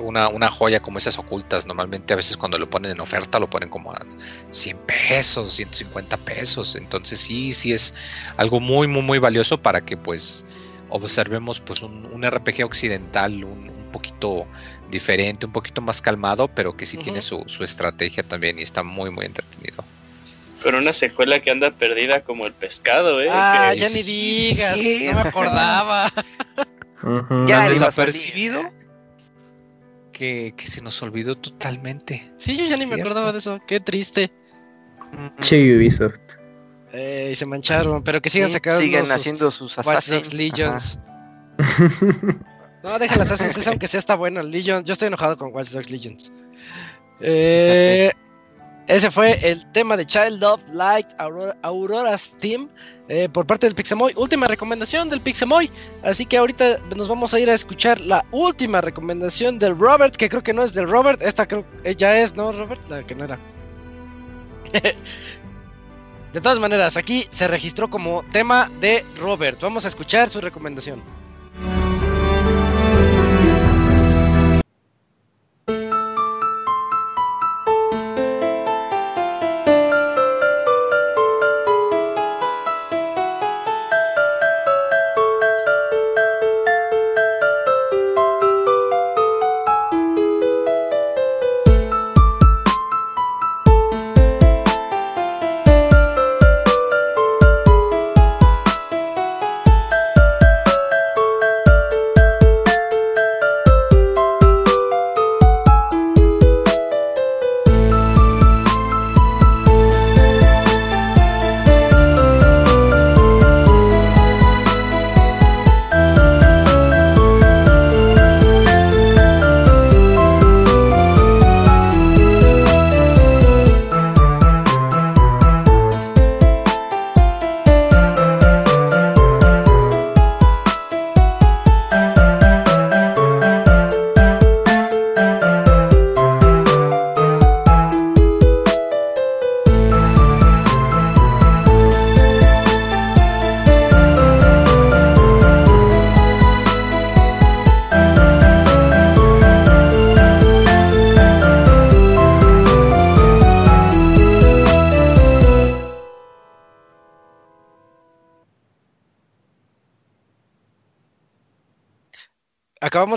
una, una, joya como esas ocultas. Normalmente a veces cuando lo ponen en oferta lo ponen como a 100 pesos, 150 pesos. Entonces sí, sí es algo muy, muy, muy valioso para que pues observemos pues un, RPG occidental un, poquito diferente, un poquito más calmado, pero que sí tiene su, estrategia también y está muy, muy entretenido. Pero una secuela que anda perdida como el pescado, ¿eh? Ah, ya ni digas, no me acordaba. Ya desapercibido que, se nos olvidó totalmente. Sí, yo ya ni me acordaba de eso. Qué triste. Che Ubisoft. Eh, se mancharon, pero que sigan sacando. Siguen haciendo sus Assassin's Legions. no, deja las Assassin's, aunque sea está bueno el Legion. Yo estoy enojado con Watch Dogs Legions. Eh, ese fue el tema de Child of Light Aurora's Team eh, por parte del Pixemoy. Última recomendación del Pixemoy. Así que ahorita nos vamos a ir a escuchar la última recomendación del Robert, que creo que no es del Robert. Esta creo que ya es, ¿no, Robert? La que no era. de todas maneras, aquí se registró como tema de Robert. Vamos a escuchar su recomendación.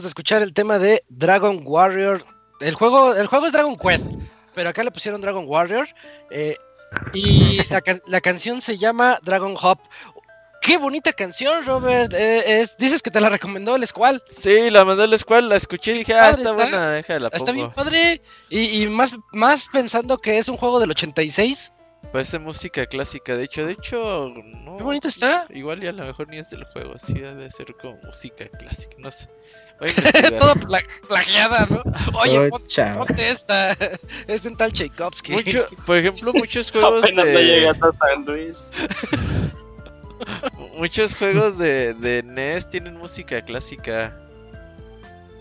Acabamos de escuchar el tema de Dragon Warrior. El juego, el juego es Dragon Quest, pero acá le pusieron Dragon Warrior. Eh, y la, canción se llama Dragon Hop. Qué bonita canción, Robert. Eh, dices que te la recomendó el Squall. Sí, la mandó el Squall, la escuché y dije, ah, está, buena, déjala. Está bien padre. Y, y, más, más pensando que es un juego del 86. Parece música clásica, de hecho, de hecho, no. Qué bonita está. Igual y a lo mejor ni es del juego, así debe ser como música clásica, no sé. Todo plagiada, ¿no? Oye, ponte esta. Es un tal Tchaikovsky. Mucho, por ejemplo, muchos juegos Apenas de. a San Luis. muchos juegos de, de NES tienen música clásica.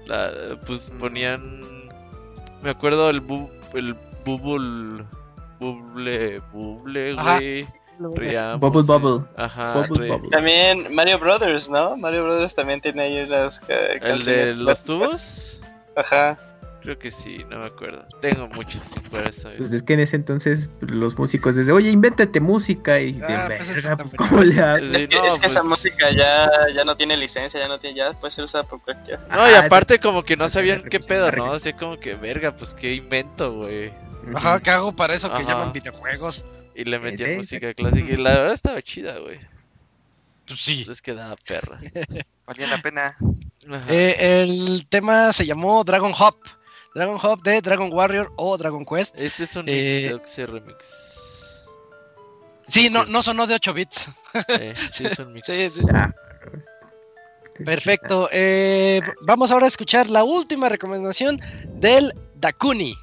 La, pues ponían. Me acuerdo el, bu, el Bubble. Bubble. Bubble, güey. Bubble Bubble. Ajá. También Mario Brothers, ¿no? Mario Brothers también tiene ahí las ¿El de los tubos? Ajá. Creo que sí, no me acuerdo. Tengo muchos sin por eso. Pues es que en ese entonces los músicos desde, oye, invéntate música y ah, pues pues, ¿cómo le haces? Es, que, esa pues música ya, ya no tiene licencia, ya no tiene, ya puede ser usada por cualquier. No, y ah, aparte como que no sabían qué pedo, ¿no? Así como que, verga, pues qué invento, güey. Ajá, ¿qué hago para eso que llaman videojuegos? Y le metían música clásica y la verdad estaba chida, güey. Pues sí. Es que da perra. Valía la pena. Eh, el tema se llamó Dragon Hop. Dragon Hop de Dragon Warrior o Dragon Quest. Este es un mix Eh, de Oxy Remix. Sí, no, no sonó de 8 bits. Eh, sí, es un mix. Sí, sí. Ah, Perfecto. eh, vamos ahora a escuchar la última recomendación del Dakuni.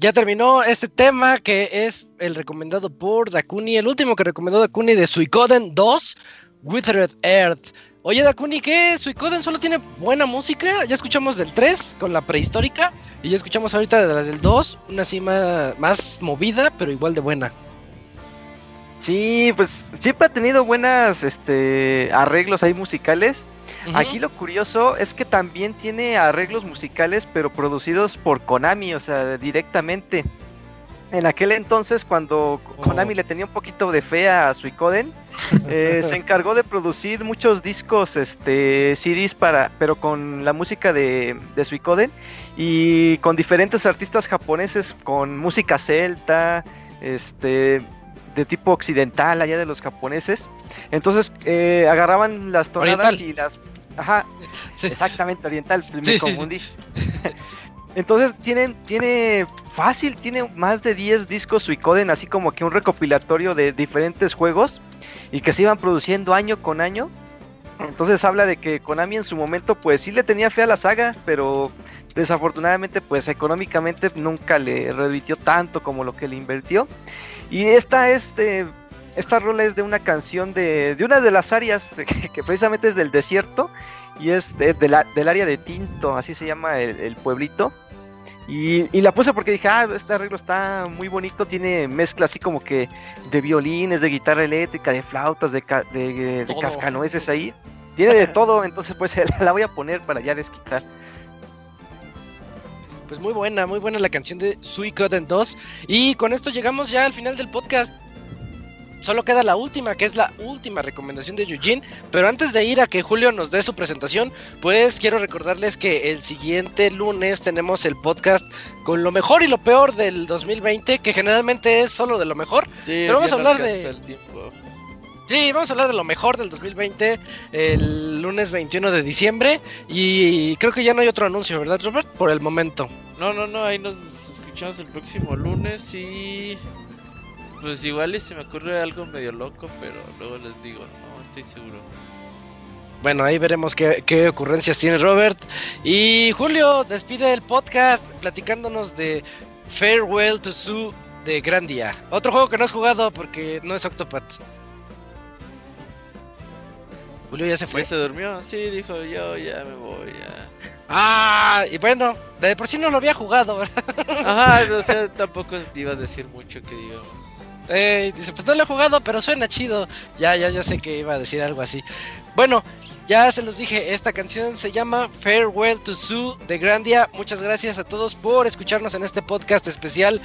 Ya terminó este tema que es el recomendado por Dakuni, el último que recomendó Dakuni de Suicoden 2, Withered Earth. Oye Dakuni, ¿qué? Suicoden solo tiene buena música. Ya escuchamos del 3 con la prehistórica y ya escuchamos ahorita de la del 2, una así más, movida, pero igual de buena. Sí, pues siempre ha tenido buenas este, arreglos ahí musicales. Aquí lo curioso es que también tiene arreglos musicales, pero producidos por Konami, o sea, directamente. En aquel entonces, cuando Konami oh. le tenía un poquito de fe a Suicoden, eh, se encargó de producir muchos discos, este, CDs para, pero con la música de, de Suicoden y con diferentes artistas japoneses, con música celta, este, de tipo occidental allá de los japoneses. Entonces eh, agarraban las tonadas y las... Ajá, exactamente, oriental, me confundí. Entonces tienen, tiene fácil, tiene más de 10 discos Suicoden, así como que un recopilatorio de diferentes juegos y que se iban produciendo año con año. Entonces habla de que Konami en su momento pues sí le tenía fe a la saga, pero desafortunadamente pues económicamente nunca le revirtió tanto como lo que le invirtió. Y esta este esta rola es de una canción de, de una de las áreas que, precisamente es del desierto y es del área de Tinto, así se llama el, pueblito. Y, la puse porque dije, ah, este arreglo está muy bonito, tiene mezcla así como que de violines, de guitarra eléctrica, de flautas, de, de, de cascanueces ahí. Tiene de todo, entonces pues la voy a poner para ya desquitar. Pues muy buena, muy buena la canción de Suicoden 2. Y con esto llegamos ya al final del podcast. Solo queda la última, que es la última recomendación de Eugene. Pero antes de ir a que Julio nos dé su presentación, pues quiero recordarles que el siguiente lunes tenemos el podcast con lo mejor y lo peor del 2020, que generalmente es solo de lo mejor. Sí, pero vamos a hablar de. Sí, vamos a hablar de lo mejor del 2020 el lunes 21 de diciembre. Y creo que ya no hay otro anuncio, ¿verdad, Robert? Por el momento. No, no, no, ahí nos escuchamos el próximo lunes y. Pues igual y se me ocurre algo medio loco, pero luego les digo, no estoy seguro. Bueno, ahí veremos qué, qué, ocurrencias tiene Robert. Y Julio, despide el podcast platicándonos de Farewell to Sue de Grandia. Otro juego que no has jugado porque no es Octopath. Julio ya se fue. ¿Ya se durmió? Sí, dijo yo ya me voy. Ya. Ah, y bueno, de por sí no lo había jugado, ¿verdad? Ajá, o sea, tampoco te iba a decir mucho que digamos. Eh, dice, pues no lo he jugado, pero suena chido. Ya, ya, ya sé que iba a decir algo así. Bueno, ya se los dije, esta canción se llama Farewell to Sue de Grandia. Muchas gracias a todos por escucharnos en este podcast especial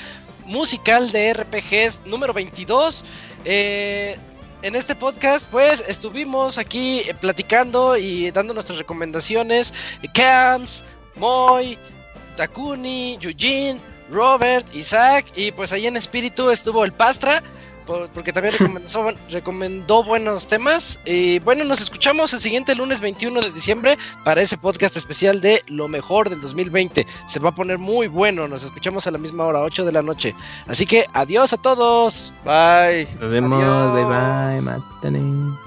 musical de RPGs número 22. Eh, en este podcast, pues estuvimos aquí eh, platicando y dando nuestras recomendaciones. Cams, Moy, Takuni, Eugene, Robert, Isaac y pues ahí en espíritu estuvo el Pastra porque también recomendó, buenos temas. Y bueno, nos escuchamos el siguiente lunes 21 de diciembre para ese podcast especial de lo mejor del 2020. Se va a poner muy bueno. Nos escuchamos a la misma hora, 8 de la noche. Así que adiós a todos. Bye. Nos vemos. Bye bye. Mátane.